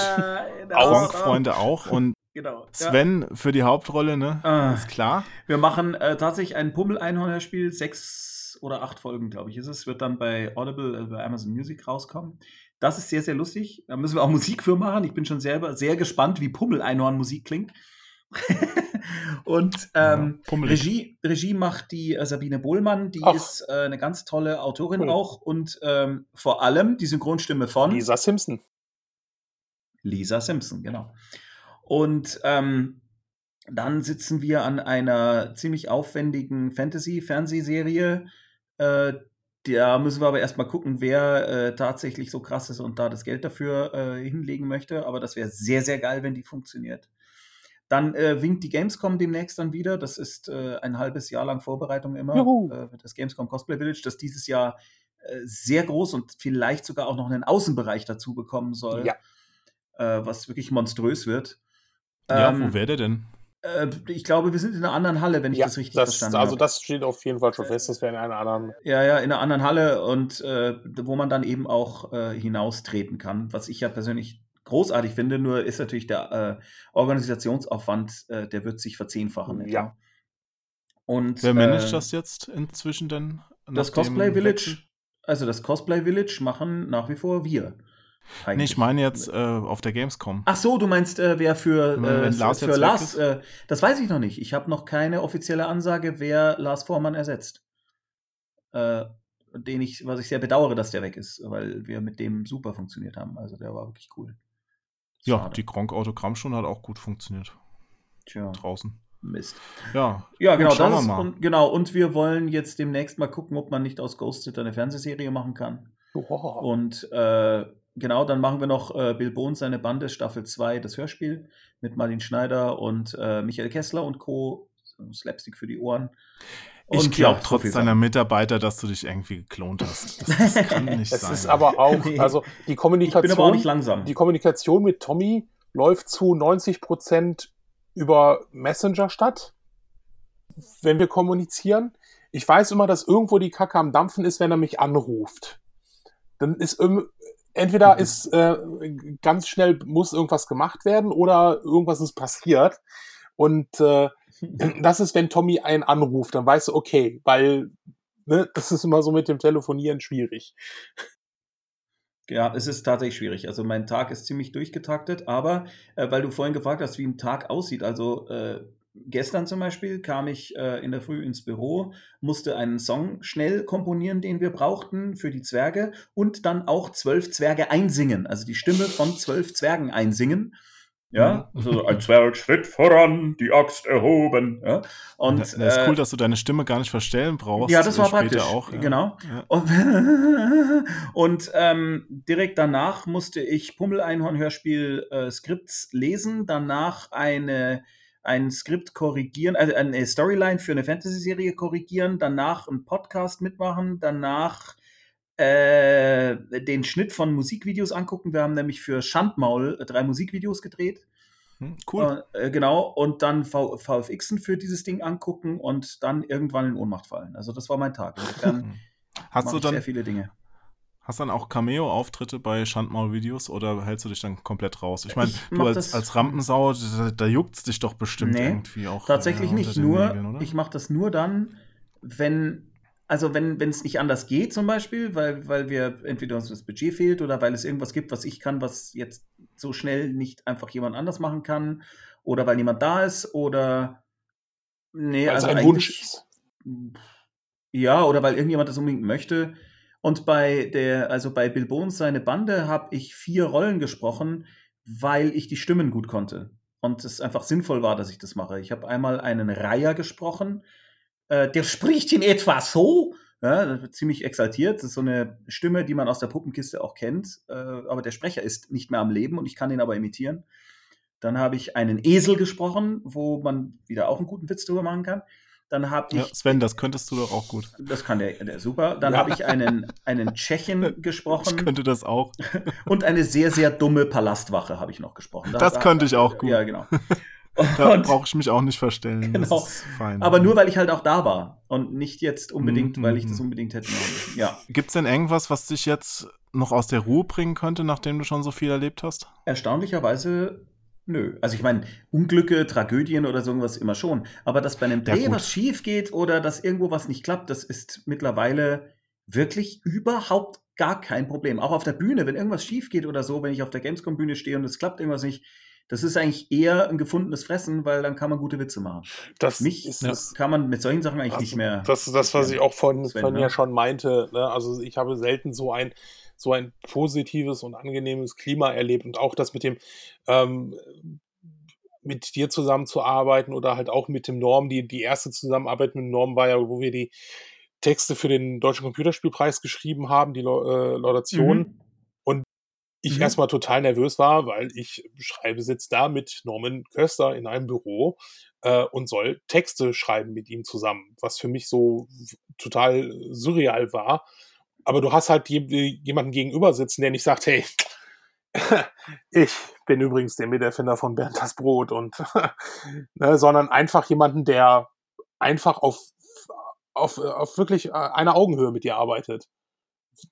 das- Gronk-Freunde auch. Und Genau. Ja. Sven für die Hauptrolle, ne? Ah. Ist klar. Wir machen äh, tatsächlich ein Pummel-Einhorn-Hörspiel. Sechs oder acht Folgen, glaube ich, ist es. Wird dann bei Audible, äh, bei Amazon Music rauskommen. Das ist sehr, sehr lustig. Da müssen wir auch Musik für machen. Ich bin schon selber sehr gespannt, wie Pummel-Einhorn-Musik klingt. <laughs> Und ähm, pummelig. Regie, Regie macht die äh, Sabine Bohlmann, die Ach. ist äh, eine ganz tolle Autorin Cool. auch und ähm, vor allem die Synchronstimme von Lisa Simpson. Lisa Simpson, genau. Und ähm, dann sitzen wir an einer ziemlich aufwendigen Fantasy-Fernsehserie. Äh, da müssen wir aber erstmal gucken, wer äh, tatsächlich so krass ist und da das Geld dafür äh, hinlegen möchte. Aber das wäre sehr, sehr geil, wenn die funktioniert. Dann äh, winkt die Gamescom demnächst dann wieder. Das ist äh, ein halbes Jahr lang Vorbereitung immer. Äh, das Gamescom Cosplay Village, das dieses Jahr äh, sehr groß und vielleicht sogar auch noch einen Außenbereich dazu bekommen soll. Ja. Äh, was wirklich monströs wird. Ja, Ähm, wo wäre der denn? Äh, ich glaube, wir sind in einer anderen Halle, wenn ich Ja, das richtig das, verstanden also habe. das steht auf jeden Fall schon fest, dass wir in einer anderen. Ja, ja, in einer anderen Halle und äh, wo man dann eben auch äh, hinaustreten kann, was ich ja persönlich großartig finde, nur ist natürlich der äh, Organisationsaufwand, äh, der wird sich verzehnfachen. Ja. Und Wer managt äh, das jetzt inzwischen denn? Das Cosplay Village, Wechsel? also das Cosplay Village machen nach wie vor wir. Nee, eigentlich. ich meine jetzt äh, auf der Gamescom. Ach so, du meinst, äh, wer für, äh, Lars für Lars, äh, das weiß ich noch nicht. Ich habe noch keine offizielle Ansage, wer Lars Vormann ersetzt. Äh, den ich, was ich sehr bedauere, dass der weg ist, weil wir mit dem super funktioniert haben. Also der war wirklich cool. Ja, Schade. die Gronk-Autogrammstunde hat auch gut funktioniert. Tja, Draußen. Mist. Ja, Ja, genau, schauen das wir ist, mal. und, genau. Und wir wollen jetzt demnächst mal gucken, ob man nicht aus Ghost Sitter eine Fernsehserie machen kann. Oh, Und äh, genau, dann machen wir noch äh, Bill Bohns seine Bande Staffel 2, das Hörspiel mit Martin Schneider und äh, Michael Kessler und Co. Slapstick für die Ohren. Ich Und glaube ja, trotz deiner. Mitarbeiter, dass du dich irgendwie geklont hast. Das, das kann <laughs> nicht Das sein. ist aber auch, also die Kommunikation. Ich bin aber auch nicht langsam. Die Kommunikation mit Tommy läuft zu 90 Prozent über Messenger statt, wenn wir kommunizieren. Ich weiß immer, dass irgendwo die Kacke am Dampfen ist, wenn er mich anruft. Dann ist entweder ist äh, ganz schnell muss irgendwas gemacht werden oder irgendwas ist passiert. Und äh, <laughs> das ist, wenn Tommy einen anruft, dann weißt du, okay, weil ne, das ist immer so mit dem Telefonieren schwierig. Ja, es ist tatsächlich schwierig. Also mein Tag ist ziemlich durchgetaktet, aber äh, weil du vorhin gefragt hast, wie ein Tag aussieht, also äh, gestern zum Beispiel kam ich äh, in der Früh ins Büro, musste einen Song schnell komponieren, den wir brauchten für die Zwerge und dann auch zwölf Zwerge einsingen, also die Stimme von zwölf Zwergen einsingen. Ja, Mhm. also ein Zwerg schritt voran, die Axt erhoben. Ja? Und das ist äh, cool, dass du deine Stimme gar nicht verstellen brauchst. ja, das äh, war später praktisch. Auch, ja. Genau. Ja. Und, <laughs> und ähm, direkt danach musste ich Pummel-Einhorn-Hörspiel äh, Skripts lesen, danach eine, ein Skript korrigieren, also eine Storyline für eine Fantasy-Serie korrigieren, danach einen Podcast mitmachen, danach äh, den Schnitt von Musikvideos angucken. Wir haben nämlich für Schandmaul äh, drei Musikvideos gedreht. Hm, cool. Äh, genau, und dann v VFXen für dieses Ding angucken und dann irgendwann in Ohnmacht fallen. Also das war mein Tag. Insofern <laughs> Hast du dann sehr viele Dinge. Hast dann auch Cameo-Auftritte bei Schandmaul-Videos oder hältst du dich dann komplett raus? Ich meine, du als, das- als Rampensau, da, da juckt es dich doch bestimmt Nee, irgendwie auch. Tatsächlich äh, nicht. Nur, Nägeln, oder? ich mache das nur dann, wenn, also wenn wenn es nicht anders geht, zum Beispiel, weil, weil wir entweder uns das Budget fehlt oder weil es irgendwas gibt, was ich kann, was jetzt so schnell nicht einfach jemand anders machen kann, oder weil niemand da ist, oder nee, Weil es also ein Wunsch ist. Ja, oder weil irgendjemand das unbedingt möchte. Und bei der, also bei Bill Bones seine Bande habe ich vier Rollen gesprochen, weil ich die Stimmen gut konnte. Und es einfach sinnvoll war, dass ich das mache. Ich habe einmal einen Reiher gesprochen, äh, der <laughs> spricht in etwa so. Ja, ziemlich exaltiert. Das ist so eine Stimme, die man aus der Puppenkiste auch kennt. Äh, aber der Sprecher ist nicht mehr am Leben und ich kann ihn aber imitieren. Dann habe ich einen Esel gesprochen, wo man wieder auch einen guten Witz drüber machen kann. Dann habe ich ja, Sven, das könntest du doch auch gut. das kann der, der super. Dann Ja. habe ich einen, einen Tschechen <laughs> gesprochen. Ich könnte das auch. <laughs> Und eine sehr, sehr dumme Palastwache habe ich noch gesprochen. Da- Das da- könnte ich auch gut. Ja, genau. <laughs> Da brauche ich mich auch nicht verstellen. Genau. Aber nur, weil ich halt auch da war. Und nicht jetzt unbedingt, Mhm, weil ich das mhm. unbedingt hätte machen müssen. Ja. Gibt es denn irgendwas, was dich jetzt noch aus der Ruhe bringen könnte, nachdem du schon so viel erlebt hast? Erstaunlicherweise, nö. Also ich meine, Unglücke, Tragödien oder so irgendwas immer schon. Aber dass bei einem Ja, Dreh gut. was schief geht oder dass irgendwo was nicht klappt, das ist mittlerweile wirklich überhaupt gar kein Problem. Auch auf der Bühne, wenn irgendwas schief geht oder so, wenn ich auf der Gamescom-Bühne stehe und es klappt irgendwas nicht, Das ist eigentlich eher ein gefundenes Fressen, weil dann kann man gute Witze machen. Das Mich ist- das kann man mit solchen Sachen eigentlich nicht mehr. Das ist das, was ich auch vorhin, Sven, vorhin ne? ja schon meinte. Ne? Also ich habe selten so ein, so ein positives und angenehmes Klima erlebt und auch das mit dem ähm, mit dir zusammenzuarbeiten oder halt auch mit dem Norm. Die, die erste Zusammenarbeit mit dem Norm war ja, wo wir die Texte für den Deutschen Computerspielpreis geschrieben haben, die äh, Laudation. Mhm. Und ich Mhm. erstmal total nervös war, weil ich schreibe, sitze da mit Norman Köster in einem Büro äh, und soll Texte schreiben mit ihm zusammen, was für mich so total surreal war. Aber du hast halt je, jemanden gegenüber sitzen, der nicht sagt, hey, <laughs> ich bin übrigens der Miterfinder von Bernd das Brot und <laughs> ne, sondern einfach jemanden, der einfach auf, auf, auf wirklich äh, einer Augenhöhe mit dir arbeitet.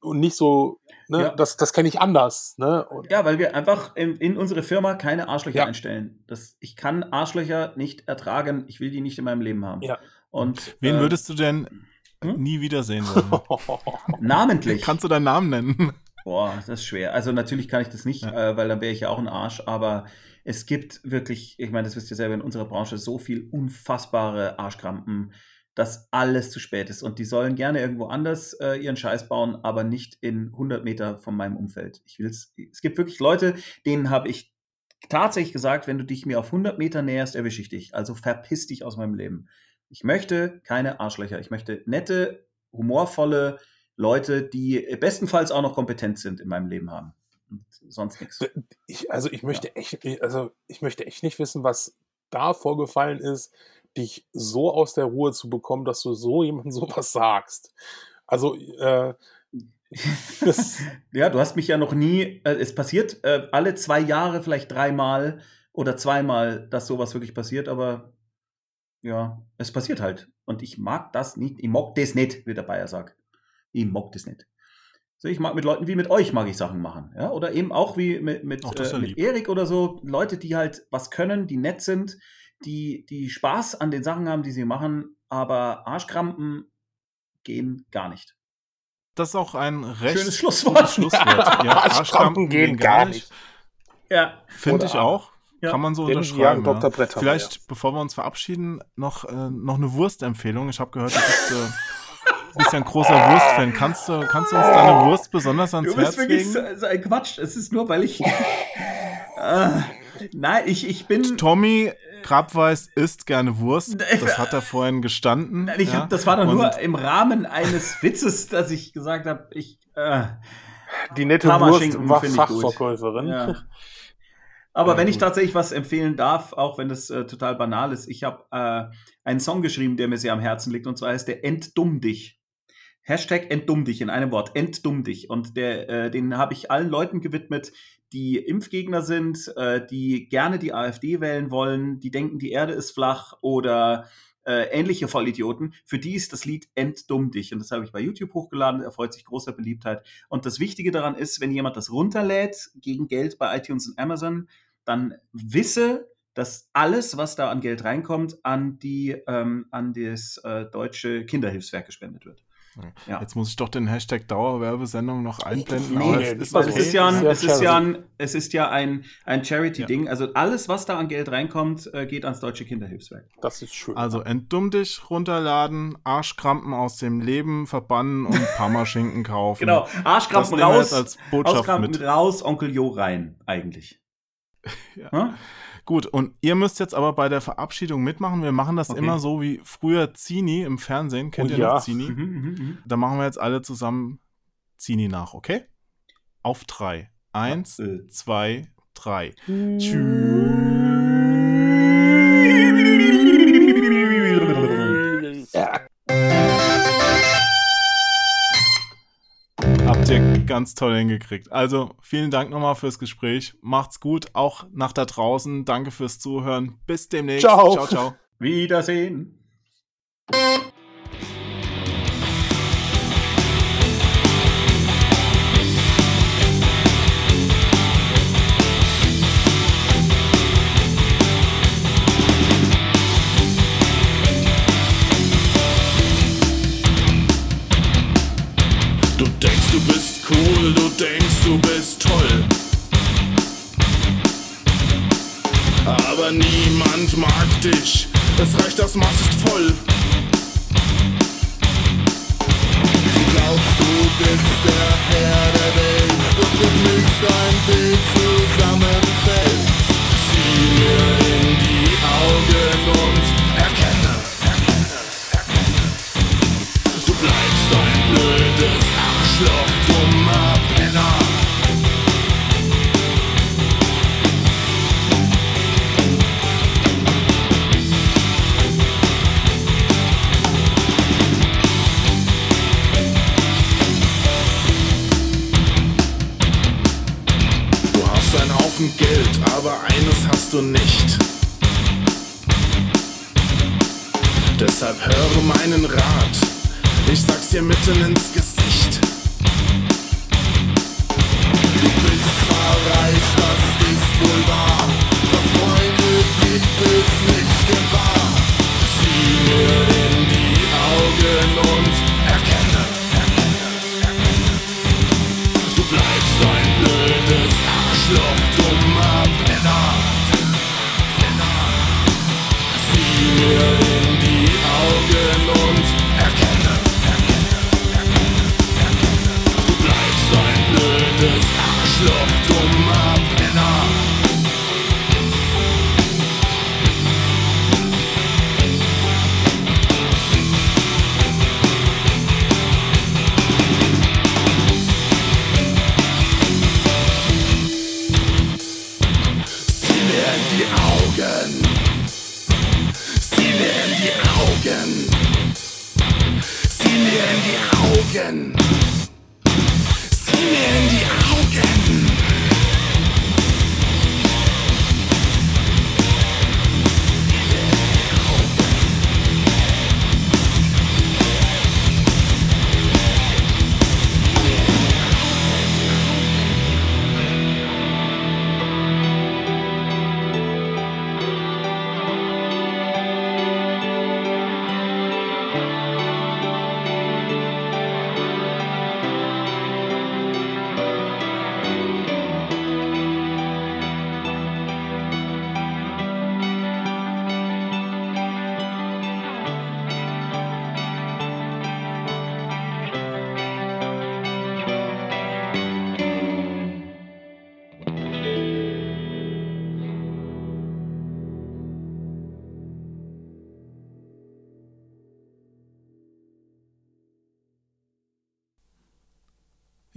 Und nicht so, ne, Ja. das, das kenne ich anders. Ne? Und, Ja, weil wir einfach in, in unsere Firma keine Arschlöcher Ja. einstellen. Das, ich kann Arschlöcher nicht ertragen. Ich will die nicht in meinem Leben haben. Ja. Und Wen äh, würdest du denn nie wiedersehen wollen? <laughs> namentlich? Kannst du deinen Namen nennen? Boah, das ist schwer. Also natürlich kann ich das nicht, äh, weil dann wäre ich ja auch ein Arsch, aber es gibt wirklich, ich meine, das wisst ihr selber in unserer Branche, so viel unfassbare Arschkrampen, dass alles zu spät ist. Und die sollen gerne irgendwo anders äh, ihren Scheiß bauen, aber nicht in 100 Meter von meinem Umfeld. Ich will's. Es gibt wirklich Leute, denen habe ich tatsächlich gesagt, wenn du dich mir auf 100 Meter näherst, erwische ich dich. Also verpiss dich aus meinem Leben. Ich möchte keine Arschlöcher. Ich möchte nette, humorvolle Leute, die bestenfalls auch noch kompetent sind in meinem Leben haben. Und sonst nichts. ich, also ich möchte echt, ich- also ich möchte echt nicht wissen, was da vorgefallen ist, dich so aus der Ruhe zu bekommen, dass du so jemandem <laughs> sowas sagst. Also, äh, <laughs> Ja, du hast mich ja noch nie, äh, es passiert äh, alle zwei Jahre vielleicht dreimal oder zweimal, dass sowas wirklich passiert, aber ja, es passiert halt. Und ich mag das nicht, ich mag das nicht, wie der Bayer sagt. Ich mag das nicht. So, ich mag mit Leuten wie mit euch mag ich Sachen machen, ja, oder eben auch wie mit, mit, Ach, äh, mit. Erik oder so, Leute, die halt was können, die nett sind, die, die Spaß an den Sachen haben, die sie machen, aber Arschkrampen gehen gar nicht. Das ist auch ein recht Schönes Schlusswort. Schlusswort. <laughs> Ja, Arschkrampen Arschkrampen gehen gar nicht. Ja. Finde ich auch. Ja. Kann man so Den unterschreiben. Jan Dr. Brett haben wir, Vielleicht, bevor wir uns verabschieden, noch, äh, noch eine Wurstempfehlung. Ich habe gehört, du bist, äh, bist ja ein großer Wurstfan. Kannst du, kannst du uns deine Wurst besonders ans Du bist Herz wirklich legen? so, so ein Quatsch. Es ist nur, weil ich. Ah, <laughs> nein, ich, ich bin. Tommy Krabweis isst gerne Wurst. Das hat er vorhin gestanden. Nein, ich ja. hab, das war doch Und nur im Rahmen eines Witzes, dass ich gesagt habe, ich. Äh, die nette Wurst war finde ich gut. Fachverkäuferin. Ja. <laughs> Aber Ja, wenn ich gut. tatsächlich was empfehlen darf, auch wenn das äh, total banal ist, ich habe äh, einen Song geschrieben, der mir sehr am Herzen liegt, und zwar heißt der Entdumm dich. Hashtag Entdumm dich in einem Wort, Entdumm dich. Und der, äh, den habe ich allen Leuten gewidmet, die Impfgegner sind, äh, die gerne die AfD wählen wollen, die denken, die Erde ist flach oder äh, ähnliche Vollidioten. Für die ist das Lied Entdumm dich. Und das habe ich bei YouTube hochgeladen, erfreut sich großer Beliebtheit. Und das Wichtige daran ist, wenn jemand das runterlädt gegen Geld bei iTunes und Amazon, dann wisse, dass alles, was da an Geld reinkommt, an die ähm, an das äh, deutsche Kinderhilfswerk gespendet wird. Ja. Jetzt muss ich doch den Hashtag Dauerwerbesendung noch einblenden. Nee, aber es es ist, okay. es ist ja ein, Ja, es ist ja Charity. ein, es ist ja ein, ein Charity-Ding. Also alles, was da an Geld reinkommt, äh, geht ans deutsche Kinderhilfswerk. Das ist schön. Also entdumm dich, runterladen, Arschkrampen aus dem Leben verbannen und Parmaschinken kaufen. Genau, Arschkrampen raus, als Botschaft Arschkrampen mit. raus, Onkel Jo rein, eigentlich. <laughs> Ja. Gut, und ihr müsst jetzt aber bei der Verabschiedung mitmachen. Wir machen das Okay. immer so wie früher Zini im Fernsehen. Kennt Oh ihr ja. noch Zini? Mhm, mhm, mhm. Da machen wir jetzt alle zusammen Zini nach, okay? Auf drei. Eins, Äh. zwei, drei. Habt ganz toll hingekriegt. Also vielen Dank nochmal fürs Gespräch. Macht's gut, auch nach da draußen. Danke fürs Zuhören. Bis demnächst. Ciao. ciao. ciao. Wiedersehen. Bist toll. aber niemand mag dich. Es reicht, das Maß ist voll. Du glaubst, du bist der Herr der Welt und mit mich ein Bild zusammenfällt. Sieh mir in die Augen und erkenne, erkenne, erkenne. Du bleibst ein blödes Arschloch, dummer höre meinen Rat. Ich sag's dir mitten ins Gesicht.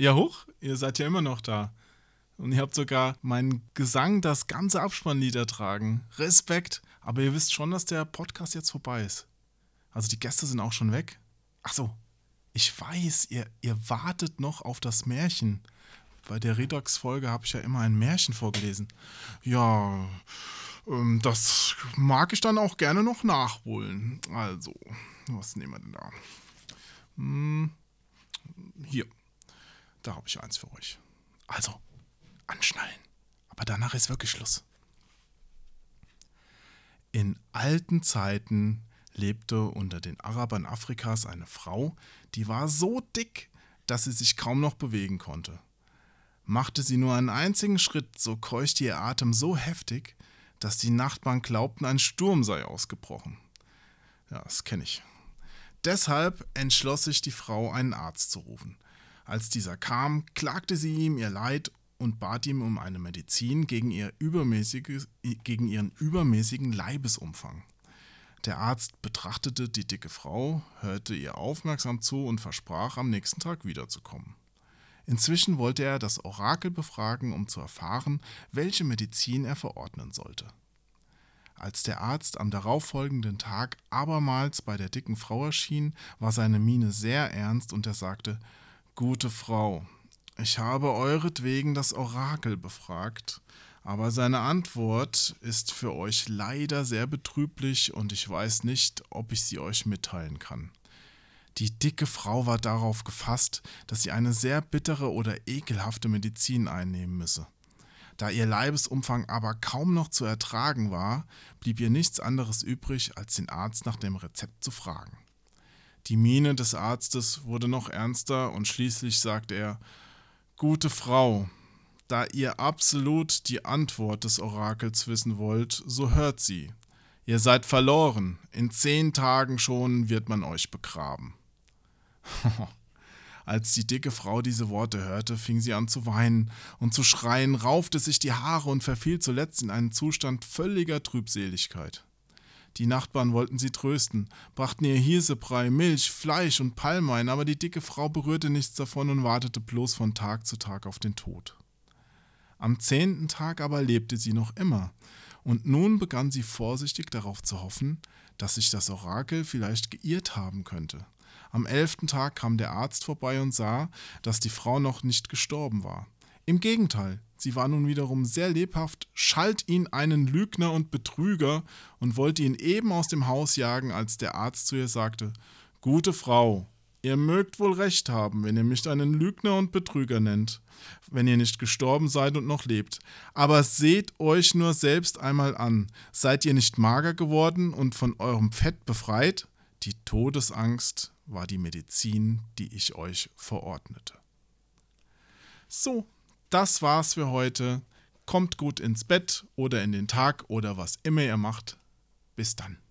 Ja, hoch, ihr seid ja immer noch da. Und ihr habt sogar meinen Gesang das ganze Abspannlied ertragen. Respekt. Aber ihr wisst schon, dass der Podcast jetzt vorbei ist. Also die Gäste sind auch schon weg. Ach so, ich weiß, ihr, ihr wartet noch auf das Märchen. Bei der Redox-Folge habe ich ja immer ein Märchen vorgelesen. Ja, ähm, das mag ich dann auch gerne noch nachholen. Also, was nehmen wir denn da? Hm, hier. Da habe ich eins für euch. Also, anschnallen. Aber danach ist wirklich Schluss. In alten Zeiten lebte unter den Arabern Afrikas eine Frau, die war so dick, dass sie sich kaum noch bewegen konnte. Machte sie nur einen einzigen Schritt, so keuchte ihr Atem so heftig, dass die Nachbarn glaubten, ein Sturm sei ausgebrochen. Ja, das kenne ich. Deshalb entschloss sich die Frau, einen Arzt zu rufen. Als dieser kam, klagte sie ihm ihr Leid und bat ihm um eine Medizin gegen, ihr gegen ihren übermäßigen Leibesumfang. Der Arzt betrachtete die dicke Frau, hörte ihr aufmerksam zu und versprach, am nächsten Tag wiederzukommen. Inzwischen wollte er das Orakel befragen, um zu erfahren, welche Medizin er verordnen sollte. Als der Arzt am darauffolgenden Tag abermals bei der dicken Frau erschien, war seine Miene sehr ernst und er sagte: Gute Frau, ich habe euretwegen das Orakel befragt, aber seine Antwort ist für euch leider sehr betrüblich und ich weiß nicht, ob ich sie euch mitteilen kann. Die dicke Frau war darauf gefasst, dass sie eine sehr bittere oder ekelhafte Medizin einnehmen müsse. Da ihr Leibesumfang aber kaum noch zu ertragen war, blieb ihr nichts anderes übrig, als den Arzt nach dem Rezept zu fragen. Die Miene des Arztes wurde noch ernster und schließlich sagte er: Gute Frau, da ihr absolut die Antwort des Orakels wissen wollt, so hört sie. Ihr seid verloren. In zehn Tagen schon wird man euch begraben. <laughs> Als die dicke Frau diese Worte hörte, fing sie an zu weinen und zu schreien, raufte sich die Haare und verfiel zuletzt in einen Zustand völliger Trübseligkeit. Die Nachbarn wollten sie trösten, brachten ihr Hirsebrei, Milch, Fleisch und Palmwein, aber die dicke Frau berührte nichts davon und wartete bloß von Tag zu Tag auf den Tod. Am zehnten Tag aber lebte sie noch immer, und nun begann sie vorsichtig darauf zu hoffen, dass sich das Orakel vielleicht geirrt haben könnte. Am elften Tag kam der Arzt vorbei und sah, dass die Frau noch nicht gestorben war. Im Gegenteil, sie war nun wiederum sehr lebhaft, schalt ihn einen Lügner und Betrüger und wollte ihn eben aus dem Haus jagen, als der Arzt zu ihr sagte Gute Frau, Ihr mögt wohl recht haben, wenn ihr mich einen Lügner und Betrüger nennt, wenn ihr nicht gestorben seid und noch lebt. Aber seht euch nur selbst einmal an. Seid ihr nicht mager geworden und von eurem Fett befreit? Die Todesangst war die Medizin, die ich euch verordnete. So, das war's für heute. Kommt gut ins Bett oder in den Tag oder was immer ihr macht. Bis dann.